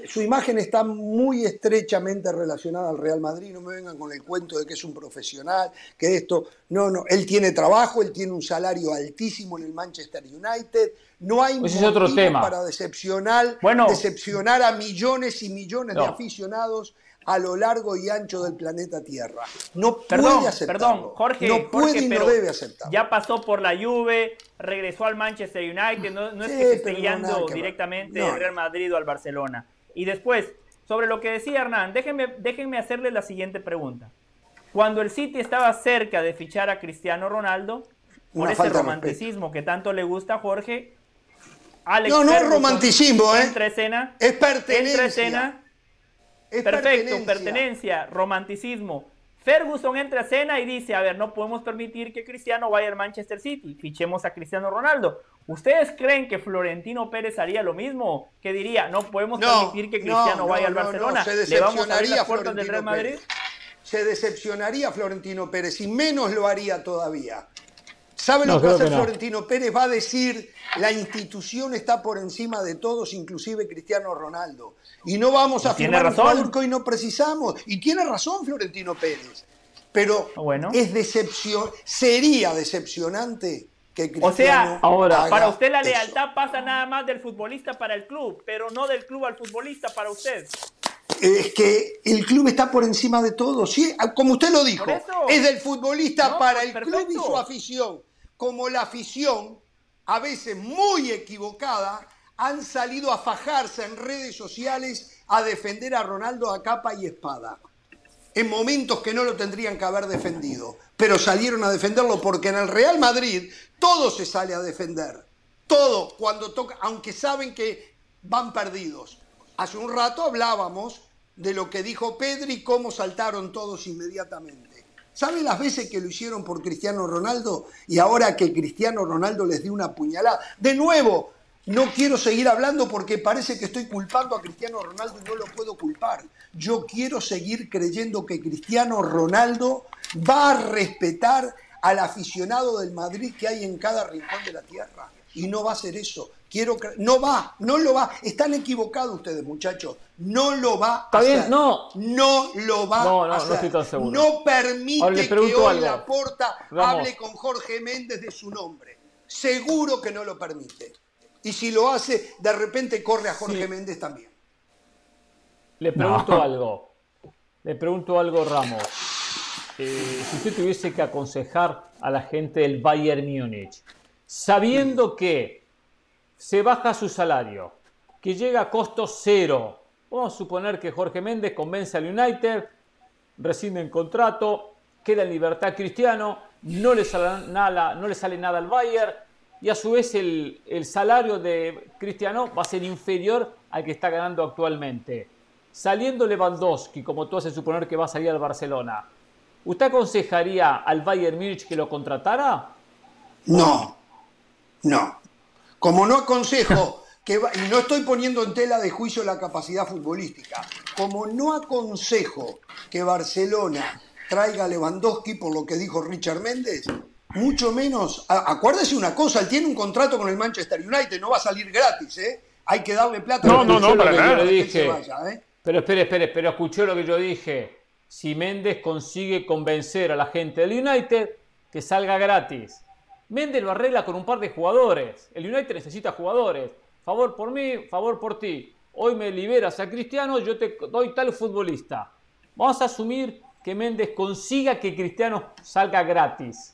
su imagen está muy estrechamente relacionada al Real Madrid. No me vengan con el cuento de que es un profesional, que esto. No, no. Él tiene trabajo, él tiene un salario altísimo en el Manchester United. No hay Ese otro tema. para decepcionar, decepcionar a millones y millones de aficionados a lo largo y ancho del planeta Tierra. No puede aceptarlo. Perdón, Jorge, no puede y no debe aceptarlo. Ya pasó por la Juve, regresó al Manchester United, no, es que se esté guiando directamente del Real Madrid o al Barcelona. Y después, sobre lo que decía Hernán, déjenme, déjenme hacerle la siguiente pregunta. Cuando el City estaba cerca de fichar a Cristiano Ronaldo, por ese romanticismo que tanto le gusta a Jorge, Alex no, no es romanticismo, ¿eh? Entra escena, es pertenencia. Entra escena Perfecto, pertenencia. romanticismo. Ferguson entra a escena y dice, a ver, no podemos permitir que Cristiano vaya al Manchester City, fichemos a Cristiano Ronaldo. ¿Ustedes creen que Florentino Pérez haría lo mismo? Que diría, no podemos permitir que Cristiano vaya al Barcelona, se ¿le vamos a abrir las puertas del Real Madrid? Se decepcionaría Florentino Pérez y menos lo haría todavía. ¿Sabe lo que va a hacer Florentino Pérez? Va a decir, la institución está por encima de todos, inclusive Cristiano Ronaldo. Y no vamos a firmar un jugador que hoy no precisamos. Y tiene razón Florentino Pérez. Pero ah, es decepción, sería decepcionante que Cristiano O sea, ahora, para usted la lealtad pasa nada más del futbolista para el club, pero no del club al futbolista para usted es que el club está por encima de todo. ¿sí? Como usted lo dijo, es del futbolista para el club y su afición como la afición, a veces muy equivocada, han salido a fajarse en redes sociales a defender a Ronaldo a capa y espada. En momentos que no lo tendrían que haber defendido. Pero salieron a defenderlo porque en el Real Madrid todo se sale a defender. Todo cuando toca, aunque saben que van perdidos. Hace un rato hablábamos de lo que dijo Pedri y cómo saltaron todos inmediatamente. ¿Saben las veces que lo hicieron por Cristiano Ronaldo y ahora que Cristiano Ronaldo les dio una puñalada? De nuevo, no quiero seguir hablando porque parece que estoy culpando a Cristiano Ronaldo y no lo puedo culpar. Yo quiero seguir creyendo que Cristiano Ronaldo va a respetar al aficionado del Madrid que hay en cada rincón de la tierra. Y no va a hacer eso. Quiero no va, no lo va. Están equivocados ustedes, muchachos. No lo va a hacer. No. No lo va a hacer. No, no permite que hoy la porta hable con Jorge Méndez de su nombre. Seguro que no lo permite. Y si lo hace, de repente corre a Jorge Méndez también. Le pregunto algo. Le pregunto algo, Ramos. Eh, si usted tuviese que aconsejar a la gente del Bayern Múnich, sabiendo que se baja su salario, que llega a costo cero. Vamos a suponer que Jorge Méndez convence al United, rescinde el contrato, queda en libertad Cristiano, no le sale nada, no le sale nada al Bayern y a su vez el, el salario de Cristiano va a ser inferior al que está ganando actualmente. Saliendo Lewandowski, como tú haces suponer que va a salir al Barcelona, ¿usted aconsejaría al Bayern Múnich que lo contratara? No, no. Como no aconsejo *laughs* que, y no estoy poniendo en tela de juicio la capacidad futbolística, como no aconsejo que Barcelona traiga a Lewandowski por lo que dijo Richard Méndez, mucho menos, acuérdese una cosa, él tiene un contrato con el Manchester United, no va a salir gratis, ¿eh? hay que darle plata. No, no, no, para nada. Dije, ¿eh? Pero espere, espere, pero escuchó lo que yo dije. Si Méndez consigue convencer a la gente del United que salga gratis. Méndez lo arregla con un par de jugadores. El United necesita jugadores. Favor por mí, favor por ti. Hoy me liberas a Cristiano, yo te doy tal futbolista. Vamos a asumir que Méndez consiga que Cristiano salga gratis.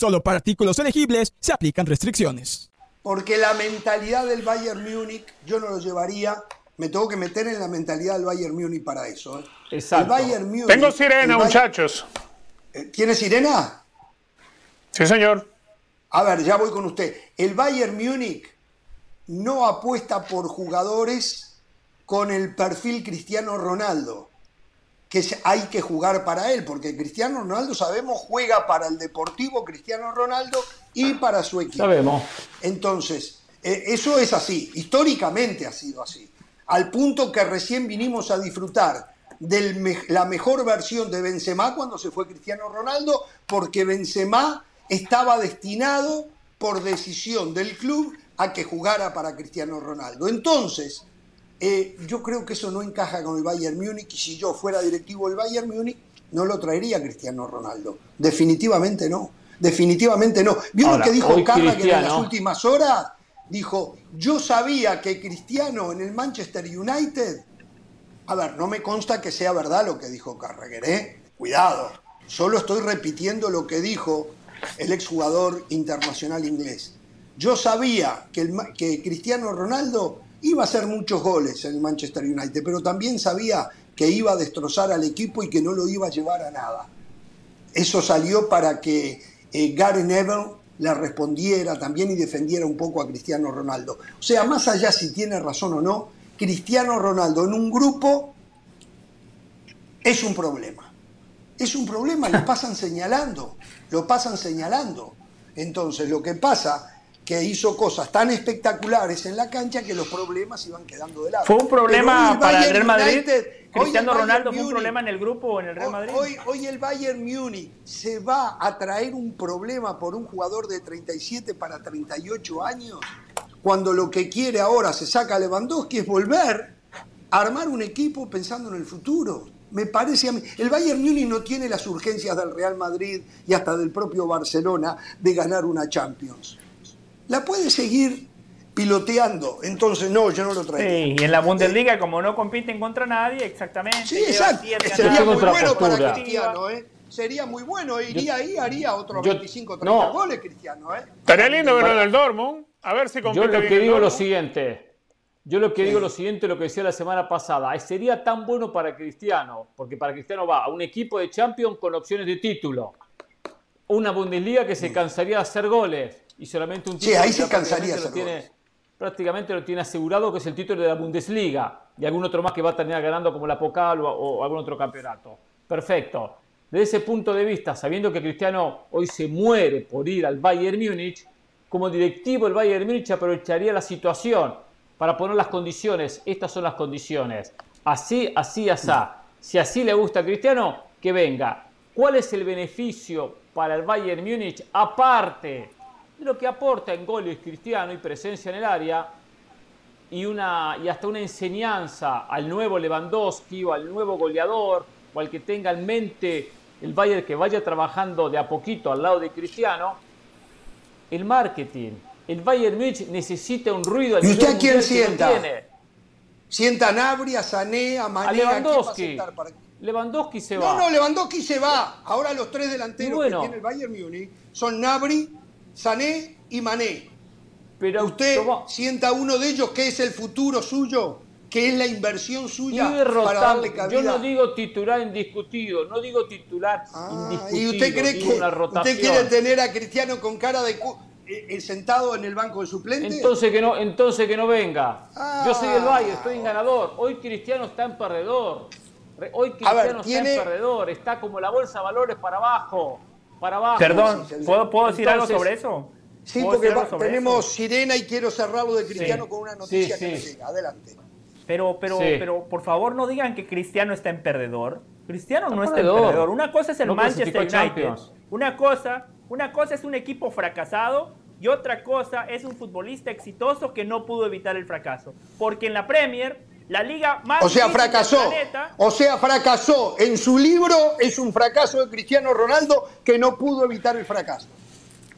Solo para artículos elegibles se aplican restricciones. Porque la mentalidad del Bayern Múnich yo no lo llevaría. Me tengo que meter en la mentalidad del Bayern Múnich para eso. ¿eh? Exacto. Tengo sirena, muchachos. Eh, ¿Tiene sirena? Sí, señor. A ver, ya voy con usted. El Bayern Múnich no apuesta por jugadores con el perfil Cristiano Ronaldo que hay que jugar para él, porque Cristiano Ronaldo, sabemos, juega para el Deportivo Cristiano Ronaldo y para su equipo. Sabemos. Entonces, eh, eso es así, históricamente ha sido así, al punto que recién vinimos a disfrutar de la mejor versión de Benzema cuando se fue Cristiano Ronaldo, porque Benzema estaba destinado por decisión del club a que jugara para Cristiano Ronaldo. Entonces, eh, yo creo que eso no encaja con el Bayern Múnich y si yo fuera directivo del Bayern Múnich no lo traería Cristiano Ronaldo. Definitivamente no. Definitivamente no. ¿Vio lo que dijo Carragher en las últimas horas? Dijo, yo sabía que Cristiano en el Manchester United... A ver, no me consta que sea verdad lo que dijo Carragher, ¿eh? Cuidado. Solo estoy repitiendo lo que dijo el exjugador internacional inglés. Yo sabía que, el, que Cristiano Ronaldo iba a hacer muchos goles en el Manchester United, pero también sabía que iba a destrozar al equipo y que no lo iba a llevar a nada. Eso salió para que eh, Gary Neville le respondiera también y defendiera un poco a Cristiano Ronaldo. O sea, más allá si tiene razón o no, Cristiano Ronaldo en un grupo es un problema. Es un problema, lo *laughs* pasan señalando, lo pasan señalando. Entonces, lo que pasa que hizo cosas tan espectaculares en la cancha que los problemas iban quedando de lado. ¿Fue un problema para el Real Madrid? ¿Cristiano Ronaldo fue un problema en el grupo o en el Real Madrid? Hoy, hoy el Bayern Múnich se va a traer un problema por un jugador de 37 para 38 años, cuando lo que quiere ahora se saca Lewandowski es volver a armar un equipo pensando en el futuro. Me parece a mí. El Bayern Múnich no tiene las urgencias del Real Madrid y hasta del propio Barcelona de ganar una Champions la puede seguir piloteando. Entonces, no, yo no lo traigo. Sí, y en la Bundesliga, como no compiten contra nadie, exactamente. Sí, exacto. Sería muy bueno para Cristiano, ¿eh? Sería muy bueno. Iría ahí, haría otros 25, 30 goles, Cristiano, ¿eh? Estaría lindo verlo en el Dortmund. A ver si compite Yo lo que digo lo siguiente. Yo lo que digo lo siguiente, lo que decía la semana pasada, sería tan bueno para Cristiano, porque para Cristiano va a un equipo de Champions con opciones de título, una Bundesliga que se cansaría de hacer goles, y solamente un título. Sí, ahí se cansaría. Lo tiene, prácticamente lo tiene asegurado, que es el título de la Bundesliga y algún otro más que va a terminar ganando como la Pokal o, algún otro campeonato. Perfecto. Desde ese punto de vista, sabiendo que Cristiano hoy se muere por ir al Bayern Múnich, como directivo el Bayern Múnich aprovecharía la situación para poner las condiciones. Estas son las condiciones. Así, así, así. Si así le gusta a Cristiano, que venga. ¿Cuál es el beneficio para el Bayern Múnich aparte lo que aporta en goles Cristiano y presencia en el área y, una, y hasta una enseñanza al nuevo Lewandowski o al nuevo goleador o al que tenga en mente el Bayern que vaya trabajando de a poquito al lado de Cristiano, el marketing. El Bayern Munich necesita un ruido ¿Y usted a quién sienta? Sienta a Nabri, a Sané, a Mané, a Lewandowski. Lewandowski se va. No, no, Lewandowski se va. Ahora los tres delanteros que tiene el Bayern Múnich son Nabri, Sané y Mané. Pero usted sienta uno de ellos que es el futuro suyo, que es la inversión suya para darle cabida. Yo no digo titular indiscutido, no digo titular ah, indiscutido. ¿Y usted cree que usted quiere tener a Cristiano con cara de eh, eh, sentado en el banco de suplentes? Entonces que no, entonces que no venga. Yo soy del Valle, estoy en ganador. Hoy Cristiano está en perdedor. Hoy Cristiano está en perdedor, está como la bolsa de valores para abajo. Para abajo. Perdón, ¿puedo, decir algo sobre eso? Sí, porque tenemos sirena y quiero cerrarlo de Cristiano con una noticia que me llega. Adelante. Pero, pero, pero, por favor, no digan que Cristiano está en perdedor. Cristiano no está en perdedor. Una cosa es el Manchester United. Una cosa, una cosa es un equipo fracasado y otra cosa es un futbolista exitoso que no pudo evitar el fracaso. Porque en la Premier, la liga más. O sea, fracasó. o sea, fracasó. En su libro es un fracaso de Cristiano Ronaldo que no pudo evitar el fracaso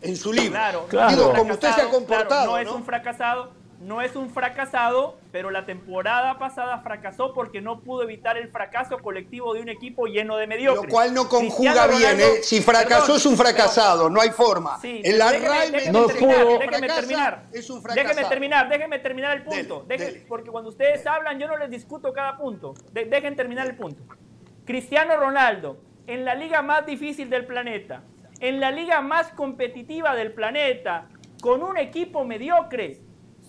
en su libro. Claro, claro. como usted se ha comportado. no, es un fracasado, no es un fracasado, pero la temporada pasada fracasó porque no pudo evitar el fracaso colectivo de un equipo lleno de mediocres. Lo cual no conjuga bien, ¿eh? Si fracasó es un fracasado, no hay forma. en la déjeme, no pudo. Déjeme terminar. Es un Déjeme terminar, déjeme terminar el punto. Porque cuando ustedes hablan yo no les discuto cada punto. dejen terminar el punto. Cristiano Ronaldo, en la liga más difícil del planeta, en la liga más competitiva del planeta, con un equipo mediocre,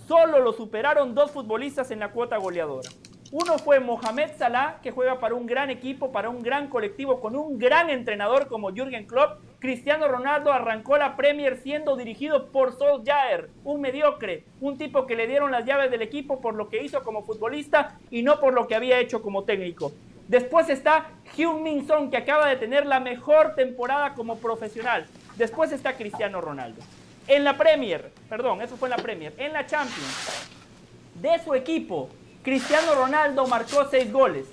solo lo superaron dos futbolistas en la cuota goleadora. Uno fue Mohamed Salah, que juega para un gran equipo, para un gran colectivo, con un gran entrenador como Jürgen Klopp. Cristiano Ronaldo arrancó la Premier siendo dirigido por Solskjaer, un mediocre, un tipo que le dieron las llaves del equipo por lo que hizo como futbolista y no por lo que había hecho como técnico. Después está Hugh Min Son, que acaba de tener la mejor temporada como profesional. Después está Cristiano Ronaldo. En la Premier, perdón, eso fue en la Premier. En la Champions, de su equipo, Cristiano Ronaldo marcó seis goles.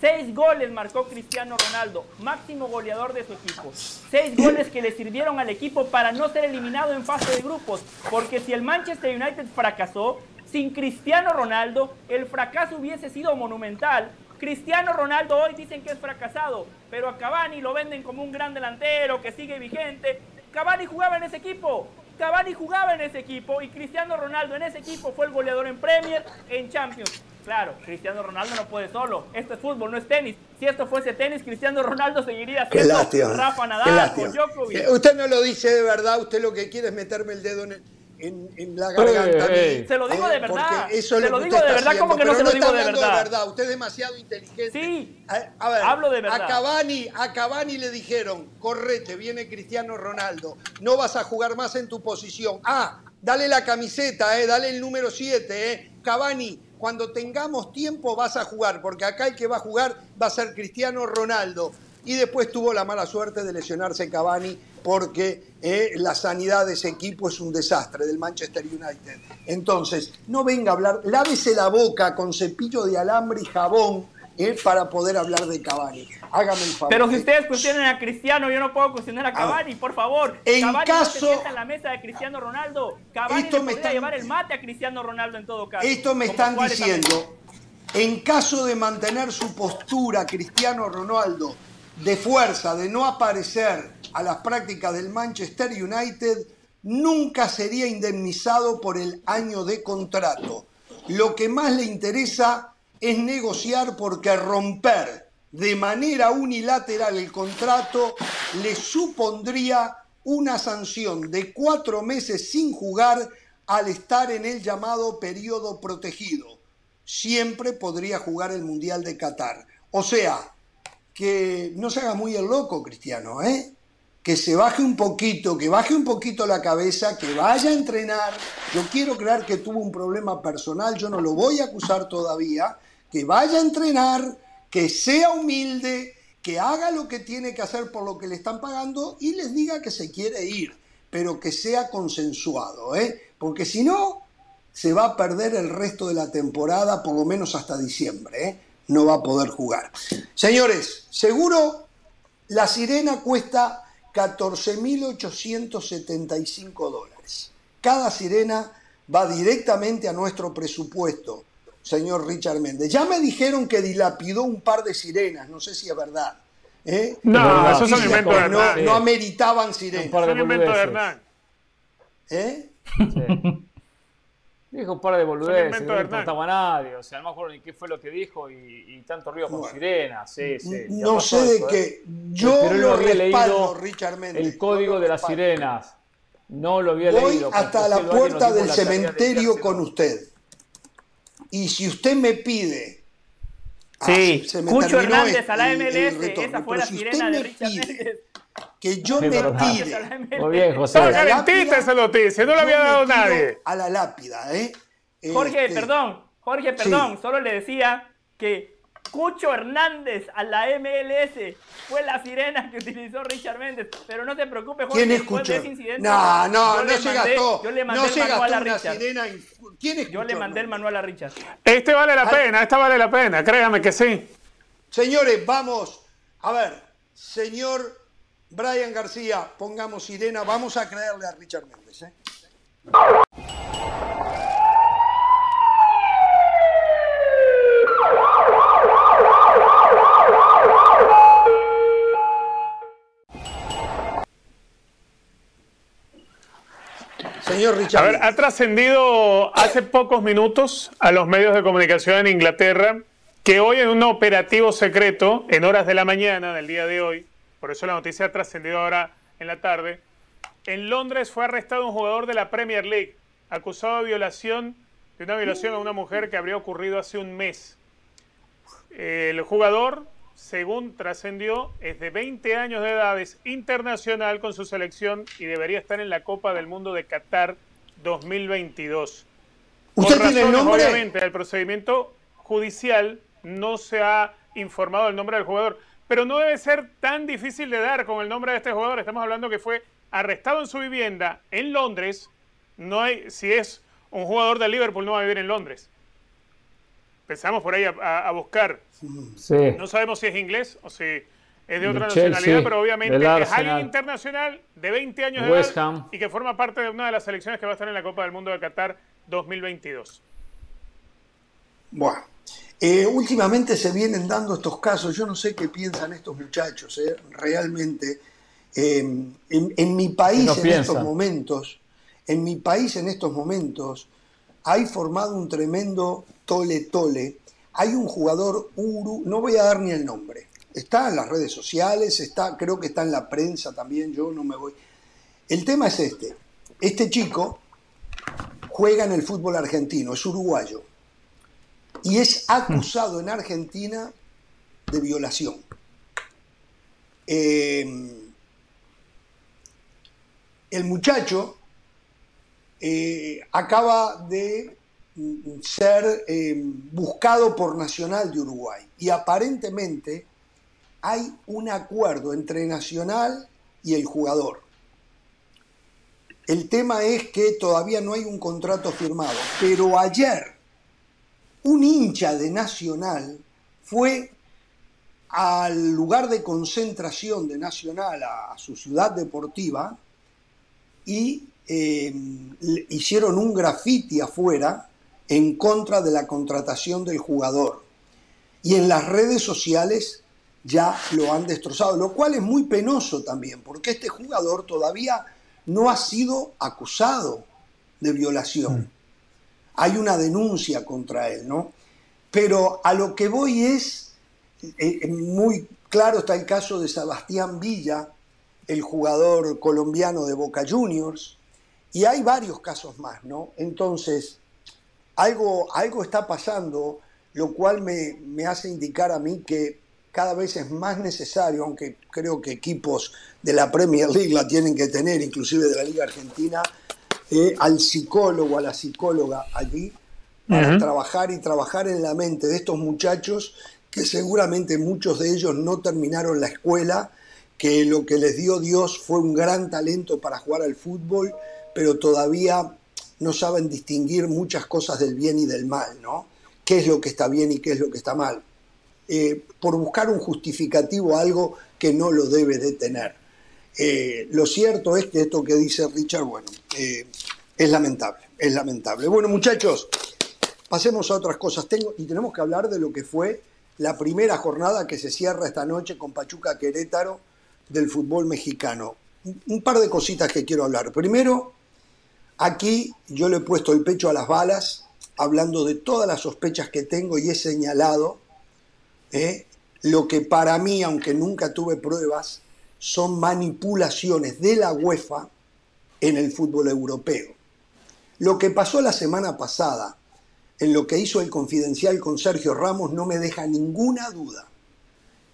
Seis goles marcó Cristiano Ronaldo, máximo goleador de su equipo. Seis goles que le sirvieron al equipo para no ser eliminado en fase de grupos. Porque si el Manchester United fracasó, sin Cristiano Ronaldo, el fracaso hubiese sido monumental Cristiano Ronaldo hoy dicen que es fracasado, pero a Cavani lo venden como un gran delantero que sigue vigente. Cavani jugaba en ese equipo. Cavani jugaba en ese equipo y Cristiano Ronaldo en ese equipo fue el goleador en Premier, en Champions. Claro, Cristiano Ronaldo no puede solo. Esto es fútbol, no es tenis. Si esto fuese tenis, Cristiano Ronaldo seguiría siendo Rafa Nadal con Djokovic. Usted no lo dice de verdad, usted lo que quiere es meterme el dedo en el en, la garganta. Se lo digo de verdad. Eso se lo, digo de verdad, como que no se lo digo de verdad. Usted es demasiado inteligente. Sí, a, ver, hablo de verdad. A Cavani, a Cavani le dijeron, correte, viene Cristiano Ronaldo, no vas a jugar más en tu posición. Ah, dale la camiseta, eh, dale el número 7. Eh. Cavani, cuando tengamos tiempo vas a jugar, porque acá el que va a jugar va a ser Cristiano Ronaldo. Y después tuvo la mala suerte de lesionarse Cavani porque eh, la sanidad de ese equipo es un desastre, del Manchester United. Entonces, no venga a hablar, lávese la boca con cepillo de alambre y jabón eh, para poder hablar de Cavani. Hágame el favor. Pero si ustedes cuestionan a Cristiano, yo no puedo cuestionar a Cavani, por favor. En Cavani caso, no se en la mesa de Cristiano Ronaldo. Cavani esto me está, llevar el mate a Cristiano Ronaldo en todo caso. Esto me están diciendo. En caso de mantener su postura Cristiano Ronaldo de fuerza, de no aparecer a las prácticas del Manchester United, nunca sería indemnizado por el año de contrato. Lo que más le interesa es negociar porque romper de manera unilateral el contrato le supondría una sanción de cuatro meses sin jugar al estar en el llamado periodo protegido. Siempre podría jugar el Mundial de Qatar. O sea, que no se haga muy el loco, Cristiano, ¿eh? Que se baje un poquito, que baje un poquito la cabeza, que vaya a entrenar. Yo quiero creer que tuvo un problema personal, yo no lo voy a acusar todavía, que vaya a entrenar, que sea humilde, que haga lo que tiene que hacer por lo que le están pagando y les diga que se quiere ir, pero que sea consensuado, ¿eh? porque si no, se va a perder el resto de la temporada, por lo menos hasta diciembre, ¿eh? no va a poder jugar. Señores, seguro la sirena cuesta 14.875 dólares. Cada sirena va directamente a nuestro presupuesto señor Richard Méndez. Ya me dijeron que dilapidó un par de sirenas, no sé si es verdad. ¿eh? No, eso es un invento de no, no ameritaban sirenas. Un par de invento de Hernán. ¿Eh? Sí. Dijo un par de boludeces, no le importaba a nadie, o sea, no me acuerdo ni qué fue lo que dijo y, tanto río con sirenas, sí, sí. No sé de qué, ¿eh? yo Pero lo había leído Richard el código de las sirenas, no lo había Voy leído. hasta la puerta del cementerio con usted, y si usted me pide... Sí, ah, Cucho Hernández a la MLS, esa fue la sirena de Richard Méndez que yo me tire. Muy bien, José. Estaba calentita esa noticia, no la había dado nadie. A la lápida, ¿eh? Jorge, este, perdón, Jorge, perdón, solo le decía que Cucho Hernández a la MLS fue la sirena que utilizó Richard Méndez. Pero no te preocupes, Jorge, ¿Quién es Cucho? ese incidente. No, no, no se gastó. Yo le mandé no el manual a Richard. Sirena ¿Quién es Yo le mandé el manual a Richard. Este vale la pena, esta vale la pena, créame que sí. Señores, vamos. A ver, señor Brian García, pongamos sirena, vamos a creerle a Richard Méndez. ¿eh? Señor Richard. A ver, ha trascendido hace pocos minutos a los medios de comunicación en Inglaterra que hoy en un operativo secreto, en horas de la mañana del día de hoy, por eso la noticia ha trascendido ahora en la tarde. En Londres fue arrestado un jugador de la Premier League, acusado de violación, de una violación a una mujer que habría ocurrido hace un mes. El jugador, según trascendió, es de 20 años de edad, es internacional con su selección y debería estar en la Copa del Mundo de Qatar 2022. ¿Usted tiene el nombre? Obviamente, el procedimiento judicial no se ha informado el nombre del jugador pero no debe ser tan difícil de dar con el nombre de este jugador. Estamos hablando que fue arrestado en su vivienda en Londres. No hay, si es un jugador de Liverpool, no va a vivir en Londres. Pensamos por ahí a, buscar. No sabemos si es inglés o si es de otra nacionalidad, pero obviamente es alguien internacional de 20 años de edad y que forma parte de una de las selecciones que va a estar en la Copa del Mundo de Qatar 2022. Bueno. Eh, últimamente se vienen dando estos casos, yo no sé qué piensan estos muchachos, eh, realmente. Eh, en, mi país en estos momentos, en mi país en estos momentos, hay formado un tremendo tole tole. Hay un jugador Uru, no voy a dar ni el nombre, está en las redes sociales, está, creo que está en la prensa también, yo no me voy. El tema es este, este chico juega en el fútbol argentino, es uruguayo y es acusado en Argentina de violación. Em, el muchacho eh, acaba de ser em, buscado por Nacional de Uruguay y aparentemente hay un acuerdo entre Nacional y el jugador. El tema es que todavía no hay un contrato firmado, pero ayer un hincha de Nacional fue al lugar de concentración de Nacional, a, su ciudad deportiva, y eh, hicieron un grafiti afuera en contra de la contratación del jugador. Y en las redes sociales ya lo han destrozado, lo cual es muy penoso también, porque este jugador todavía no ha sido acusado de violación. Hay una denuncia contra él, ¿no? Pero a lo que voy es, eh, eh, muy claro está el caso de Sebastián Villa, el jugador colombiano de Boca Juniors, y hay varios casos más, ¿no? Entonces, algo, algo está pasando, lo cual me, me hace indicar a mí que cada vez es más necesario, aunque creo que equipos de la Premier League la tienen que tener, inclusive de la Liga Argentina, eh, al psicólogo, a la psicóloga allí, para trabajar y trabajar en la mente de estos muchachos que seguramente muchos de ellos no terminaron la escuela, que lo que les dio Dios fue un gran talento para jugar al fútbol, pero todavía no saben distinguir muchas cosas del bien y del mal, ¿no? ¿Qué es lo que está bien y qué es lo que está mal? Eh, por buscar un justificativo a algo que no lo debe de tener. Eh, lo cierto es que esto que dice Richard, bueno, eh, es lamentable, es lamentable. Bueno, muchachos, pasemos a otras cosas. Tengo, y tenemos que hablar de lo que fue la primera jornada que se cierra esta noche con Pachuca Querétaro del fútbol mexicano. Un par de cositas que quiero hablar. Primero, aquí yo le he puesto el pecho a las balas, hablando de todas las sospechas que tengo y he señalado ¿eh? lo que para mí, aunque nunca tuve pruebas, son manipulaciones de la UEFA en el fútbol europeo. Lo que pasó la semana pasada en lo que hizo el confidencial con Sergio Ramos no me deja ninguna duda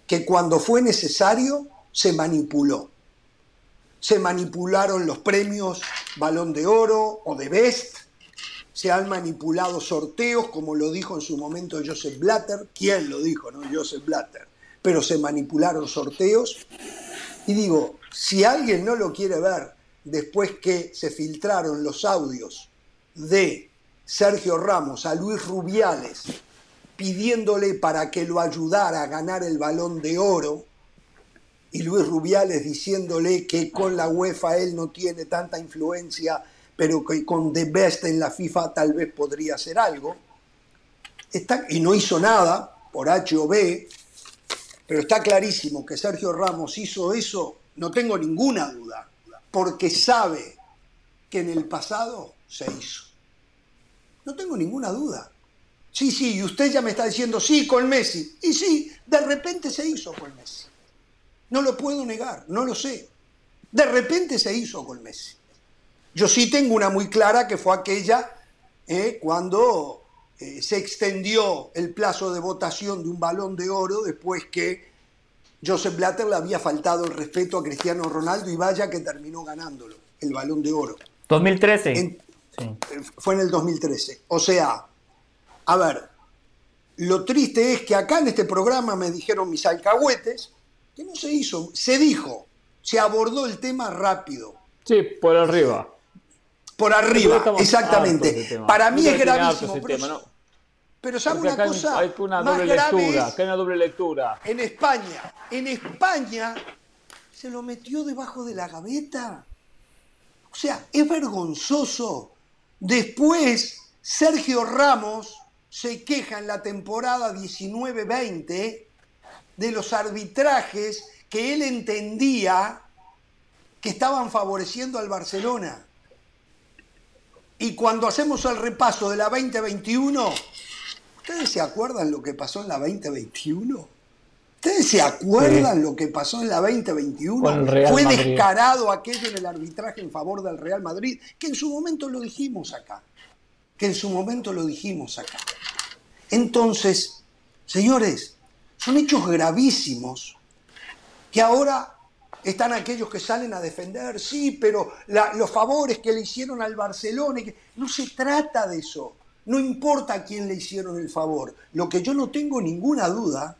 que cuando fue necesario se manipuló. Se manipularon los premios Balón de Oro o de Best, se han manipulado sorteos, como lo dijo en su momento Joseph Blatter. ¿Quién lo dijo? No, Joseph Blatter. Pero se manipularon sorteos. Y digo, si alguien no lo quiere ver después que se filtraron los audios de Sergio Ramos a Luis Rubiales pidiéndole para que lo ayudara a ganar el balón de oro y Luis Rubiales diciéndole que con la UEFA él no tiene tanta influencia, pero que con The Best en la FIFA tal vez podría hacer algo. Está, y no hizo nada por H o B, pero está clarísimo que Sergio Ramos hizo eso, no tengo ninguna duda, porque sabe que en el pasado se hizo. No tengo ninguna duda. Sí, sí, y usted ya me está diciendo, sí, con Messi. Y sí, de repente se hizo con Messi. No lo puedo negar, no lo sé. De repente se hizo con Messi. Yo sí tengo una muy clara que fue aquella eh, cuando eh, se extendió el plazo de votación de un balón de oro después que Joseph Blatter le había faltado el respeto a Cristiano Ronaldo y vaya que terminó ganándolo, el balón de oro. 2013. Fue en el 2013. O sea, a ver, lo triste es que acá en este programa me dijeron mis alcahuetes que no se hizo, se dijo, se abordó el tema rápido. Sí, por arriba. Por arriba, exactamente. Para mí es gravísimo. Pero, pero ¿sabe una cosa? Hay una doble lectura, hay una doble lectura. En España, en España se lo metió debajo de la gaveta. O sea, es vergonzoso Después, Sergio Ramos se queja en la temporada 19-20 de los arbitrajes que él entendía que estaban favoreciendo al Barcelona. Y cuando hacemos el repaso de la 2021, ¿ustedes se acuerdan lo que pasó en la 2021? ¿Ustedes se acuerdan lo que pasó en la 2021? Fue descarado aquello en el arbitraje en favor del Real Madrid, que en su momento lo dijimos acá. Que en su momento lo dijimos acá. Entonces, señores, son hechos gravísimos que ahora están aquellos que salen a defender, sí, pero los favores que le hicieron al Barcelona, no se trata de eso. No importa a quién le hicieron el favor. Lo que yo no tengo ninguna duda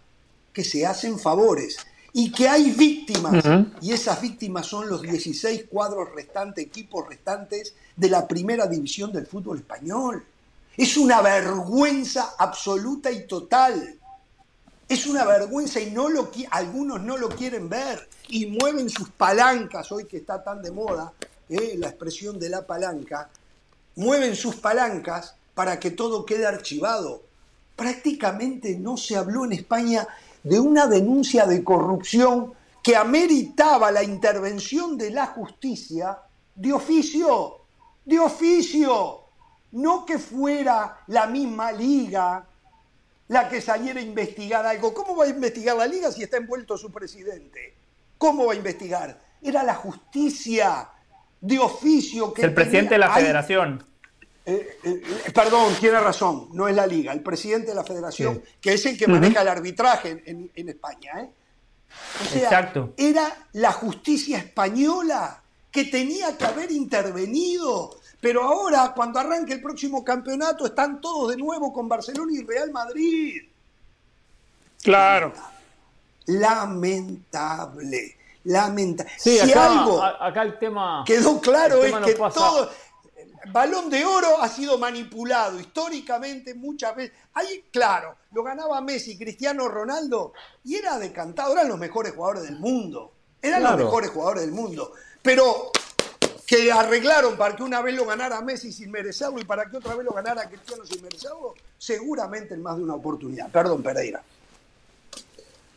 que se hacen favores y que hay víctimas, y esas víctimas son los 16 cuadros restantes, equipos restantes de la primera división del fútbol español. Es una vergüenza absoluta y total. Es una vergüenza y no lo, algunos no lo quieren ver y mueven sus palancas, hoy que está tan de moda eh, la expresión de la palanca, mueven sus palancas para que todo quede archivado. Prácticamente no se habló en España de una denuncia de corrupción que ameritaba la intervención de la justicia de oficio, de oficio, no que fuera la misma liga la que saliera a investigar algo. ¿Cómo va a investigar la liga si está envuelto su presidente? ¿Cómo va a investigar? Era la justicia de oficio que... El presidente de la federación. Eh, eh, perdón, tiene razón, no es la liga, el presidente de la federación, que es el que maneja el arbitraje en, España. ¿eh? O sea, Exacto. era la justicia española que tenía que haber intervenido. Pero ahora, cuando arranque el próximo campeonato, están todos de nuevo con Barcelona y Real Madrid. Claro. Lamentable. Lamentable. si algo acá el tema, quedó claro es que todo Balón de Oro ha sido manipulado históricamente muchas veces. Ahí, claro, lo ganaba Messi, Cristiano Ronaldo, y era decantado, eran los mejores jugadores del mundo. Eran los mejores jugadores del mundo. Pero que arreglaron para que una vez lo ganara Messi sin merecerlo y para que otra vez lo ganara Cristiano sin merecerlo, seguramente en más de una oportunidad. Perdón, Pereira.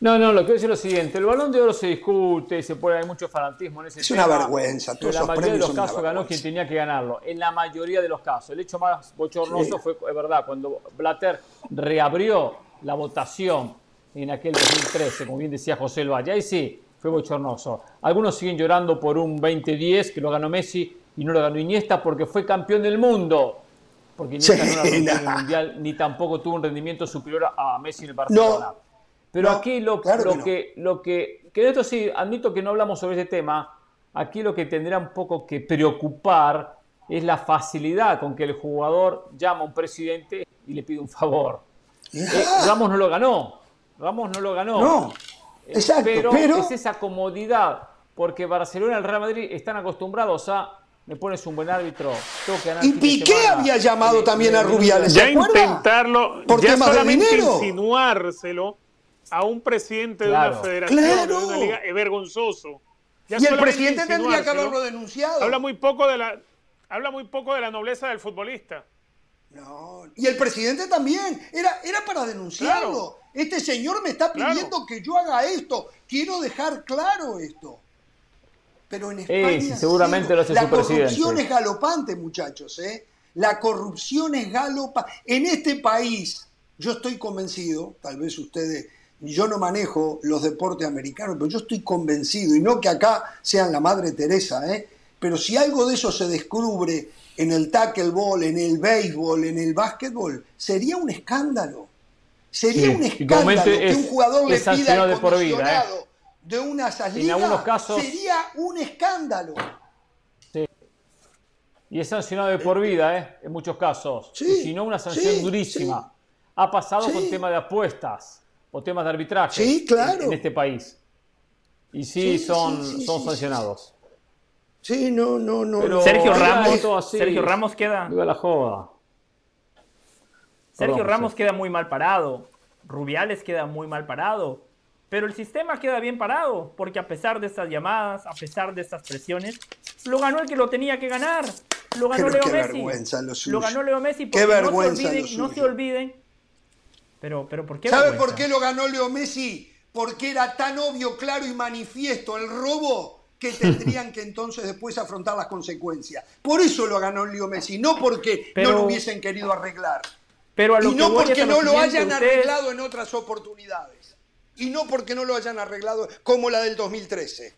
No, no, lo que decir es lo siguiente, el balón de oro se discute, se puede, hay mucho fanatismo en ese es una vergüenza, todos En la mayoría de los casos ganó quien tenía que ganarlo, en la mayoría de los casos. El hecho más bochornoso fue, es verdad, cuando Blatter reabrió la votación en aquel 2013, como bien decía José Valle, ahí sí, fue bochornoso. Algunos siguen llorando por un 2010 que lo ganó Messi y no lo ganó Iniesta porque fue campeón del mundo. Porque Iniesta no era campeón del mundial ni tampoco tuvo un rendimiento superior a Messi en el Barcelona. Pero aquí lo, que, lo que, que de esto sí, admito que no hablamos sobre ese tema, aquí lo que tendría un poco que preocupar es la facilidad con que el jugador llama a un presidente y le pide un favor. Eh, Ramos no lo ganó, Ramos no lo ganó. No, exacto, pero, es esa comodidad, porque Barcelona y el Real Madrid están acostumbrados a me pones un buen árbitro. y Piqué había llamado también a Rubiales. Ya intentarlo, ¿Por ya solamente insinuárselo a un presidente de una federación de una liga es vergonzoso. y el presidente tendría que haberlo denunciado. Habla muy poco de la, habla muy poco de la nobleza del futbolista. No, y el presidente también. Era, era para denunciarlo. Este señor me está pidiendo que yo haga esto. Quiero dejar claro esto. Pero en España. seguramente lo hace la corrupción es galopante, muchachos. ¿eh? La corrupción es galopante. En este país, yo estoy convencido, tal vez ustedes yo no manejo los deportes americanos, pero yo estoy convencido, y no que acá sean la Madre Teresa, ¿eh? pero si algo de eso se descubre en el tackleball, en el béisbol, en el básquetbol, sería un escándalo. Sería un escándalo que un jugador le pida el de, por vida, ¿eh? de una salida. En algunos casos sería un escándalo. Sí. Y es sancionado de por vida, ¿eh? en muchos casos. Sí, y si no, una sanción durísima. Ha pasado con tema de apuestas o temas de arbitraje en, este país. Y sí, son, son sancionados. Sí, no, no, no. Sergio Ramos, Sergio Ramos queda. la joda. Sergio Ramos queda muy mal parado. Rubiales queda muy mal parado. Pero el sistema queda bien parado, porque a pesar de estas llamadas, a pesar de estas presiones, lo ganó el que lo tenía que ganar. Lo ganó Leo Messi. Lo, ganó Leo Messi porque no se olviden pero, pero ¿por qué? ¿Sabe por qué lo ganó Leo Messi? Porque era tan obvio, claro y manifiesto el robo que tendrían que entonces después afrontar las consecuencias. Por eso lo ganó Leo Messi, no porque no lo hubiesen querido arreglar. Pero y no porque no lo hayan arreglado en otras oportunidades. Y no porque no lo hayan arreglado como la del 2013.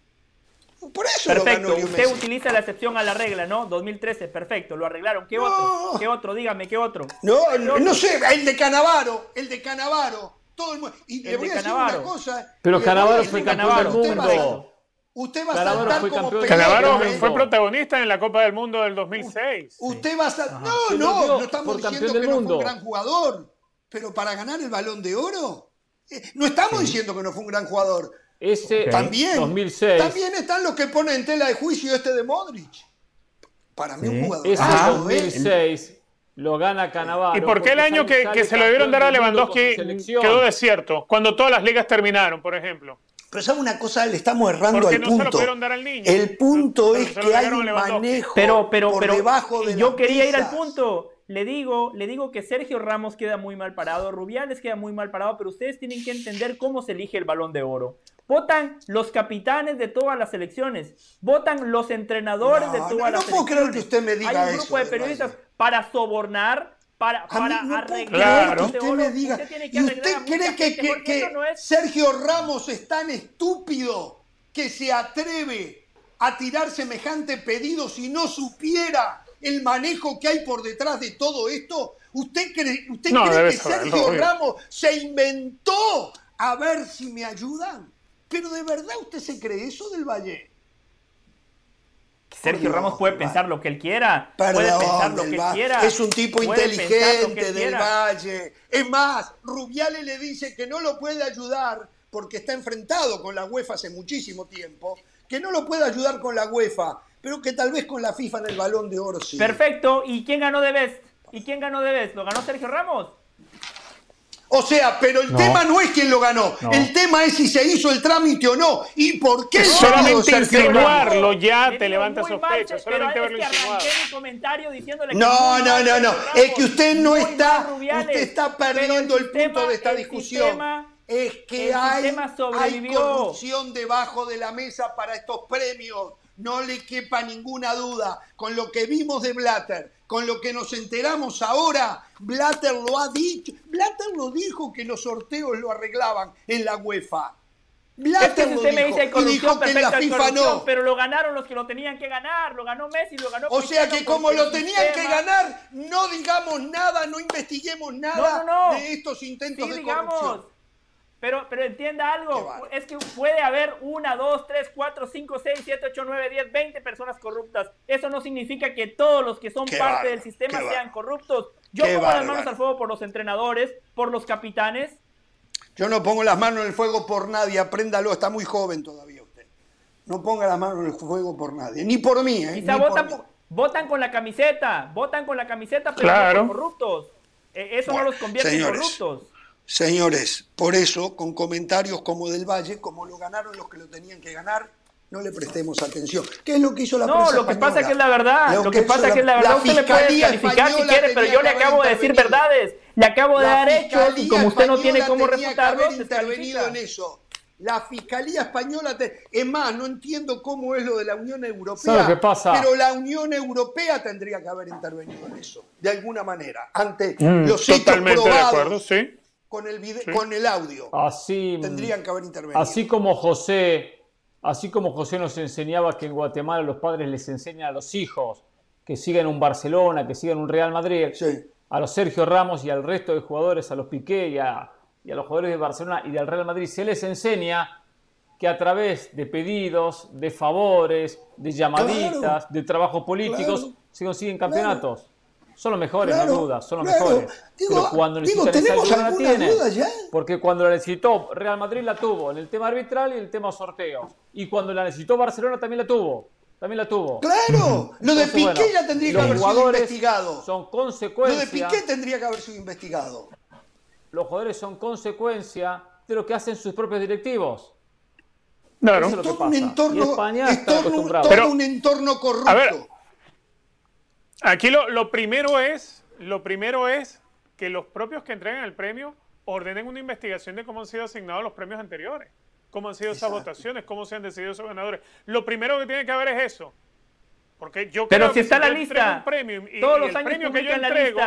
Por eso perfecto, usted utiliza la excepción a la regla, ¿no? 2013, perfecto, lo arreglaron. ¿Qué otro? ¿Qué otro? Dígame, ¿qué otro? No, no, sé, el de Canavaro, el de Canavaro. Todo el mundo. Y le voy a decir una cosa. Pero Canavaro fue campeón del mundo. Usted va a saltar fue como Canavaro fue protagonista en la Copa del Mundo del 2006. Usted va a saltar. No, no, no estamos diciendo que no fue un gran jugador. Pero para ganar el balón de oro, eh, no estamos diciendo que no fue un gran jugador. Ese también, 2006. También están los que ponen en tela de juicio este de Modric. Para mí un jugador. Ese 2006 lo gana Canavaro. ¿Y por qué el año que, se lo debieron dar a Lewandowski quedó desierto? Cuando todas las ligas terminaron, por ejemplo. Pero sabe una cosa, le estamos errando al punto. El punto es que hay un manejo pero, pero, por debajo de Yo quería ir al punto. Le digo, le digo que Sergio Ramos queda muy mal parado, Rubiales queda muy mal parado, pero ustedes tienen que entender cómo se elige el balón de oro. Votan los capitanes de todas las selecciones. Votan los entrenadores de todas las selecciones. No puedo creer que usted me diga Hay un grupo de periodistas para sobornar, para, para no arreglar. Que usted me diga. Usted, ¿Y usted cree que, que, Sergio Ramos es tan estúpido que se atreve a tirar semejante pedido si no supiera el manejo que hay por detrás de todo esto? ¿Usted cree, usted cree que Sergio Ramos se inventó a ver si me ayudan? Pero de verdad usted se cree eso del Valle. Sergio Ramos puede pensar lo que él quiera. puede pensar lo que quiera. Es un tipo inteligente del Valle. Es más, Rubiales le dice que no lo puede ayudar porque está enfrentado con la UEFA hace muchísimo tiempo, que no lo puede ayudar con la UEFA, pero que tal vez con la FIFA en el balón de oro sí. Perfecto. ¿Y quién ganó de Best? ¿Y quién ganó de Best? ¿Lo ganó Sergio Ramos? O sea, pero el tema no es quién lo ganó. El tema es si se hizo el trámite o no. ¿Y por qué? Solamente insinuarlo ya te levanta sospechas. Solamente verlo insinuado. No, no, no, no. Es que usted no está, usted está perdiendo el, punto de esta discusión. es que hay, hay corrupción debajo de la mesa para estos premios. No le quepa ninguna duda. Con lo que vimos de Blatter, con lo que nos enteramos ahora, Blatter lo ha dicho. Blatter lo dijo que los sorteos lo arreglaban en la UEFA. Blatter me dice corrupción, que la FIFA no. Pero lo ganaron los que lo tenían que ganar. Lo ganó Messi, lo ganó O sea que como lo tenían que ganar, no digamos nada, no investiguemos nada de estos intentos de corrupción. Pero, pero entienda algo, es que puede haber una, dos, tres, cuatro, cinco, seis, siete, ocho, nueve, diez, veinte personas corruptas. Eso no significa que todos los que son parte del sistema sean corruptos. Yo pongo las manos al fuego por los entrenadores, por los capitanes. Yo no pongo las manos en el fuego por nadie, apréndalo, está muy joven todavía usted. No ponga las manos en el fuego por nadie, ni por mí, ¿eh? Quizá votan, votan, con la camiseta, votan con la camiseta, pero no corruptos. E, eso no los convierte en corruptos. Señores, por eso, con comentarios como del Valle, como lo ganaron los que lo tenían que ganar, no le prestemos atención. ¿Qué es lo que hizo la No, lo que pasa es que es la verdad. Lo, que, pasa es que es la verdad. Usted le puede calificar si quiere, pero yo le acabo de decir verdades. Le acabo de dar hechos y como usted no tiene cómo refutarlo, intervenido en eso. La Fiscalía Española, es más, no entiendo cómo es lo de la Unión Europea, qué pasa? pero la Unión Europea tendría que haber intervenido en eso, de alguna manera, ante mm, los hechos probados. De acuerdo, sí con el, con el audio. Así, Tendrían que haber intervenido. Así como José, así como José nos enseñaba que en Guatemala los padres les enseñan a los hijos que sigan un Barcelona, que sigan un Real Madrid, a los Sergio Ramos y al resto de jugadores, a los Piqué y a, los jugadores de Barcelona y del Real Madrid, se les enseña que a través de pedidos, de favores, de llamaditas, de trabajos políticos, se consiguen campeonatos. Son los mejores, no duda, son los mejores. Pero cuando necesitan esa ayuda la tienen. Porque cuando la necesitó Real Madrid la tuvo en el tema arbitral y en el tema sorteo. Y cuando la necesitó Barcelona también la tuvo. También la tuvo. Claro, *laughs* lo de Piqué ya tendría que haber sido investigado. Son consecuencia. Lo de Piqué tendría que haber sido investigado. Los jugadores son consecuencia de lo que hacen sus propios directivos. Claro. es lo que pasa. Un entorno, España está acostumbrado. un entorno corrupto. Aquí lo, primero es, lo primero es que los propios que entregan el premio ordenen una investigación de cómo han sido asignados los premios anteriores, cómo han sido esas votaciones, cómo se han decidido esos ganadores. Lo primero que tiene que haber es eso. Porque yo Pero creo si está la lista, premio, y, todos los el premio que yo entrego,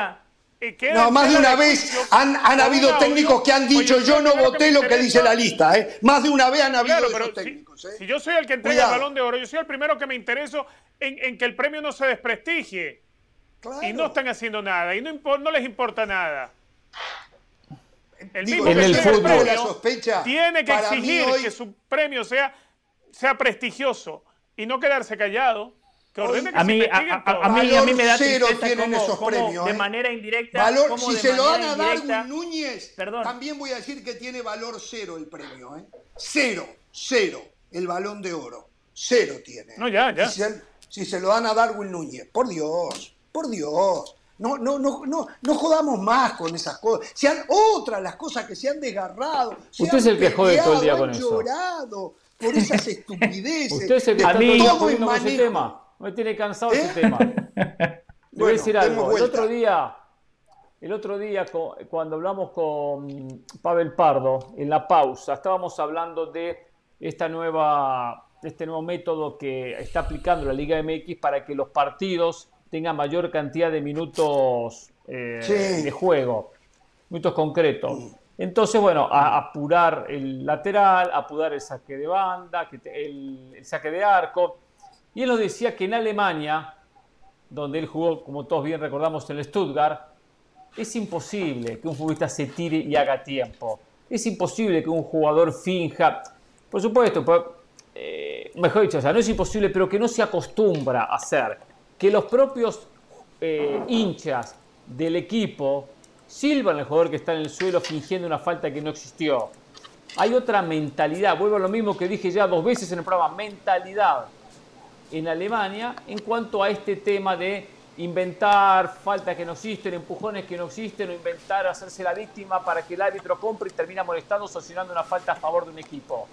no, más de una vez han, habido técnicos que han dicho yo no voté lo que dice la lista. ¿eh? Más de una vez han habido esos técnicos. ¿eh? Si, yo soy el que entrega el balón de oro, yo soy el primero que me intereso en, que el premio no se desprestigie. Y no están haciendo nada, y no, no les importa nada. El mismo en el fútbol. La sospecha, tiene que exigir que su premio sea, sea prestigioso y no quedarse callado a mí, a, mí, a mí me da cero tienen esos premios. De ¿eh? manera indirecta. si se lo dan a Darwin Núñez, también voy a decir que tiene valor cero el premio. ¿eh? Cero, cero. El balón de oro. Cero tiene. No, ya, ya. Si se, lo dan a Darwin Núñez, por Dios, por Dios. No, no, no, no, no jodamos más con esas cosas. Sean otras las cosas que se han desgarrado. Usted es el que jode todo el día con eso. llorado por esas *laughs* estupideces. Usted es el que está todo el con ese tema me tiene cansado ese ¿Eh? tema. *laughs* Le voy a decir algo. El otro día, el otro día cuando hablamos con Pavel Pardo en la pausa, estábamos hablando de esta nueva, este nuevo método que está aplicando la Liga MX para que los partidos tengan mayor cantidad de minutos eh, de juego, minutos concretos. Entonces, bueno, a, apurar el lateral, apurar el saque de banda, el saque de arco. Y él nos decía que en Alemania, donde él jugó, como todos bien recordamos, en el Stuttgart, es imposible que un futbolista se tire y haga tiempo. Es imposible que un jugador finja. Por supuesto, eh, mejor dicho, o sea, no es imposible, pero que no se acostumbra a hacer. Que los propios eh, hinchas del equipo silban al jugador que está en el suelo fingiendo una falta que no existió. Hay otra mentalidad, vuelvo a lo mismo que dije ya dos veces en el programa, mentalidad en Alemania en cuanto a este tema de inventar faltas que no existen, empujones que no existen, o inventar hacerse la víctima para que el árbitro compre y termina molestando, sancionando una falta a favor de un equipo.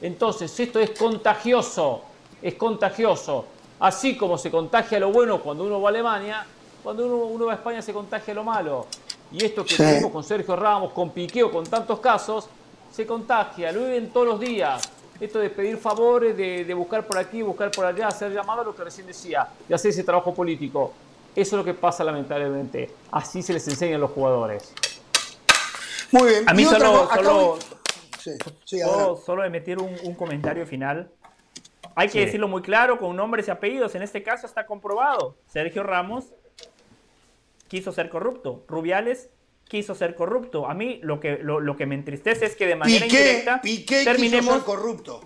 Entonces, esto es contagioso, es contagioso. Así como se contagia lo bueno cuando uno va a Alemania, cuando uno, va a España se contagia lo malo. Y esto que tenemos con Sergio Ramos, con Piqueo, con tantos casos, se contagia, lo viven todos los días. Esto de pedir favores, de, buscar por aquí, buscar por allá, hacer llamadas, lo que recién decía, de hacer ese trabajo político. Eso es lo que pasa lamentablemente. Así se les enseña a los jugadores. Muy bien. A mí solo, solo, solo, emitir un, un, comentario final. Hay que decirlo muy claro, con nombres y apellidos. En este caso está comprobado. Sergio Ramos quiso ser corrupto. Rubiales quiso ser corrupto. A mí lo que, lo, que me entristece es que de manera indirecta terminemos quiso ser corrupto.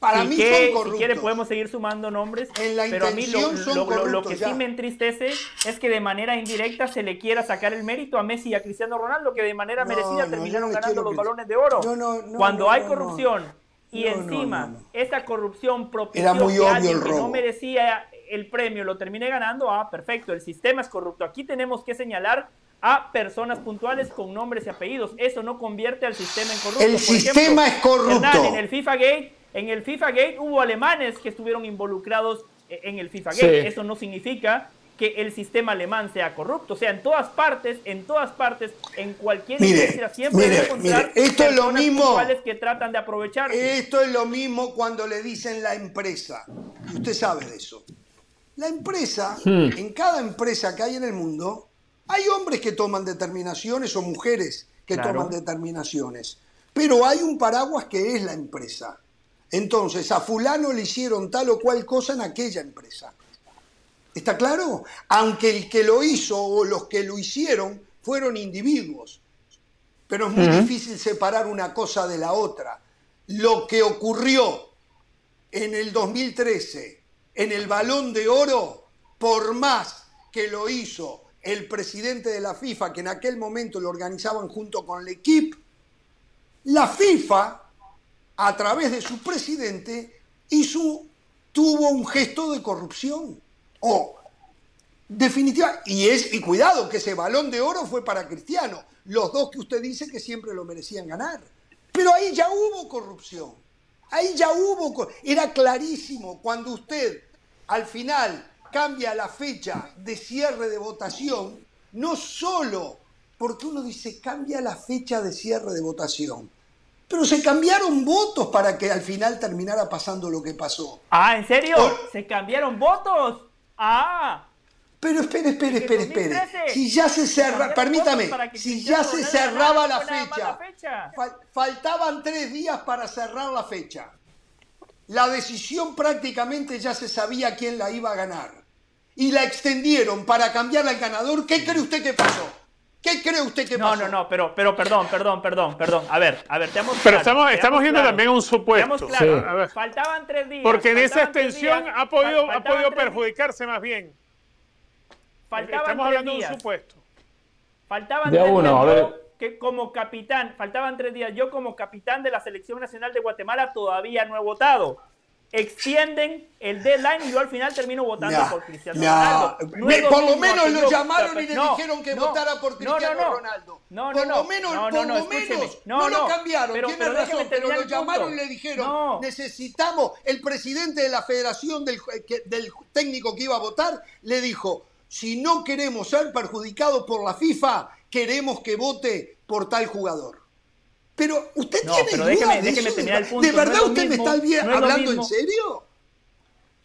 Para mí son corruptos. Si quiere podemos seguir sumando nombres, pero a mí lo, que sí me entristece es que de manera indirecta se le quiera sacar el mérito a Messi y a Cristiano Ronaldo, que de manera merecida terminaron ganando los balones de oro. Cuando hay corrupción y encima esa corrupción propició que alguien que no merecía el premio lo termine ganando, ah, perfecto, el sistema es corrupto. Aquí tenemos que señalar a personas puntuales con nombres y apellidos. Eso no convierte al sistema en corrupto. El sistema es corrupto. en el FIFA Gate, en el FIFA Gate hubo alemanes que estuvieron involucrados eh, en el FIFA Gate. Eso no significa que el sistema alemán sea corrupto. O sea, en todas partes, en todas partes, en cualquier industria siempre mire, encontrar esto es lo mismo que tratan de aprovechar. Esto es lo mismo cuando le dicen la empresa. Y usted sabe de eso. La empresa, hmm. en cada empresa que hay en el mundo, hay hombres que toman determinaciones o mujeres que toman determinaciones, pero hay un paraguas que es la empresa. Entonces, a fulano le hicieron tal o cual cosa en aquella empresa. ¿Está claro? Aunque el que lo hizo o los que lo hicieron fueron individuos. Pero es muy difícil separar una cosa de la otra. Lo que ocurrió en el 2013 en el balón de oro, por más que lo hizo el presidente de la FIFA, que en aquel momento lo organizaban junto con el equipo, la FIFA, a través de su presidente, hizo, tuvo un gesto de corrupción. O, definitiva, y, es, y cuidado, que ese balón de oro fue para Cristiano, los dos que usted dice que siempre lo merecían ganar. Pero ahí ya hubo corrupción. Ahí ya hubo, era clarísimo cuando usted al final cambia la fecha de cierre de votación, no solo porque uno dice cambia la fecha de cierre de votación, pero se cambiaron votos para que al final terminara pasando lo que pasó. Ah, ¿en serio? ¿Se cambiaron votos? Ah. Pero espere, espere, espere, espere. Si ya se cerraba, permítame, si ya se cerraba la fecha, faltaban tres días para cerrar la fecha. La decisión prácticamente ya se sabía quién la iba a ganar y la extendieron para cambiarla al ganador, ¿qué cree usted que pasó? ¿Qué cree usted que pasó? No, no, no, pero, pero perdón, perdón, perdón, perdón. A ver, a ver, te Pero estamos, estamos viendo también un supuesto. Claro. Faltaban tres días. Porque en esa extensión ha podido, ha podido perjudicarse más bien. Faltaban estamos hablando de un supuesto. Faltaban tres días. Yo, que como capitán, faltaban tres días, yo como capitán de la Selección Nacional de Guatemala todavía no he votado. Extienden el deadline y yo al final termino votando por Cristiano Ronaldo. por lo menos lo llamaron y le dijeron que votara por Cristiano Ronaldo. No, por lo menos, por lo menos no, lo cambiaron. Pero, Tiene razón, pero lo llamaron y le dijeron necesitamos, el presidente de la federación del, del técnico que iba a votar, le dijo, si no queremos ser perjudicados por la FIFA, queremos que vote por tal jugador. Pero usted tiene pero déjeme, de, déjeme terminar el punto. ¿De verdad usted me está hablando en serio?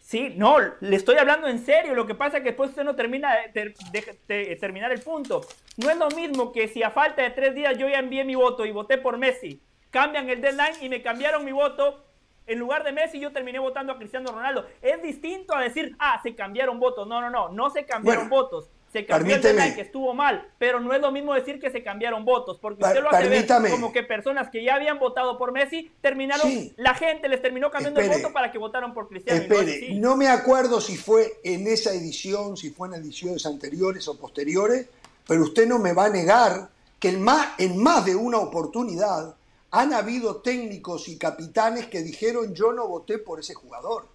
Sí, no, le estoy hablando en serio. Lo que pasa es que después usted no termina de, terminar el punto. No es lo mismo que si a falta de tres días yo ya envié mi voto y voté por Messi, cambian el deadline y me cambiaron mi voto. En lugar de Messi, yo terminé votando a Cristiano Ronaldo. Es distinto a decir, ah, se cambiaron votos. No, no, no, no se cambiaron votos se cambió el que estuvo mal, pero no es lo mismo decir que se cambiaron votos, porque usted lo hace ver como que personas que ya habían votado por Messi terminaron, la gente les terminó cambiando el voto para que votaron por Cristiano. Espere, no, me acuerdo si fue en esa edición, si fue en ediciones anteriores o posteriores, pero usted no me va a negar que en más, en más de una oportunidad han habido técnicos y capitanes que dijeron yo no voté por ese jugador.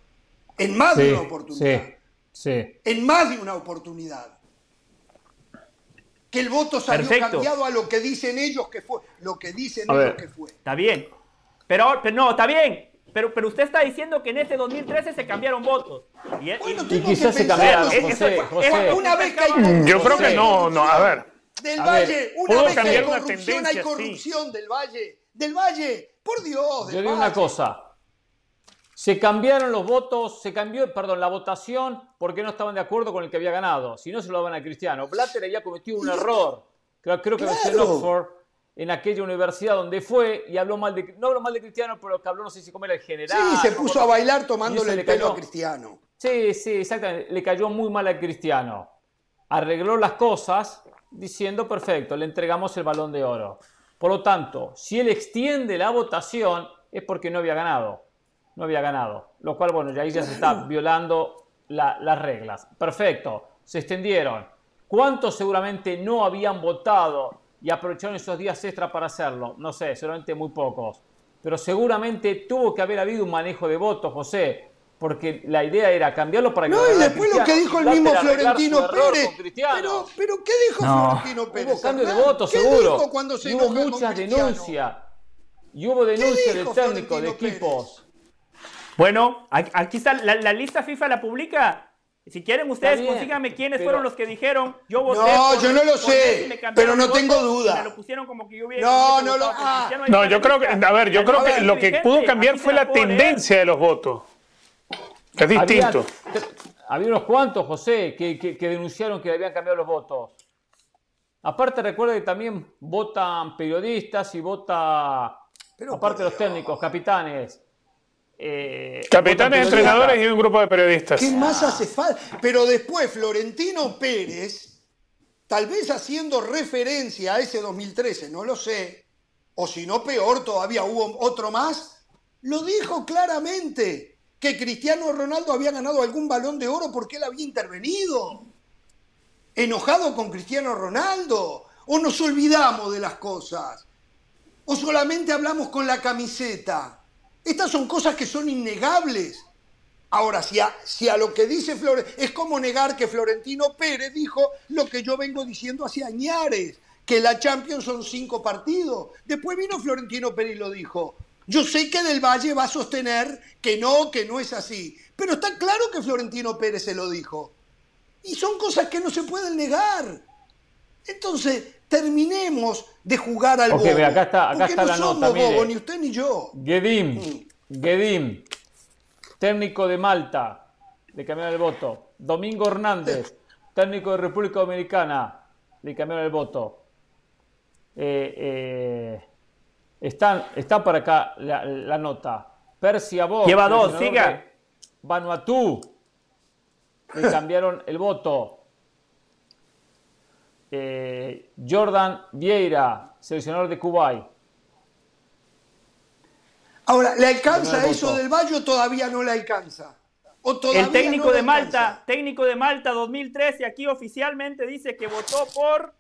En más de una oportunidad. Sí. En más de una oportunidad. Que el voto salió cambiado a lo que dicen ellos que fue. Lo que dicen ellos que fue. Está bien. Pero, pero no, está bien. Pero, pero usted está diciendo que en este 2013 se cambiaron votos. Y, bueno, y, quizás se cambiaron. José, José. Una vez que hay Yo creo que no, no, a ver. Del Valle, una vez que hay corrupción, hay corrupción del Valle. Del Valle, por Dios. Yo digo una cosa. Se cambiaron los votos, se cambió, perdón, la votación porque no estaban de acuerdo con el que había ganado. Si no, se lo daban a Cristiano. Blatter había cometido un error. Creo, creo que claro. en Oxford en aquella universidad donde fue y habló mal de, no habló mal de Cristiano, pero que habló, no sé si cómo era el general. Sí, se puso a bailar tomándole el pelo a Cristiano. Sí, sí, exactamente. Le cayó muy mal a Cristiano. Arregló las cosas diciendo, perfecto, le entregamos el balón de oro. Por lo tanto, si él extiende la votación es porque no había ganado. No había ganado. Lo cual, bueno, ya ahí ya se está *laughs* violando las reglas. Perfecto, se extendieron. ¿Cuántos seguramente no habían votado y aprovecharon esos días extra para hacerlo. No sé, seguramente muy pocos. Pero seguramente tuvo que haber habido un manejo de votos, José, porque la idea era cambiarlo para que No, y después lo que dijo el mismo Florentino Pérez. Pero, pero, ¿qué dijo Florentino Pérez? Hubo cambio de votos, seguro. cuando se hubo muchas denuncias. Y hubo denuncias de técnicos, de equipos. Bueno, aquí está la, la lista FIFA la publica si quieren ustedes, consíganme quiénes fueron los que dijeron yo voté. No, yo no lo sé, pero no tengo duda. Me lo pusieron como que yo hubiera. No, no lo. Ah. No, yo creo que, a ver, yo creo que lo que pudo cambiar fue la tendencia de los votos. Es distinto. Había, unos cuantos, José, que, que, denunciaron que habían cambiado los votos. Aparte, recuerda que también votan periodistas y vota, pero, aparte de los técnicos, capitanes. Eh, Capitanes, entrenadores y un grupo de periodistas. ¿Qué más hace falta? Pero después Florentino Pérez, tal vez haciendo referencia a ese 2013, no lo sé, o si no peor, todavía hubo otro más, lo dijo claramente, que Cristiano Ronaldo había ganado algún balón de oro porque él había intervenido. Enojado con Cristiano Ronaldo. O nos olvidamos de las cosas. O solamente hablamos con la camiseta. Estas son cosas que son innegables. Ahora, si a, si a lo que dice Florentino, es como negar que Florentino Pérez dijo lo que yo vengo diciendo hace añares, que la Champions son cinco partidos. Después vino Florentino Pérez y lo dijo. Yo sé que Del Valle va a sostener que no, que no es así, pero está claro que Florentino Pérez se lo dijo. Y son cosas que no se pueden negar. Entonces, terminemos de jugar al okay, acá está, acá está no la nota. Bobo, ni usted ni yo. Gedim, mm. Gedim, técnico de Malta, le cambiaron el voto. Domingo Hernández, *laughs* técnico de República Dominicana, le cambiaron el voto. Eh, eh, están, está para acá la, nota. Persia Bosch. Lleva dos, siga. Vanuatu, le cambiaron el voto. Eh, Jordan Vieira, seleccionador de Kuwait. Ahora, ¿le alcanza eso del Valle o todavía no le alcanza? el técnico de Malta, técnico de Malta 2013, aquí oficialmente dice que votó por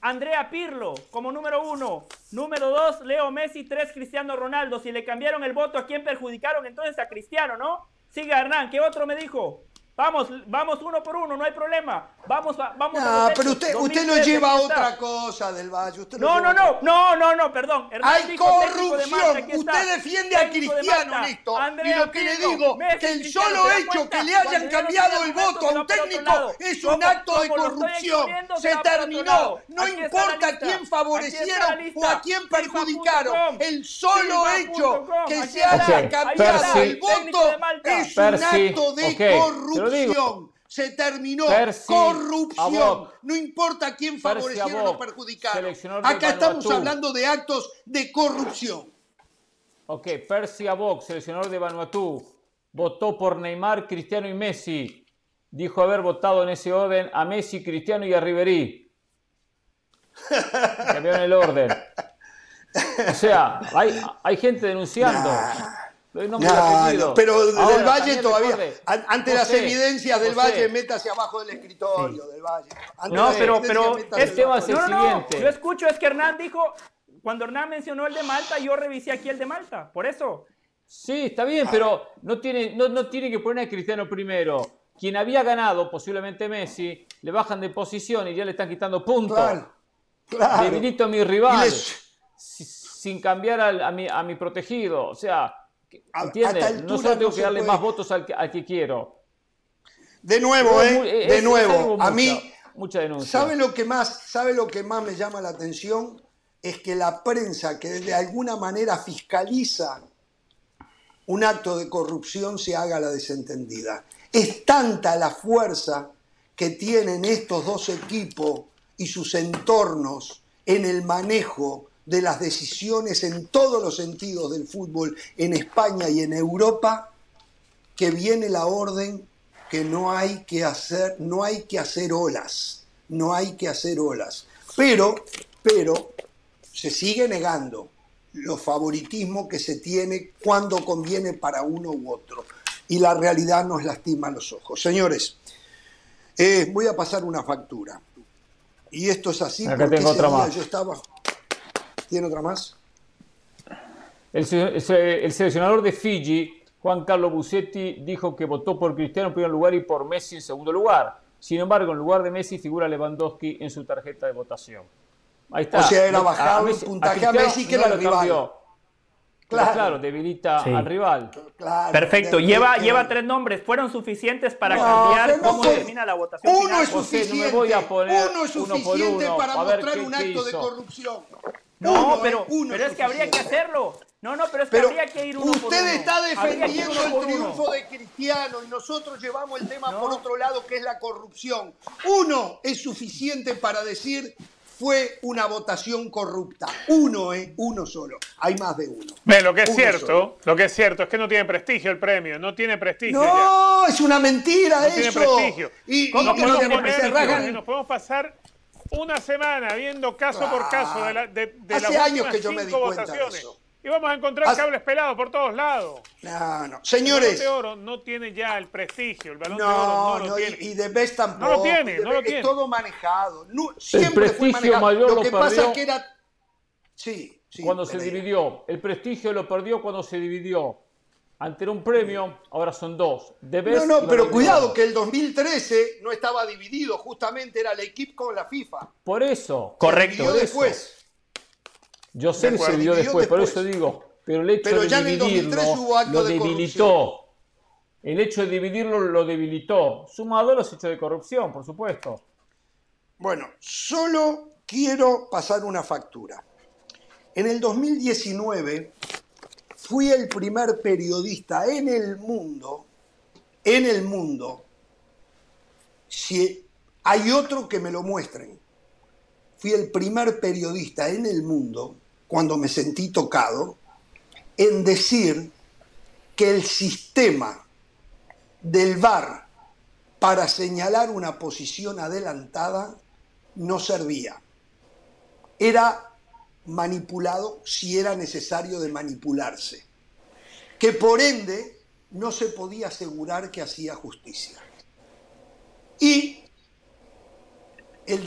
Andrea Pirlo como número uno. Número dos, Leo Messi. Tres, Cristiano Ronaldo. Si le cambiaron el voto, ¿a quién perjudicaron? Entonces a Cristiano, ¿no? Siga Hernán, ¿qué otro me dijo? Vamos, vamos uno por uno, no hay problema. Vamos, vamos. No, pero usted, usted lo lleva a otra cosa del Valle. no, no, no, no, no, no, perdón. hay corrupción. usted defiende a Cristiano en esto. y lo que le digo, que el solo hecho que le hayan cambiado el voto a un técnico es un acto de corrupción. Se terminó. No importa a quién favorecieron o a quién perjudicaron. El solo hecho que se haya cambiado el voto es un acto de corrupción corrupción. Se terminó. corrupción. No importa quién favorecieron o perjudicaron. Acá estamos hablando de actos de corrupción. Ok, Persia Box, seleccionador de Vanuatu, votó por Neymar, Cristiano y Messi. Dijo haber votado en ese orden a Messi, Cristiano y a Riverí. *laughs* Cambiaron el orden. O sea, hay, hay gente denunciando. No, pero del Valle todavía, ante las evidencias del Valle, métase abajo del escritorio del Valle. no, pero, pero este va a ser siguiente. Yo escucho, es que Hernán dijo, cuando Hernán mencionó el de Malta, yo revisé aquí el de Malta, por eso. Sí, está bien, pero no tiene, no, no tiene que poner a Cristiano primero. quien había ganado, posiblemente Messi, le bajan de posición y ya le están quitando puntos. Claro, Debilito a mi rival sin cambiar a, mi, a mi protegido. O sea, ¿entiendes? No solo tengo que darle más votos al que, al que quiero. De nuevo, ¿eh? de nuevo, a mí, mucha denuncia. ¿sabe lo, que más, ¿Sabe lo que más me llama la atención? Es que la prensa, que de alguna manera fiscaliza un acto de corrupción, se haga la desentendida. Es tanta la fuerza que tienen estos dos equipos y sus entornos en el manejo de las decisiones en todos los sentidos del fútbol en España y en Europa, que viene la orden que no hay que hacer, no hay que hacer olas, no hay que hacer olas. Pero, pero, se sigue negando los favoritismos que se tiene cuando conviene para uno u otro. Y la realidad nos lastima los ojos. Señores, eh, voy a pasar una factura. Y esto es así porque tengo otra más. yo estaba. ¿Tiene otra más? El, el, seleccionador de Fiji, Juan Carlos Busetti, dijo que votó por Cristiano en primer lugar y por Messi en segundo lugar. Sin embargo, en lugar de Messi figura Lewandowski en su tarjeta de votación. Ahí está. O sea, era bajado el puntaje a, Messi que era el rival. Claro, debilita al rival. Perfecto, lleva, lleva tres nombres. ¿Fueron suficientes para cambiar cómo termina la votación? Uno es suficiente. uno es suficiente para mostrar un acto de corrupción. No, pero, pero es que habría que hacerlo. No, no, pero es que habría que ir uno Usted por uno. está defendiendo el triunfo de Cristiano y nosotros llevamos el tema por otro lado, que es la corrupción. Uno es suficiente para decir fue una votación corrupta. Uno, ¿eh? Uno solo. Hay más de uno. lo que es cierto, lo que es cierto es que no tiene prestigio el premio, no tiene prestigio. No, es una mentira no eso. Tiene prestigio. Y, ¿Cómo y no tiene prestigio? Nos podemos pasar una semana viendo caso por caso de, la, de, de Hace las años que yo me di cuenta votaciones. De eso. Y vamos a encontrar cables pelados por todos lados. No, no. Señores. El balón de oro no tiene ya el prestigio. El balón de oro no, lo tiene. Y de Best tampoco. No lo tiene, no lo tiene. Es todo manejado. siempre el prestigio fue manejado. mayor lo que lo pasa es que era. Sí, sí. Cuando se dividió. El prestigio lo perdió cuando se dividió. Ante un premio, ahora son dos. No, no, pero cuidado que el 2013 no estaba dividido, justamente era el equipo con la FIFA. Por eso. Correcto. Se después. Yo sé que se dividió después, por eso digo. Pero el hecho de dividirlo lo debilitó. El hecho de dividirlo lo debilitó. Sumado a los hechos de corrupción, por supuesto. Bueno, solo quiero pasar una factura. En el 2019 fui el primer periodista en el mundo, en el mundo, si hay otro que me lo muestren, fui el primer periodista en el mundo, cuando me sentí tocado, en decir que el sistema del VAR para señalar una posición adelantada no servía. Era manipulado si era necesario de manipularse, que por ende no se podía asegurar que hacía justicia. Y el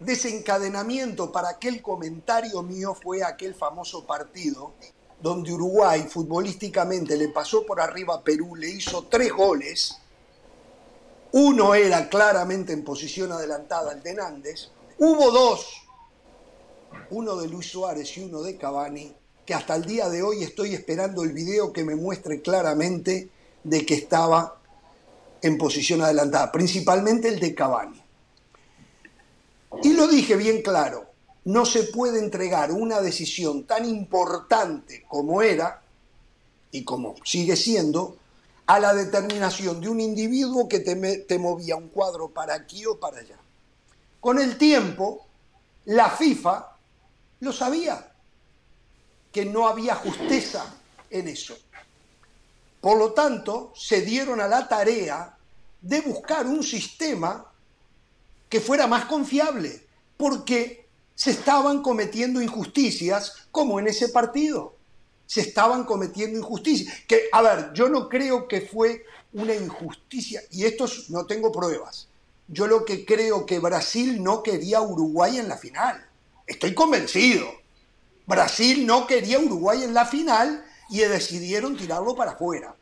desencadenamiento para aquel comentario mío fue aquel famoso partido donde Uruguay futbolísticamente le pasó por arriba a Perú, le hizo tres goles, uno era claramente en posición adelantada, el de Nández, hubo dos uno de Luis Suárez y uno de Cavani, que hasta el día de hoy estoy esperando el video que me muestre claramente de que estaba en posición adelantada, principalmente el de Cavani. Y lo dije bien claro, no se puede entregar una decisión tan importante como era y como sigue siendo a la determinación de un individuo que te, te movía un cuadro para aquí o para allá. Con el tiempo, la FIFA lo sabía, que no había justeza en eso. Por lo tanto, se dieron a la tarea de buscar un sistema que fuera más confiable, porque se estaban cometiendo injusticias como en ese partido. Se estaban cometiendo injusticias. Que, a ver, yo no creo que fue una injusticia, y esto no tengo pruebas. Yo lo que creo que Brasil no quería a Uruguay en la final. Estoy convencido. Brasil no quería Uruguay en la final y decidieron tirarlo para afuera.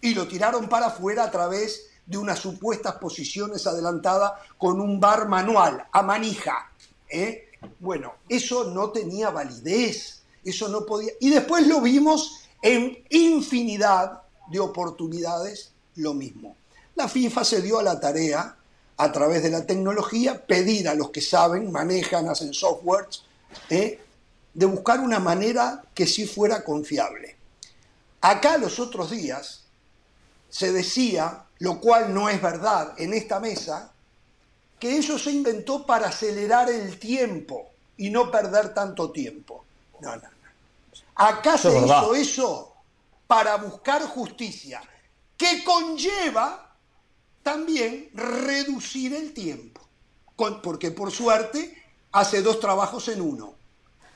Y lo tiraron para afuera a través de unas supuestas posiciones adelantadas con un bar manual, a manija. ¿eh? Bueno, eso no tenía validez, eso no podía... Y después lo vimos en infinidad de oportunidades lo mismo. La FIFA se dio a la tarea, a través de la tecnología, pedir a los que saben, manejan, hacen softwares, ¿eh? de buscar una manera que sí fuera confiable. Acá los otros días se decía, lo cual no es verdad en esta mesa, que eso se inventó para acelerar el tiempo y no perder tanto tiempo. No, no, no. Acá se hizo eso para buscar justicia, que conlleva también reducir el tiempo. Porque por suerte hace dos trabajos en uno.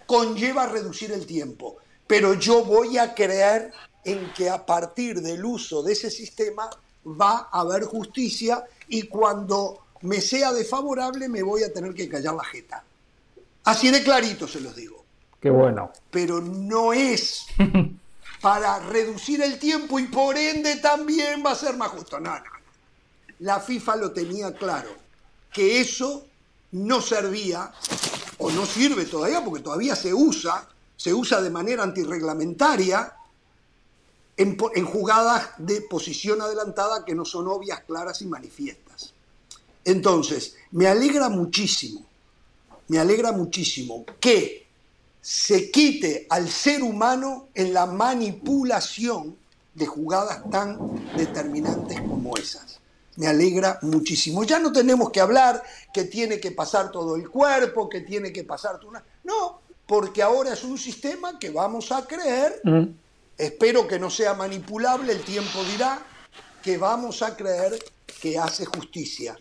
Conlleva reducir el tiempo. Pero yo voy a creer en que a partir del uso de ese sistema va a haber justicia y cuando me sea desfavorable me voy a tener que callar la jeta. Así de clarito se los digo. Qué bueno. Pero no es *laughs* para reducir el tiempo y por ende también va a ser más justo. No, no. La FIFA lo tenía claro, que eso no servía o no sirve todavía porque todavía se usa, se usa de manera antirreglamentaria en, en jugadas de posición adelantada que no son obvias, claras y manifiestas. Entonces, me alegra muchísimo, me alegra muchísimo que se quite al ser humano en la manipulación de jugadas tan determinantes como esas. Me alegra muchísimo. Ya no tenemos que hablar que tiene que pasar todo el cuerpo, que tiene que pasar todo una... No, porque ahora es un sistema que vamos a creer, mm. espero que no sea manipulable, el tiempo dirá, que vamos a creer que hace justicia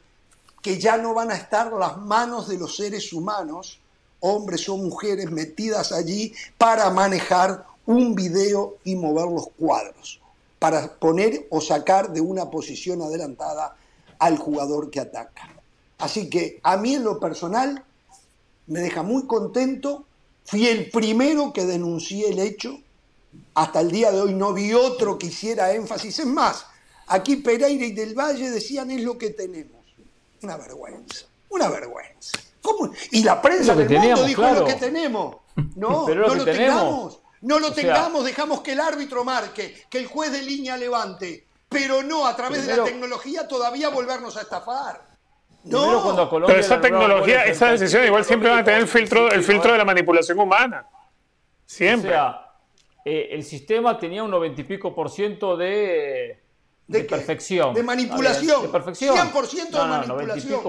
que ya no van a estar las manos de los seres humanos, hombres o mujeres metidas allí para manejar un video y mover los cuadros, para poner o sacar de una posición adelantada al jugador que ataca. Así que a mí en lo personal me deja muy contento, fui el primero que denuncié el hecho, hasta el día de hoy no vi otro que hiciera énfasis, es más, aquí Pereira y del Valle decían es lo que tenemos una vergüenza, una vergüenza. ¿Cómo? Y la prensa del mundo dijo lo que tenemos. *laughs* No, no lo tengamos. No lo tengamos, dejamos que el árbitro marque, que el juez de línea levante, pero no a través de la tecnología todavía volvernos a estafar. No. Pero esa tecnología, esa decisión igual siempre van a tener el filtro, el filtro de la manipulación humana. Siempre. O sea, eh, el sistema tenía un noventa y pico por ciento de, ¿De, perfección. De manipulación. De perfección. 100% de manipulación.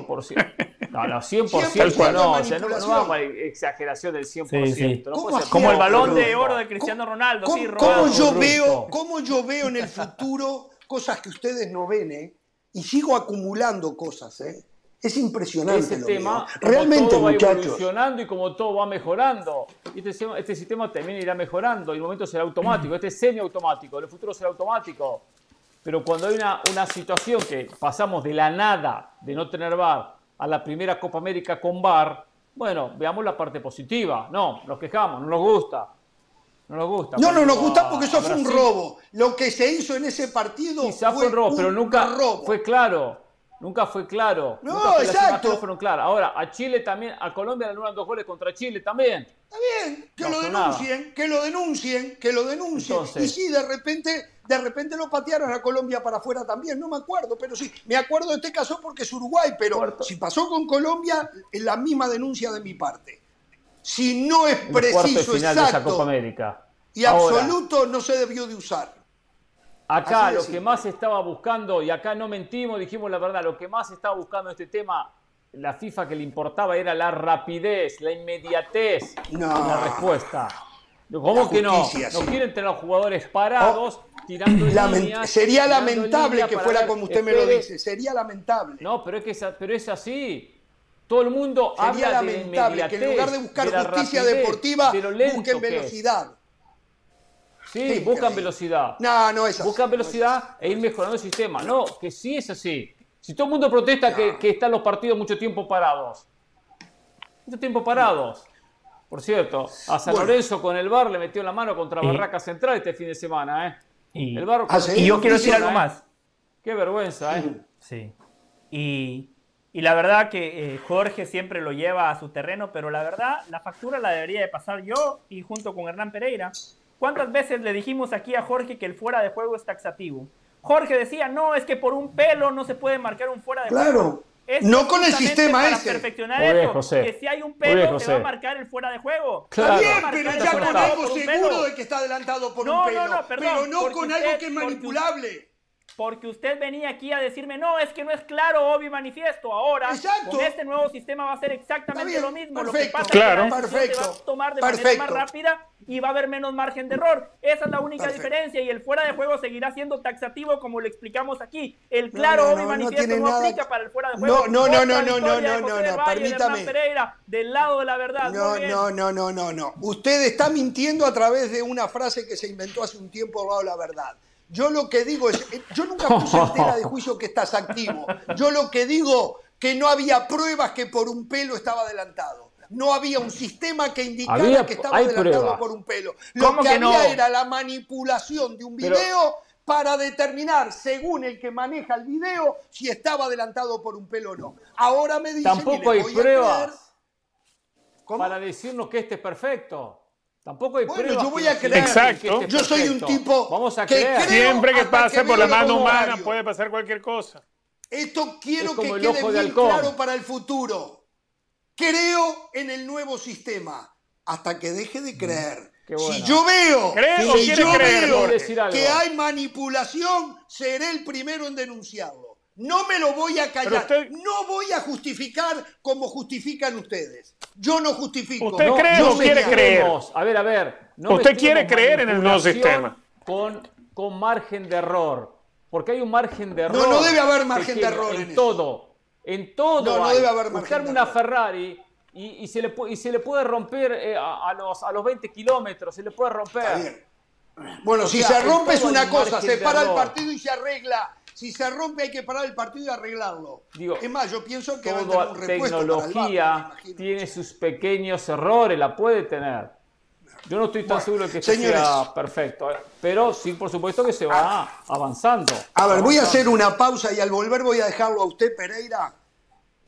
No, no, 100%, 100% no, o sea, no, no vamos a exageración del 100%. Como el balón de oro de Cristiano Ronaldo, ¿Cómo, sí, ¿cómo yo, veo, ¿Cómo yo veo en el futuro cosas que ustedes no ven, eh? Y sigo acumulando cosas, ¿eh? Es impresionante. Ese tema, realmente, todo va evolucionando y como todo va mejorando. Y este, este sistema también irá mejorando. Y el momento será automático. Este es semiautomático. En el futuro será automático. Pero cuando hay una, una situación que pasamos de la nada, de no tener VAR, a la primera Copa América con VAR, bueno, veamos la parte positiva. No, nos quejamos, no nos gusta. No nos gusta. No, no nos gusta porque eso fue un robo. Lo que se hizo en ese partido Quizá fue, un robo, pero nunca fue claro. Nunca fue claro. No, nunca exacto. fueron claras. Ahora, a Chile también, a Colombia le anulan dos goles contra Chile también. Está bien, que lo denuncien, que lo denuncien, que lo denuncien. y sí, de repente de repente lo patearon a Colombia para afuera también, no me acuerdo, pero sí, me acuerdo de este caso porque es Uruguay, pero si pasó con Colombia, es la misma denuncia de mi parte. Si no es preciso, exacto y absoluto, no se debió de usar. Acá lo que más estaba buscando, y acá no mentimos, dijimos la verdad, lo que más estaba buscando este tema, la FIFA que le importaba era la rapidez, la inmediatez en la respuesta. ¿Cómo que no? No quieren tener a los jugadores parados tirando líneas, Sería lamentable que fuera como usted me lo dice. Sería lamentable. No, pero es, que es, pero es así. Todo el mundo Sería habla lamentable de que en lugar de buscar justicia deportiva, busquen velocidad. Sí, buscan velocidad. No, no es así. Buscan velocidad e ir mejorando el sistema. No, que sí es así. Si todo el mundo protesta que, que, están los partidos mucho tiempo parados. Mucho tiempo parados. Por cierto, a San Lorenzo con el bar le metió la mano contra Barraca Central este fin de semana, ¿eh? Y, el bar, ah, y yo quiero decir algo ¿eh? más. Qué vergüenza, ¿eh? Sí. Y, la verdad que eh, Jorge siempre lo lleva a su terreno, pero la verdad, la factura la debería de pasar yo y junto con Hernán Pereira. ¿Cuántas veces le dijimos aquí a Jorge que el fuera de juego es taxativo? Jorge decía, no, es que por un pelo no se puede marcar un fuera de juego. Claro. no con el sistema para ese. perfeccionar eso, que si hay un pelo se va a marcar el fuera de juego. Claro. Está bien, pero ya con algo seguro de que está adelantado por un pelo. No, no, perdón, pero no con algo que es manipulable porque usted venía aquí a decirme, no, es que no es claro, obvio y manifiesto. Ahora, con este nuevo sistema va a ser exactamente lo mismo. lo que pasa claro. es que se va a tomar de manera más rápida y va a haber menos margen de error. Esa es la única diferencia y el fuera de juego seguirá siendo taxativo como lo explicamos aquí. El claro, obvio y manifiesto no, aplica para el fuera de juego. No, no, no, no, no, no, no, no, permítame. Pereira, del lado de la verdad. No, no, no, no, no, no. Usted está mintiendo a través de una frase que se inventó hace un tiempo al lado de la verdad. Yo lo que digo es, eh, yo nunca puse en tela de juicio que estás activo. Yo lo que digo que no había pruebas que por un pelo estaba adelantado. No había un sistema que indicara que estaba adelantado por un pelo. Lo que, había era la manipulación de un video para determinar, según el que maneja el video, si estaba adelantado por un pelo o no. Ahora me dicen Tampoco hay pruebas para decirnos que este es perfecto. Tampoco hay bueno, yo voy a creer. Exacto. yo soy un tipo Vamos a que siempre que pase por la mano humana puede pasar cualquier cosa. Esto quiero que quede bien claro para el futuro. Creo en el nuevo sistema hasta que deje de creer. Si yo veo, si yo veo que hay manipulación, seré el primero en denunciarlo. No me lo voy a callar. No voy a justificar como justifican ustedes. Yo no justifico. ¿Usted cree o quiere creer? A ver, a ver. ¿Usted quiere creer en el nuevo sistema? Con, con margen de error. Porque hay un margen de error. No, no debe haber margen de error en, todo. En todo. No, no debe haber margen Buscarme una Ferrari y, se le, y se le puede romper eh, a, los, a los 20 kilómetros, se le puede romper. Bueno, si se rompe es una cosa, se para el partido y se arregla si se rompe hay que parar el partido y arreglarlo. Digo, es más, yo pienso que toda un tecnología tiene sus pequeños errores, la puede tener. Yo no estoy tan seguro de que sea perfecto, ¿eh? pero sí, por supuesto que se va avanzando. A ver, voy a hacer una pausa y al volver voy a dejarlo a usted, Pereira,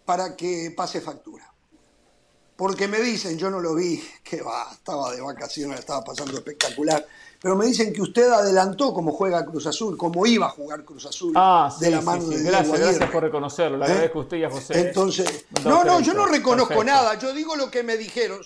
para que pase factura. Porque me dicen, yo no lo vi, *laughs* que va, estaba de vacaciones, estaba pasando espectacular pero me dicen que usted adelantó cómo juega Cruz Azul, cómo iba a jugar Cruz Azul ah, de la mano de gracias, gracias por reconocerlo, le ¿Eh? agradezco a usted y a José. Entonces, no, no, yo no reconozco nada, yo digo lo que me dijeron.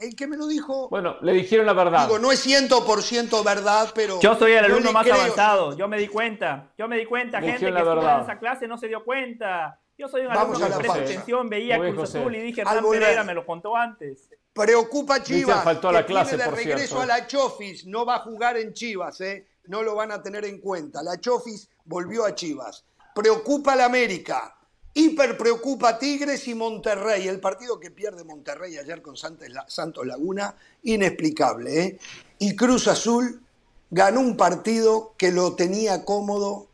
el que me lo dijo. Bueno, le dijeron la verdad. Digo, no es 100% verdad, pero. Yo soy el alumno más avanzado, yo me di cuenta. Yo me di cuenta, gente que estuvo en esa clase no se dio cuenta. Yo soy un alumno que presta atención, veía Cruz Azul y dije, Hernán Pereira me lo contó antes. Preocupa Chivas. Faltó a la clase, de regreso a la Chofis. No va a jugar en Chivas, ¿eh? No lo van a tener en cuenta. La Chofis volvió a Chivas. Preocupa la América. Hiper preocupa Tigres y Monterrey. El partido que pierde Monterrey ayer con Santos Laguna, inexplicable. ¿eh? Y Cruz Azul ganó un partido que lo tenía cómodo.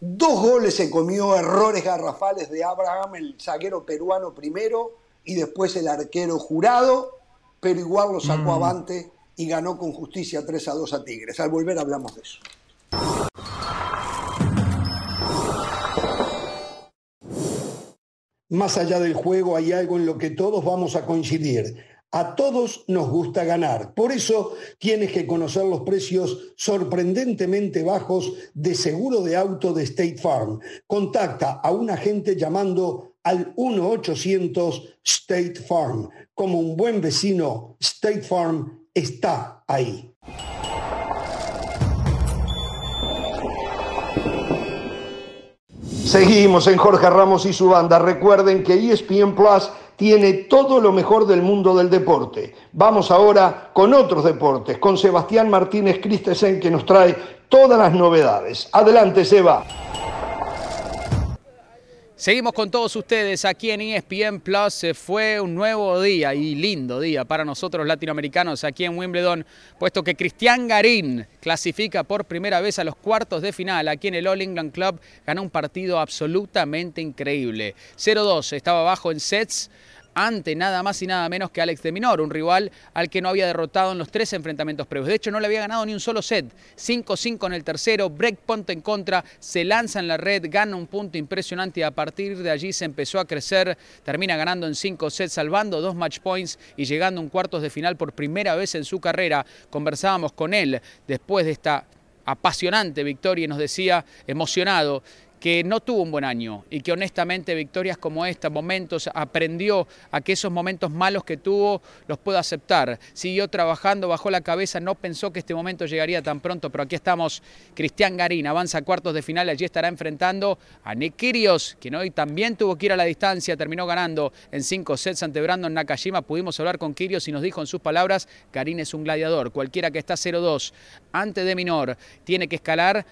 Dos goles se comió, errores garrafales de Abraham, el zaguero peruano primero y después el arquero jurado, pero igual lo sacó mm. avante y ganó con justicia 3 a 2 a Tigres. Al volver hablamos de eso. Más allá del juego hay algo en lo que todos vamos a coincidir. A todos nos gusta ganar. Por eso tienes que conocer los precios sorprendentemente bajos de seguro de auto de State Farm. Contacta a un agente llamando al 1-800 State Farm. Como un buen vecino, State Farm está ahí. Seguimos en Jorge Ramos y su banda. Recuerden que ESPN Plus tiene todo lo mejor del mundo del deporte. Vamos ahora con otros deportes, con Sebastián Martínez Christensen que nos trae todas las novedades. Adelante, Seba. Seguimos con todos ustedes aquí en ESPN Plus. Fue un nuevo día y lindo día para nosotros latinoamericanos aquí en Wimbledon, puesto que Cristian Garín clasifica por primera vez a los cuartos de final aquí en el All England Club. Ganó un partido absolutamente increíble. 0-2, estaba abajo en sets ante nada más y nada menos que Alex de Minor, un rival al que no había derrotado en los tres enfrentamientos previos. De hecho, no le había ganado ni un solo set. 5-5 en el tercero, breakpoint en contra, se lanza en la red, gana un punto impresionante y a partir de allí se empezó a crecer, termina ganando en cinco sets, salvando dos match points y llegando a un cuartos de final por primera vez en su carrera. Conversábamos con él después de esta apasionante victoria y nos decía emocionado que no tuvo un buen año y que honestamente victorias como esta, momentos, aprendió a que esos momentos malos que tuvo los pueda aceptar. Siguió trabajando, bajó la cabeza, no pensó que este momento llegaría tan pronto, pero aquí estamos. Cristian Garín avanza a cuartos de final, allí estará enfrentando a Nick Kyrgios, quien hoy también tuvo que ir a la distancia, terminó ganando en cinco sets ante Brandon Nakajima. Pudimos hablar con Kyrgios y nos dijo en sus palabras, Garín es un gladiador, cualquiera que está 0-2 ante de minor tiene que escalar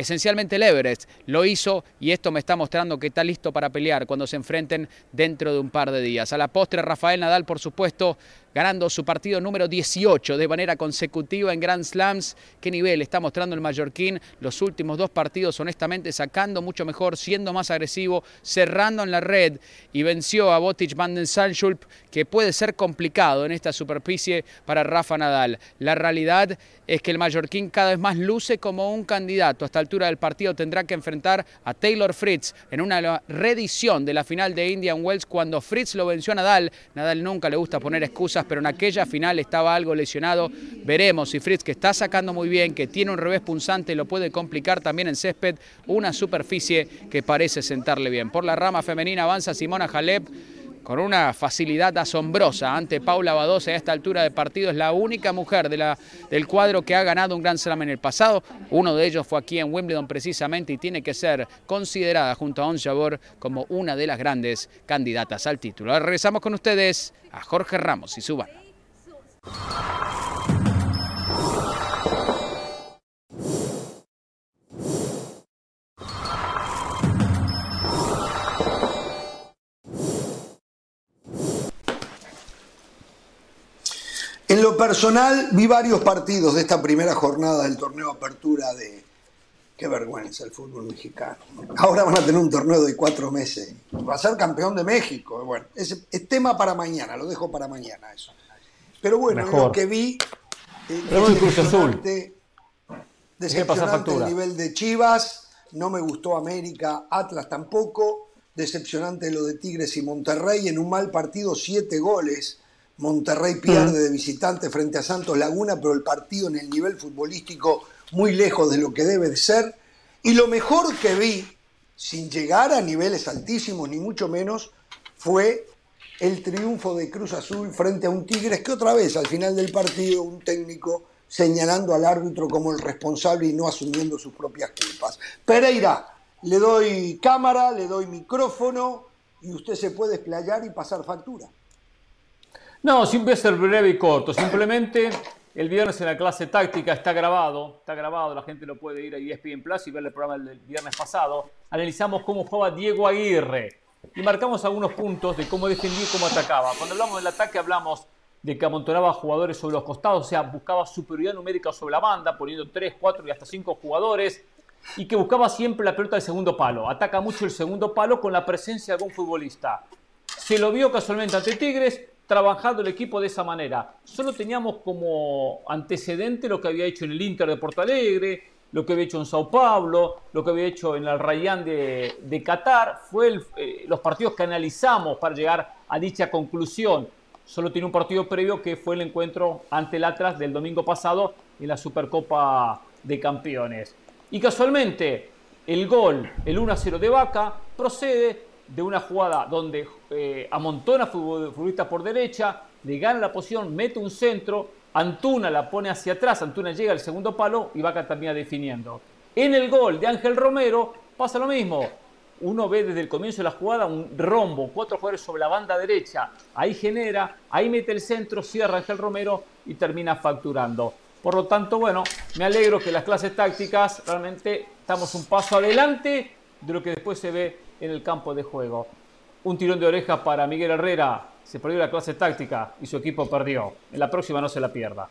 esencialmente el Everest lo hizo y esto me está mostrando que está listo para pelear cuando se enfrenten dentro de un par de días. A la postre, Rafael Nadal, por supuesto, ganando su partido número 18 de manera consecutiva en Grand Slams. ¿Qué nivel está mostrando el mallorquín? Los últimos dos partidos, honestamente, sacando mucho mejor, siendo más agresivo, cerrando en la red y venció a Botic van den Sandschulp, que puede ser complicado en esta superficie para Rafa Nadal. La realidad es que el mallorquín cada vez más luce como un candidato. A esta altura del partido tendrá que enfrentar a Taylor Fritz en una reedición de la final de Indian Wells cuando Fritz lo venció a Nadal. Nadal nunca le gusta poner excusas pero en aquella final estaba algo lesionado. Veremos si Fritz, que está sacando muy bien, que tiene un revés punzante, lo puede complicar también en césped, una superficie que parece sentarle bien. Por la rama femenina avanza Simona Halep con una facilidad asombrosa ante Paula Badosa a esta altura de partido. Es la única mujer de del cuadro que ha ganado un Grand Slam en el pasado. Uno de ellos fue aquí en Wimbledon precisamente y tiene que ser considerada junto a Ons Jabor como una de las grandes candidatas al título. Ahora regresamos con ustedes a Jorge Ramos y su banda. En lo personal, vi varios partidos de esta primera jornada del torneo Apertura de... Qué vergüenza el fútbol mexicano. Ahora van a tener un torneo de cuatro meses. Va a ser campeón de México. Bueno, es, tema para mañana, lo dejo para mañana eso. Pero bueno, lo que vi... Eh, decepcionante el nivel de Chivas, no me gustó América, Atlas tampoco, decepcionante lo de Tigres y Monterrey, en un mal partido siete goles Monterrey pierde de visitante frente a Santos Laguna, pero el partido en el nivel futbolístico muy lejos de lo que debe de ser. Y lo mejor que vi, sin llegar a niveles altísimos, ni mucho menos, fue el triunfo de Cruz Azul frente a un Tigres que otra vez al final del partido un técnico señalando al árbitro como el responsable y no asumiendo sus propias culpas. Pereira, le doy cámara, le doy micrófono y usted se puede explayar y pasar factura. No, siempre ser breve y corto. Simplemente el viernes en la clase táctica está grabado, está grabado, la gente lo puede ir a ESPN Plus y ver el programa del viernes pasado. Analizamos cómo jugaba Diego Aguirre y marcamos algunos puntos de cómo defendía y cómo atacaba. Cuando hablamos del ataque hablamos de que amontonaba jugadores sobre los costados, o sea, buscaba superioridad numérica sobre la banda, poniendo 3, 4 y hasta 5 jugadores, y que buscaba siempre la pelota del segundo palo. Ataca mucho el segundo palo con la presencia de algún futbolista. Se lo vio casualmente ante Tigres, trabajando el equipo de esa manera. Solo teníamos como antecedente lo que había hecho en el Inter de Porto Alegre, lo que había hecho en Sao Paulo, lo que había hecho en el Rayán de, Qatar. Fue eh, los partidos que analizamos para llegar a dicha conclusión. Solo tiene un partido previo que fue el encuentro ante el Atlas del domingo pasado en la Supercopa de Campeones. Y casualmente, el gol, el 1-0 de Vaca, procede de una jugada donde eh, amontona futbolista por derecha, le gana la posición, mete un centro, Antuna la pone hacia atrás, Antuna llega al segundo palo y Vaca termina definiendo. En el gol de Ángel Romero pasa lo mismo. Uno ve desde el comienzo de la jugada un rombo, cuatro jugadores sobre la banda derecha, ahí genera, ahí mete el centro, cierra Ángel Romero y termina facturando. Por lo tanto, bueno, me alegro que las clases tácticas realmente estamos un paso adelante de lo que después se ve en el campo de juego. Un tirón de oreja para Miguel Herrera. Se perdió la clase táctica y su equipo perdió. En la próxima no se la pierda.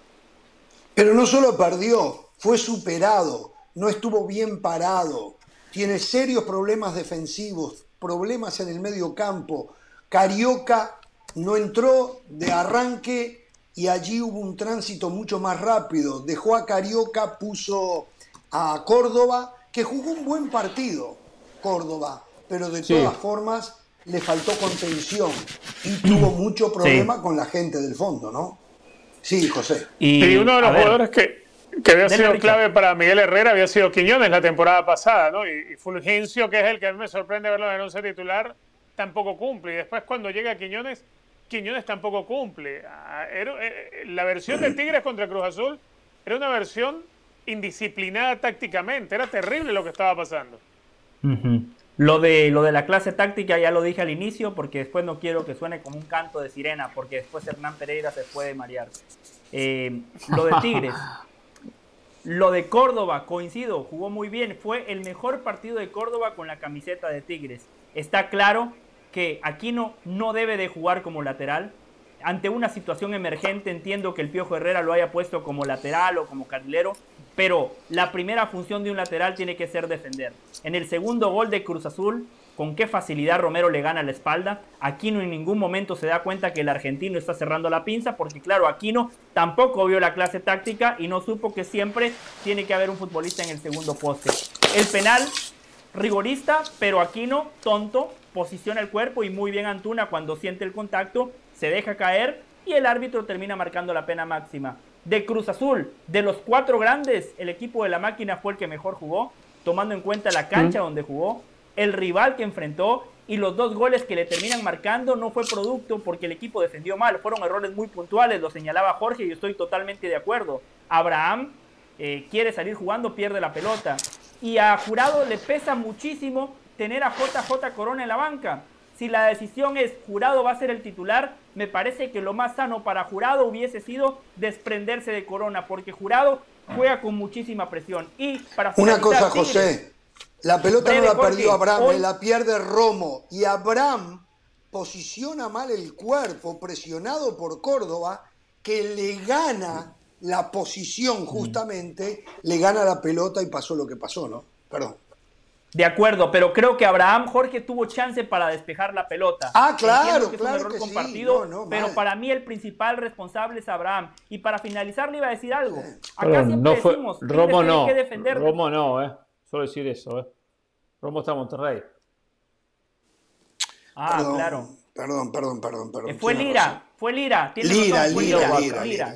Pero no solo perdió, fue superado, no estuvo bien parado, tiene serios problemas defensivos, problemas en el medio campo. Carioca no entró de arranque y allí hubo un tránsito mucho más rápido. Dejó a Carioca, puso a Córdoba, que jugó un buen partido, Córdoba, pero de todas formas le faltó contención y tuvo mucho problema con la gente del fondo, ¿no? Sí, José. Y, uno de los jugadores que, que había sido clave para Miguel Herrera había sido Quiñones la temporada pasada, ¿no? Y, Fulgencio, que es el que a mí me sorprende verlo en el once titular, tampoco cumple. Y después cuando llega Quiñones, Quiñones tampoco cumple. Ah, eh, la versión de Tigres contra Cruz Azul era una versión indisciplinada tácticamente. Era terrible lo que estaba pasando. Lo de, lo de la clase táctica ya lo dije al inicio porque después no quiero que suene como un canto de sirena porque después Hernán Pereira se puede marear. Eh, lo de Tigres. *laughs* Lo de Córdoba, coincido, jugó muy bien. Fue el mejor partido de Córdoba con la camiseta de Tigres. Está claro que Aquino no debe de jugar como lateral. Ante una situación emergente entiendo que el Piojo Herrera lo haya puesto como lateral o como carrilero, pero la primera función de un lateral tiene que ser defender. En el segundo gol de Cruz Azul, con qué facilidad Romero le gana la espalda. Aquino en ningún momento se da cuenta que el argentino está cerrando la pinza, porque claro, Aquino tampoco vio la clase táctica y no supo que siempre tiene que haber un futbolista en el segundo poste. El penal, rigorista, pero Aquino, tonto, posiciona el cuerpo y muy bien Antuna cuando siente el contacto, se deja caer y el árbitro termina marcando la pena máxima. De Cruz Azul, de los cuatro grandes, el equipo de la máquina fue el que mejor jugó, tomando en cuenta la cancha donde jugó, el rival que enfrentó y los dos goles que le terminan marcando no fue producto porque el equipo defendió mal, fueron errores muy puntuales, lo señalaba Jorge y estoy totalmente de acuerdo. Abraham eh, quiere salir jugando, pierde la pelota. Y a Jurado le pesa muchísimo tener a JJ Corona en la banca. Si la decisión es Jurado va a ser el titular, me parece que lo más sano para Jurado hubiese sido desprenderse de Corona, porque Jurado juega con muchísima presión. Y para Una cosa, José, la pelota no la perdió Abraham, la pierde Romo. Y Abraham posiciona mal el cuerpo, presionado por Córdoba, que le gana la posición justamente, le gana la pelota y pasó lo que pasó, ¿no? Perdón. De acuerdo, pero creo que Abraham Jorge tuvo chance para despejar la pelota. Ah, claro, que es un error compartido, pero para mí el principal responsable es Abraham. Y para finalizar le iba a decir algo. Acá siempre no fue, decimos, Romo no, que defender. Romo no, eh. Solo decir eso, eh. Romo está en Monterrey. Ah, claro. Perdón, perdón, perdón, perdón. Fue Lira, fue Lira. Lira, Lira, Lira, Lira,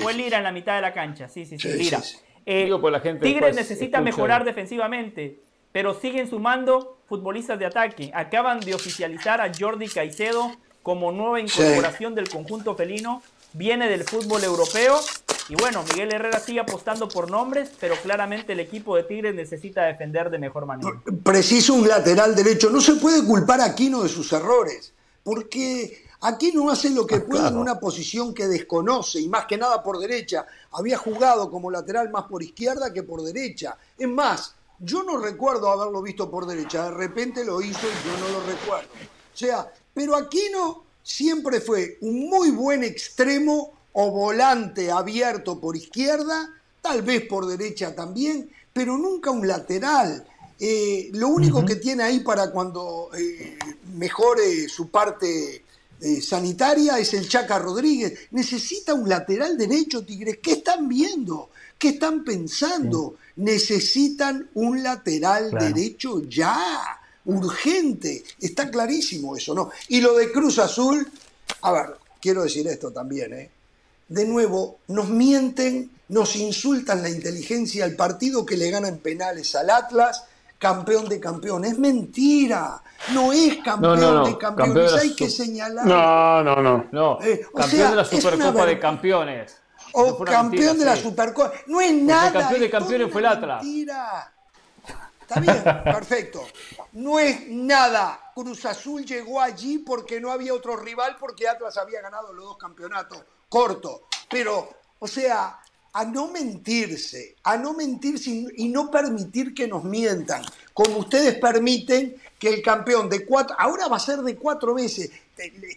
Fue Lira en la mitad de la cancha, sí, sí, sí, Lira. Eh, la gente Tigres necesita mejorar defensivamente pero siguen sumando futbolistas de ataque. Acaban de oficializar a Jordi Caicedo como nueva incorporación del conjunto felino. Viene del fútbol europeo. Y bueno, Miguel Herrera sigue apostando por nombres, pero claramente el equipo de Tigres necesita defender de mejor manera. Preciso un lateral derecho. No se puede culpar a Aquino de sus errores, porque Aquino hace lo que ah, puede en una posición que desconoce, y más que nada por derecha. Había jugado como lateral más por izquierda que por derecha. Es más, yo no recuerdo haberlo visto por derecha, de repente lo hizo y yo no lo recuerdo. O sea, pero Aquino siempre fue un muy buen extremo o volante abierto por izquierda, tal vez por derecha también, pero nunca un lateral. Eh, lo único que tiene ahí para cuando eh, mejore su parte eh, sanitaria es el Chaca Rodríguez. Necesita un lateral derecho, Tigres. ¿Qué están viendo? ¿Qué están pensando? necesitan un lateral derecho ya, urgente. Está clarísimo eso, ¿no? Y lo de Cruz Azul, a ver, quiero decir esto también, ¿eh? De nuevo, nos mienten, nos insultan la inteligencia al partido que le gana en penales al Atlas, campeón de campeones. Es mentira. No es campeón de campeones. hay que señalar. No, no, no. no. Eh, campeón de la Supercopa de Campeones o campeón de la Supercopa. No es nada. El campeón de campeones fue el Atlas. Mentira. Está bien, *laughs* perfecto. No es nada. Cruz Azul llegó allí porque no había otro rival, porque Atlas había ganado los dos campeonatos. Corto. Pero, o sea, a no mentirse, a no mentirse y no permitir que nos mientan, como ustedes permiten que el campeón de cuatro, ahora va a ser de cuatro meses,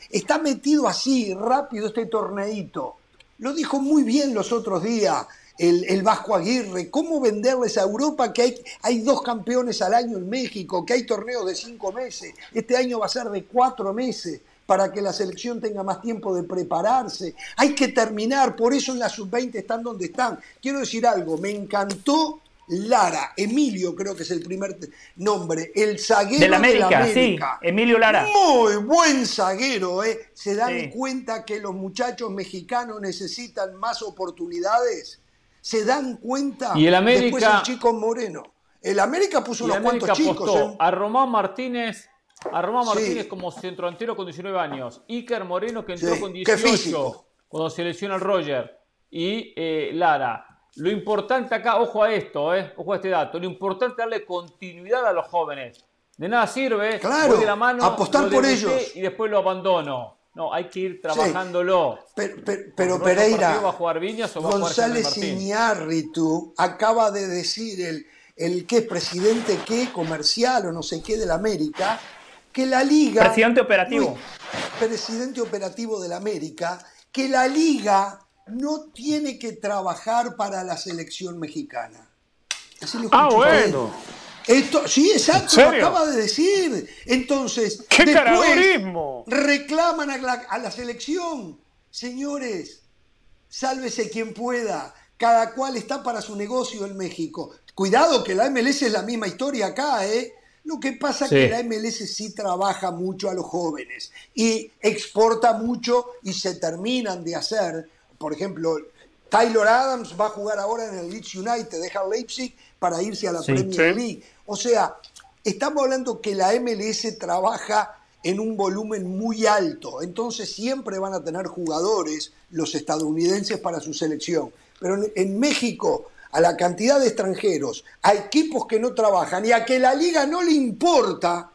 está metido así rápido este torneito lo dijo muy bien los otros días el, Vasco Aguirre. ¿Cómo venderles a Europa que hay, hay dos campeones al año en México, que hay torneos de cinco meses? Este año va a ser de cuatro meses. para que la selección tenga más tiempo de prepararse. Hay que terminar, por eso en la sub-20 están donde están. Quiero decir algo, me encantó Lara, Emilio creo que es el primer nombre, el zaguero de la América, sí, Emilio Lara. Muy buen zaguero, ¿eh? ¿Se dan cuenta que los muchachos mexicanos necesitan más oportunidades? ¿Se dan cuenta? Y el América... Después el chico Moreno. El América puso unos cuantos chicos. A Román Martínez, a Román Martínez como centroantero con 19 años. Iker Moreno que entró con 18 cuando se lesiona el Roger. Y eh, Lara. Lo importante acá, ojo a esto, eh, ojo a este dato, lo importante es darle continuidad a los jóvenes. De nada sirve, claro, de la mano, apostar por ellos. Y después lo abandono. No, hay que ir trabajándolo. Pero, Pereira, González Iñárritu acaba de decir el, el que es presidente qué comercial o no sé qué de la América, que la liga... Presidente operativo. Presidente operativo de la América, que la liga no tiene que trabajar para la selección mexicana. Así lo ah, bueno. Esto, sí, exacto, lo acaba de decir. Entonces, ¿Qué después reclaman a la, a la selección. Señores, sálvese quien pueda. Cada cual está para su negocio en México. Cuidado que la MLS es la misma historia acá, ¿eh? Lo que pasa es que la MLS sí trabaja mucho a los jóvenes y exporta mucho y se terminan de hacer por ejemplo, Taylor Adams va a jugar ahora en el Leeds United, deja Leipzig para irse a la Premier League. O sea, estamos hablando que la MLS trabaja en un volumen muy alto, entonces siempre van a tener jugadores los estadounidenses para su selección. Pero en México, a la cantidad de extranjeros, a equipos que no trabajan y a que la liga no le importa,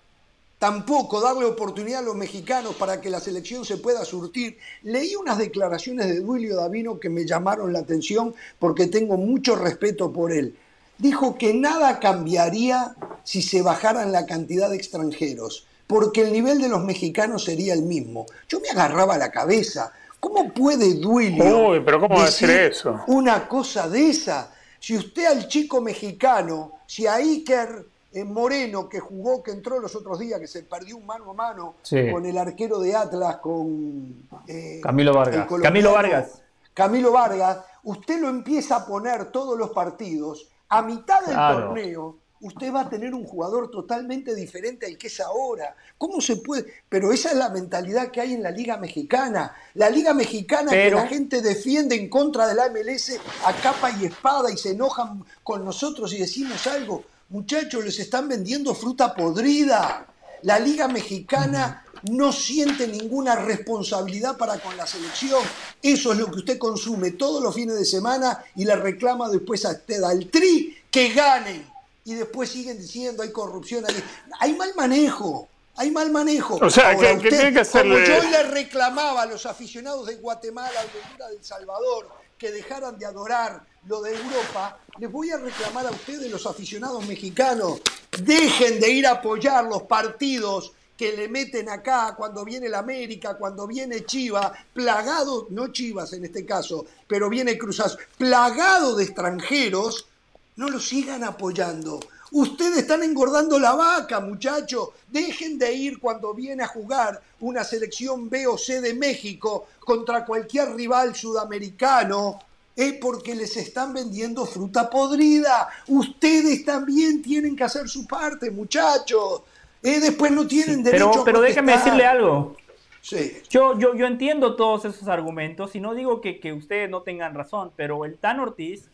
tampoco darle oportunidad a los mexicanos para que la selección se pueda surtir. Leí unas declaraciones de Duilio Davino que me llamaron la atención porque tengo mucho respeto por él. Dijo que nada cambiaría si se bajaran la cantidad de extranjeros, porque el nivel de los mexicanos sería el mismo. Yo me agarraba la cabeza. ¿Cómo puede Duilio Uy, pero ¿cómo decir eso? una cosa de esa? Si usted al chico mexicano, si a Iker Moreno, que jugó, que entró los otros días, que se perdió un mano a mano con el arquero de Atlas, con eh, Camilo Vargas. Camilo Vargas. Camilo Vargas, usted lo empieza a poner todos los partidos, a mitad del torneo, usted va a tener un jugador totalmente diferente al que es ahora. ¿Cómo se puede? Pero esa es la mentalidad que hay en la Liga Mexicana. La Liga Mexicana que la gente defiende en contra de la MLS a capa y espada y se enojan con nosotros y decimos algo. Muchachos, les están vendiendo fruta podrida. La Liga Mexicana no siente ninguna responsabilidad para con la selección. Eso es lo que usted consume todos los fines de semana y le reclama después a usted al tri que ganen. Y después siguen diciendo hay corrupción, hay, hay mal manejo. Hay mal manejo. O sea, que, tiene que hacerle... Como yo le reclamaba a los aficionados de Guatemala, de El Salvador, que dejaran de adorar lo de Europa, les voy a reclamar a ustedes, los aficionados mexicanos, dejen de ir a apoyar los partidos que le meten acá cuando viene el América, cuando viene Chivas, plagado, no Chivas en este caso, pero viene Cruzaz, plagado de extranjeros, no lo sigan apoyando. Ustedes están engordando la vaca, muchachos. Dejen de ir cuando viene a jugar una selección B o C de México contra cualquier rival sudamericano es porque les están vendiendo fruta podrida. Ustedes también tienen que hacer su parte, muchachos. Eh, después no tienen derecho pero, a Pero déjeme decirle algo. Sí. Yo, yo, yo entiendo todos esos argumentos y no digo que, que ustedes no tengan razón, pero el Tan Ortiz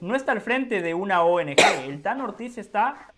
no está al frente de una ONG. El Tan Ortiz está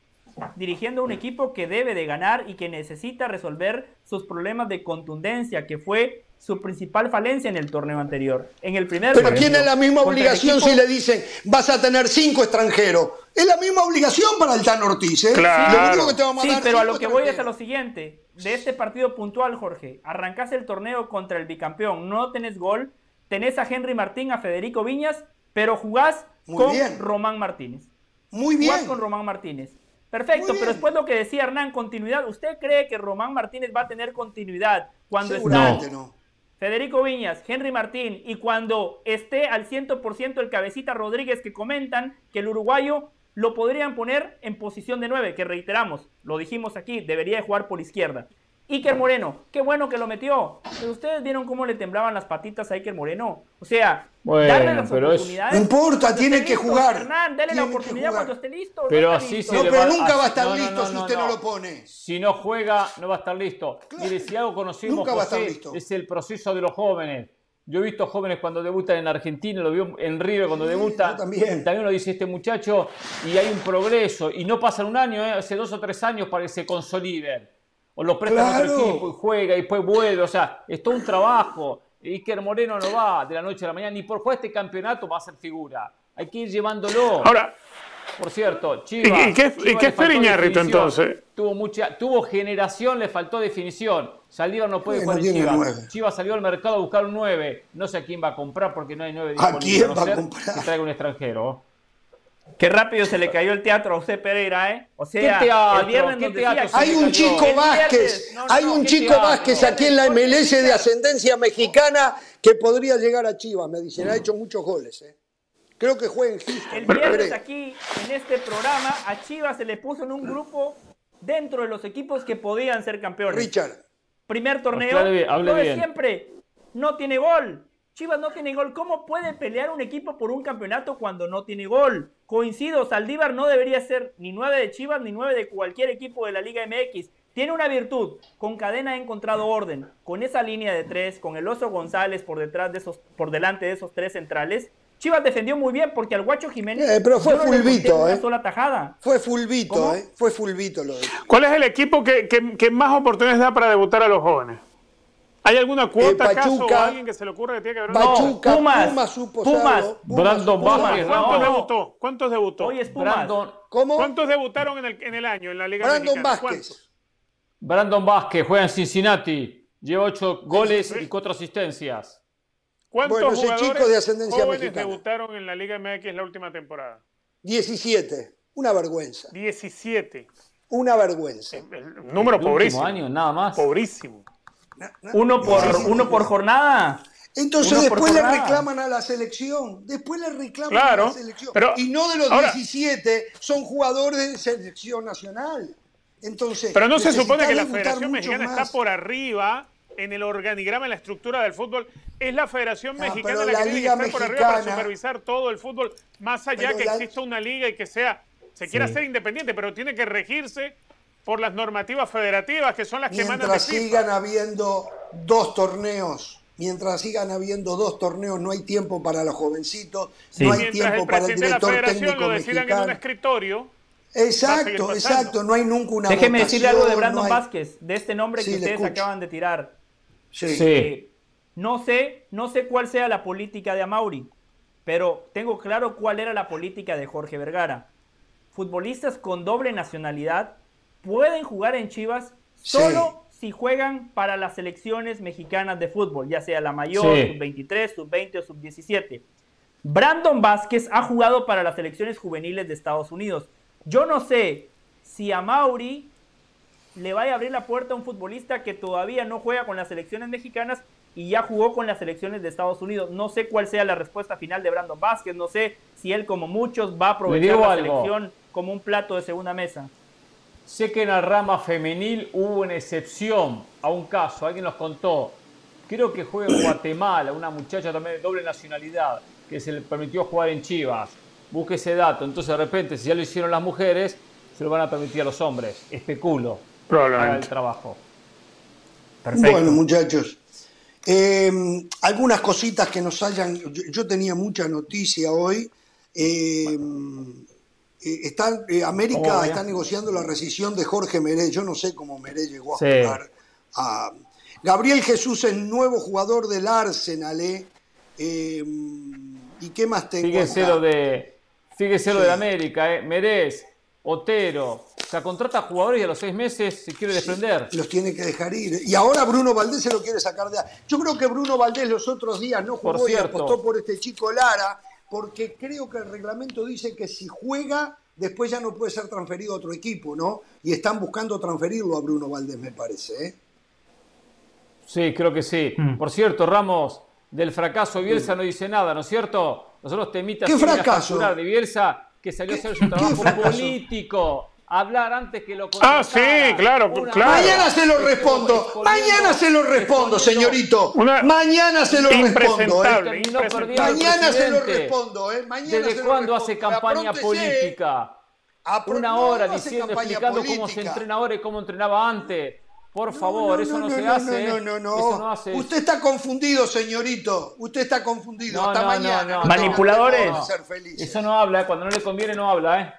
dirigiendo un equipo que debe de ganar y que necesita resolver sus problemas de contundencia, que fue su principal falencia en el torneo anterior. En el primer Pero tiene la misma obligación si le dicen vas a tener cinco extranjeros. Es la misma obligación para el Tan Ortiz, ¿eh? Claro. sí, pero a lo que voy es a lo siguiente. De este partido puntual, Jorge, arrancás el torneo contra el bicampeón, no tenés gol, tenés a Henry Martín, a Federico Viñas, pero jugás con Román Martínez. Muy bien. Jugás con Román Martínez. Perfecto, pero después lo que decía Hernán, continuidad. ¿Usted cree que Román Martínez va a tener continuidad cuando está no. Federico Viñas, Henry Martín y cuando esté al 100% el cabecita Rodríguez que comentan que el uruguayo lo podrían poner en posición de 9, que reiteramos, lo dijimos aquí, debería de jugar por izquierda. Iker Moreno, qué bueno que lo metió. Pero ustedes vieron cómo le temblaban las patitas a Iker Moreno. O sea, darle las oportunidades. No importa, tiene que jugar. Hernán, dale la oportunidad cuando esté listo. Pero así se no, pero nunca va a estar listo si usted no, lo pone. Si no juega, no va a estar listo. Mire, si algo conocimos, nunca va a estar listo. es el proceso de los jóvenes. Yo he visto jóvenes cuando debutan en Argentina, lo veo en River cuando debutan. También. también lo dice este muchacho, y hay un progreso. Y no pasa un año, ¿eh? hace dos o tres años para que se consoliden o lo prestan a otro equipo y juega y después vuelve. O sea, es todo un trabajo. Iker Moreno no va de la noche a la mañana, ni por jugar este campeonato va a ser figura. Hay que ir llevándolo. Ahora, por cierto, Chivas. ¿Y, qué, ¿y qué es entonces? Tuvo, mucha, tuvo generación, le faltó definición. Saldívar no puede jugar en Chivas. Chivas salió al mercado a buscar un 9. No sé a quién va a comprar porque no hay 9 ¿A quién va a comprar? Que traiga un extranjero. Qué rápido se le cayó el teatro a José Pereira, ¿eh? O sea, el viernes nos decía Hay un chico Vázquez, hay un chico Vázquez aquí en la MLS de ascendencia mexicana que podría llegar a Chivas, me dicen, ha hecho muchos goles, ¿eh? Creo que juega en Houston. El viernes aquí, en este programa, a Chivas se le puso en un grupo dentro de los equipos que podían ser campeones. Richard. Primer torneo, hable, siempre, no tiene gol. Chivas no tiene gol. ¿Cómo puede pelear un equipo por un campeonato cuando no tiene gol? Coincido, Saldívar no debería ser ni nueve de Chivas ni nueve de cualquier equipo de la Liga MX. Tiene una virtud, con cadena ha encontrado orden. Con esa línea de tres, con el Oso González por detrás de esos, por delante de esos tres centrales, Chivas defendió muy bien porque al Guacho Jiménez. Eh, pero fue fulvito, ¿eh? sola tajada. Fue fulvito, ¿eh? Fue fulvito lo de. ¿Cuál es el equipo que, que más oportunidades da para debutar a los jóvenes? ¿Hay alguna cuota eh, acaso o alguien que se le ocurre que tiene que haber Pachuca, Pumas, Pumas, supo Pumas, Brandon Vázquez. ¿Cuántos debutó? ¿Cuántos debutó? Hoy es Pumas. ¿Cómo? ¿Cuántos debutaron en el, en el año en la Liga Brandon Vázquez. Brandon Vázquez juega en Cincinnati. Lleva ocho goles y cuatro asistencias. ¿Cuántos bueno, jugadores chico de ascendencia jóvenes mexicana. debutaron en la Liga MX la última temporada? 17. Una vergüenza. 17. Una vergüenza. El, número el pobrísimo. año, nada más. Pobrísimo. Uno por, uno por jornada. Entonces después le reclaman a la selección. Después le reclaman a la selección. y no de los 17 son jugadores de selección nacional. Entonces, pero no se supone que la Federación Mexicana está por arriba en el organigrama, en la estructura del fútbol. Es la Federación Mexicana la, que tiene que estar por arriba para supervisar todo el fútbol, más allá que exista una liga y que sea, se quiera ser independiente, pero tiene que regirse por las normativas federativas que son las que mandan Mientras sigan habiendo dos torneos, mientras sigan habiendo dos torneos, no hay tiempo para los jovencitos, no hay tiempo para el director de la técnico lo decidan en un escritorio. Exacto, exacto, no hay nunca una Déjeme decirle algo de Brandon Vázquez, de este nombre que ustedes acaban de tirar. Sí. Eh, no sé, no sé cuál sea la política de Amauri, pero tengo claro cuál era la política de Jorge Vergara. Futbolistas con doble nacionalidad pueden jugar en Chivas solo si juegan para las selecciones mexicanas de fútbol, ya sea la mayor, sub-23, sub-20 o sub-17. Brandon Vázquez ha jugado para las selecciones juveniles de Estados Unidos. Yo no sé si a Mauri le vaya a abrir la puerta a un futbolista que todavía no juega con las selecciones mexicanas y ya jugó con las selecciones de Estados Unidos. No sé cuál sea la respuesta final de Brandon Vázquez, no sé si él como muchos va a aprovechar la selección como un plato de segunda mesa. Sé que en la rama femenil hubo una excepción a un caso, alguien nos contó. Creo que juega en Guatemala, una muchacha también de doble nacionalidad, que se le permitió jugar en Chivas. Busque ese dato. Entonces, de repente, si ya lo hicieron las mujeres, se lo van a permitir a los hombres. Especulo. Para el trabajo. Perfecto. Bueno, muchachos. Eh, algunas cositas que nos hayan. Yo, tenía mucha noticia hoy. Eh, eh, están, eh, América está negociando la rescisión de Jorge Meré. Yo no sé cómo Meré llegó a jugar a. Gabriel Jesús es nuevo jugador del Arsenal, ¿eh? y qué más tengo? Fíjese lo de, fíjese lo de América, ¿eh? Merés, Otero. O sea, contrata jugadores y a los seis meses se quiere desprender. los tiene que dejar ir. Y ahora Bruno Valdés se lo quiere sacar de. Yo creo que Bruno Valdés los otros días no jugó y apostó por este chico Lara porque creo que el reglamento dice que si juega, después ya no puede ser transferido a otro equipo, ¿no? Y están buscando transferirlo a Bruno Valdés, me parece. ¿eh? Sí, creo que sí. Mm. Por cierto, Ramos, del fracaso Bielsa no dice nada, ¿no es cierto? Nosotros temitas ¿Qué fracaso? de Bielsa que salió a hacer su trabajo político hablar antes que lo Ah, sí, claro, claro. Mañana se lo respondo. Mañana se lo respondo, señorito. Mañana se lo respondo. ¿eh? Mañana se lo respondo. ¿eh? ¿Desde cuándo hace campaña política? Una hora diciendo, explicando cómo se entrena ahora y cómo entrenaba antes. Por favor, eso no, se hace. No, no, no, Usted está confundido, señorito. Usted está confundido. Hasta mañana. Manipuladores. Eso no habla. Cuando no le conviene, no habla, ¿eh?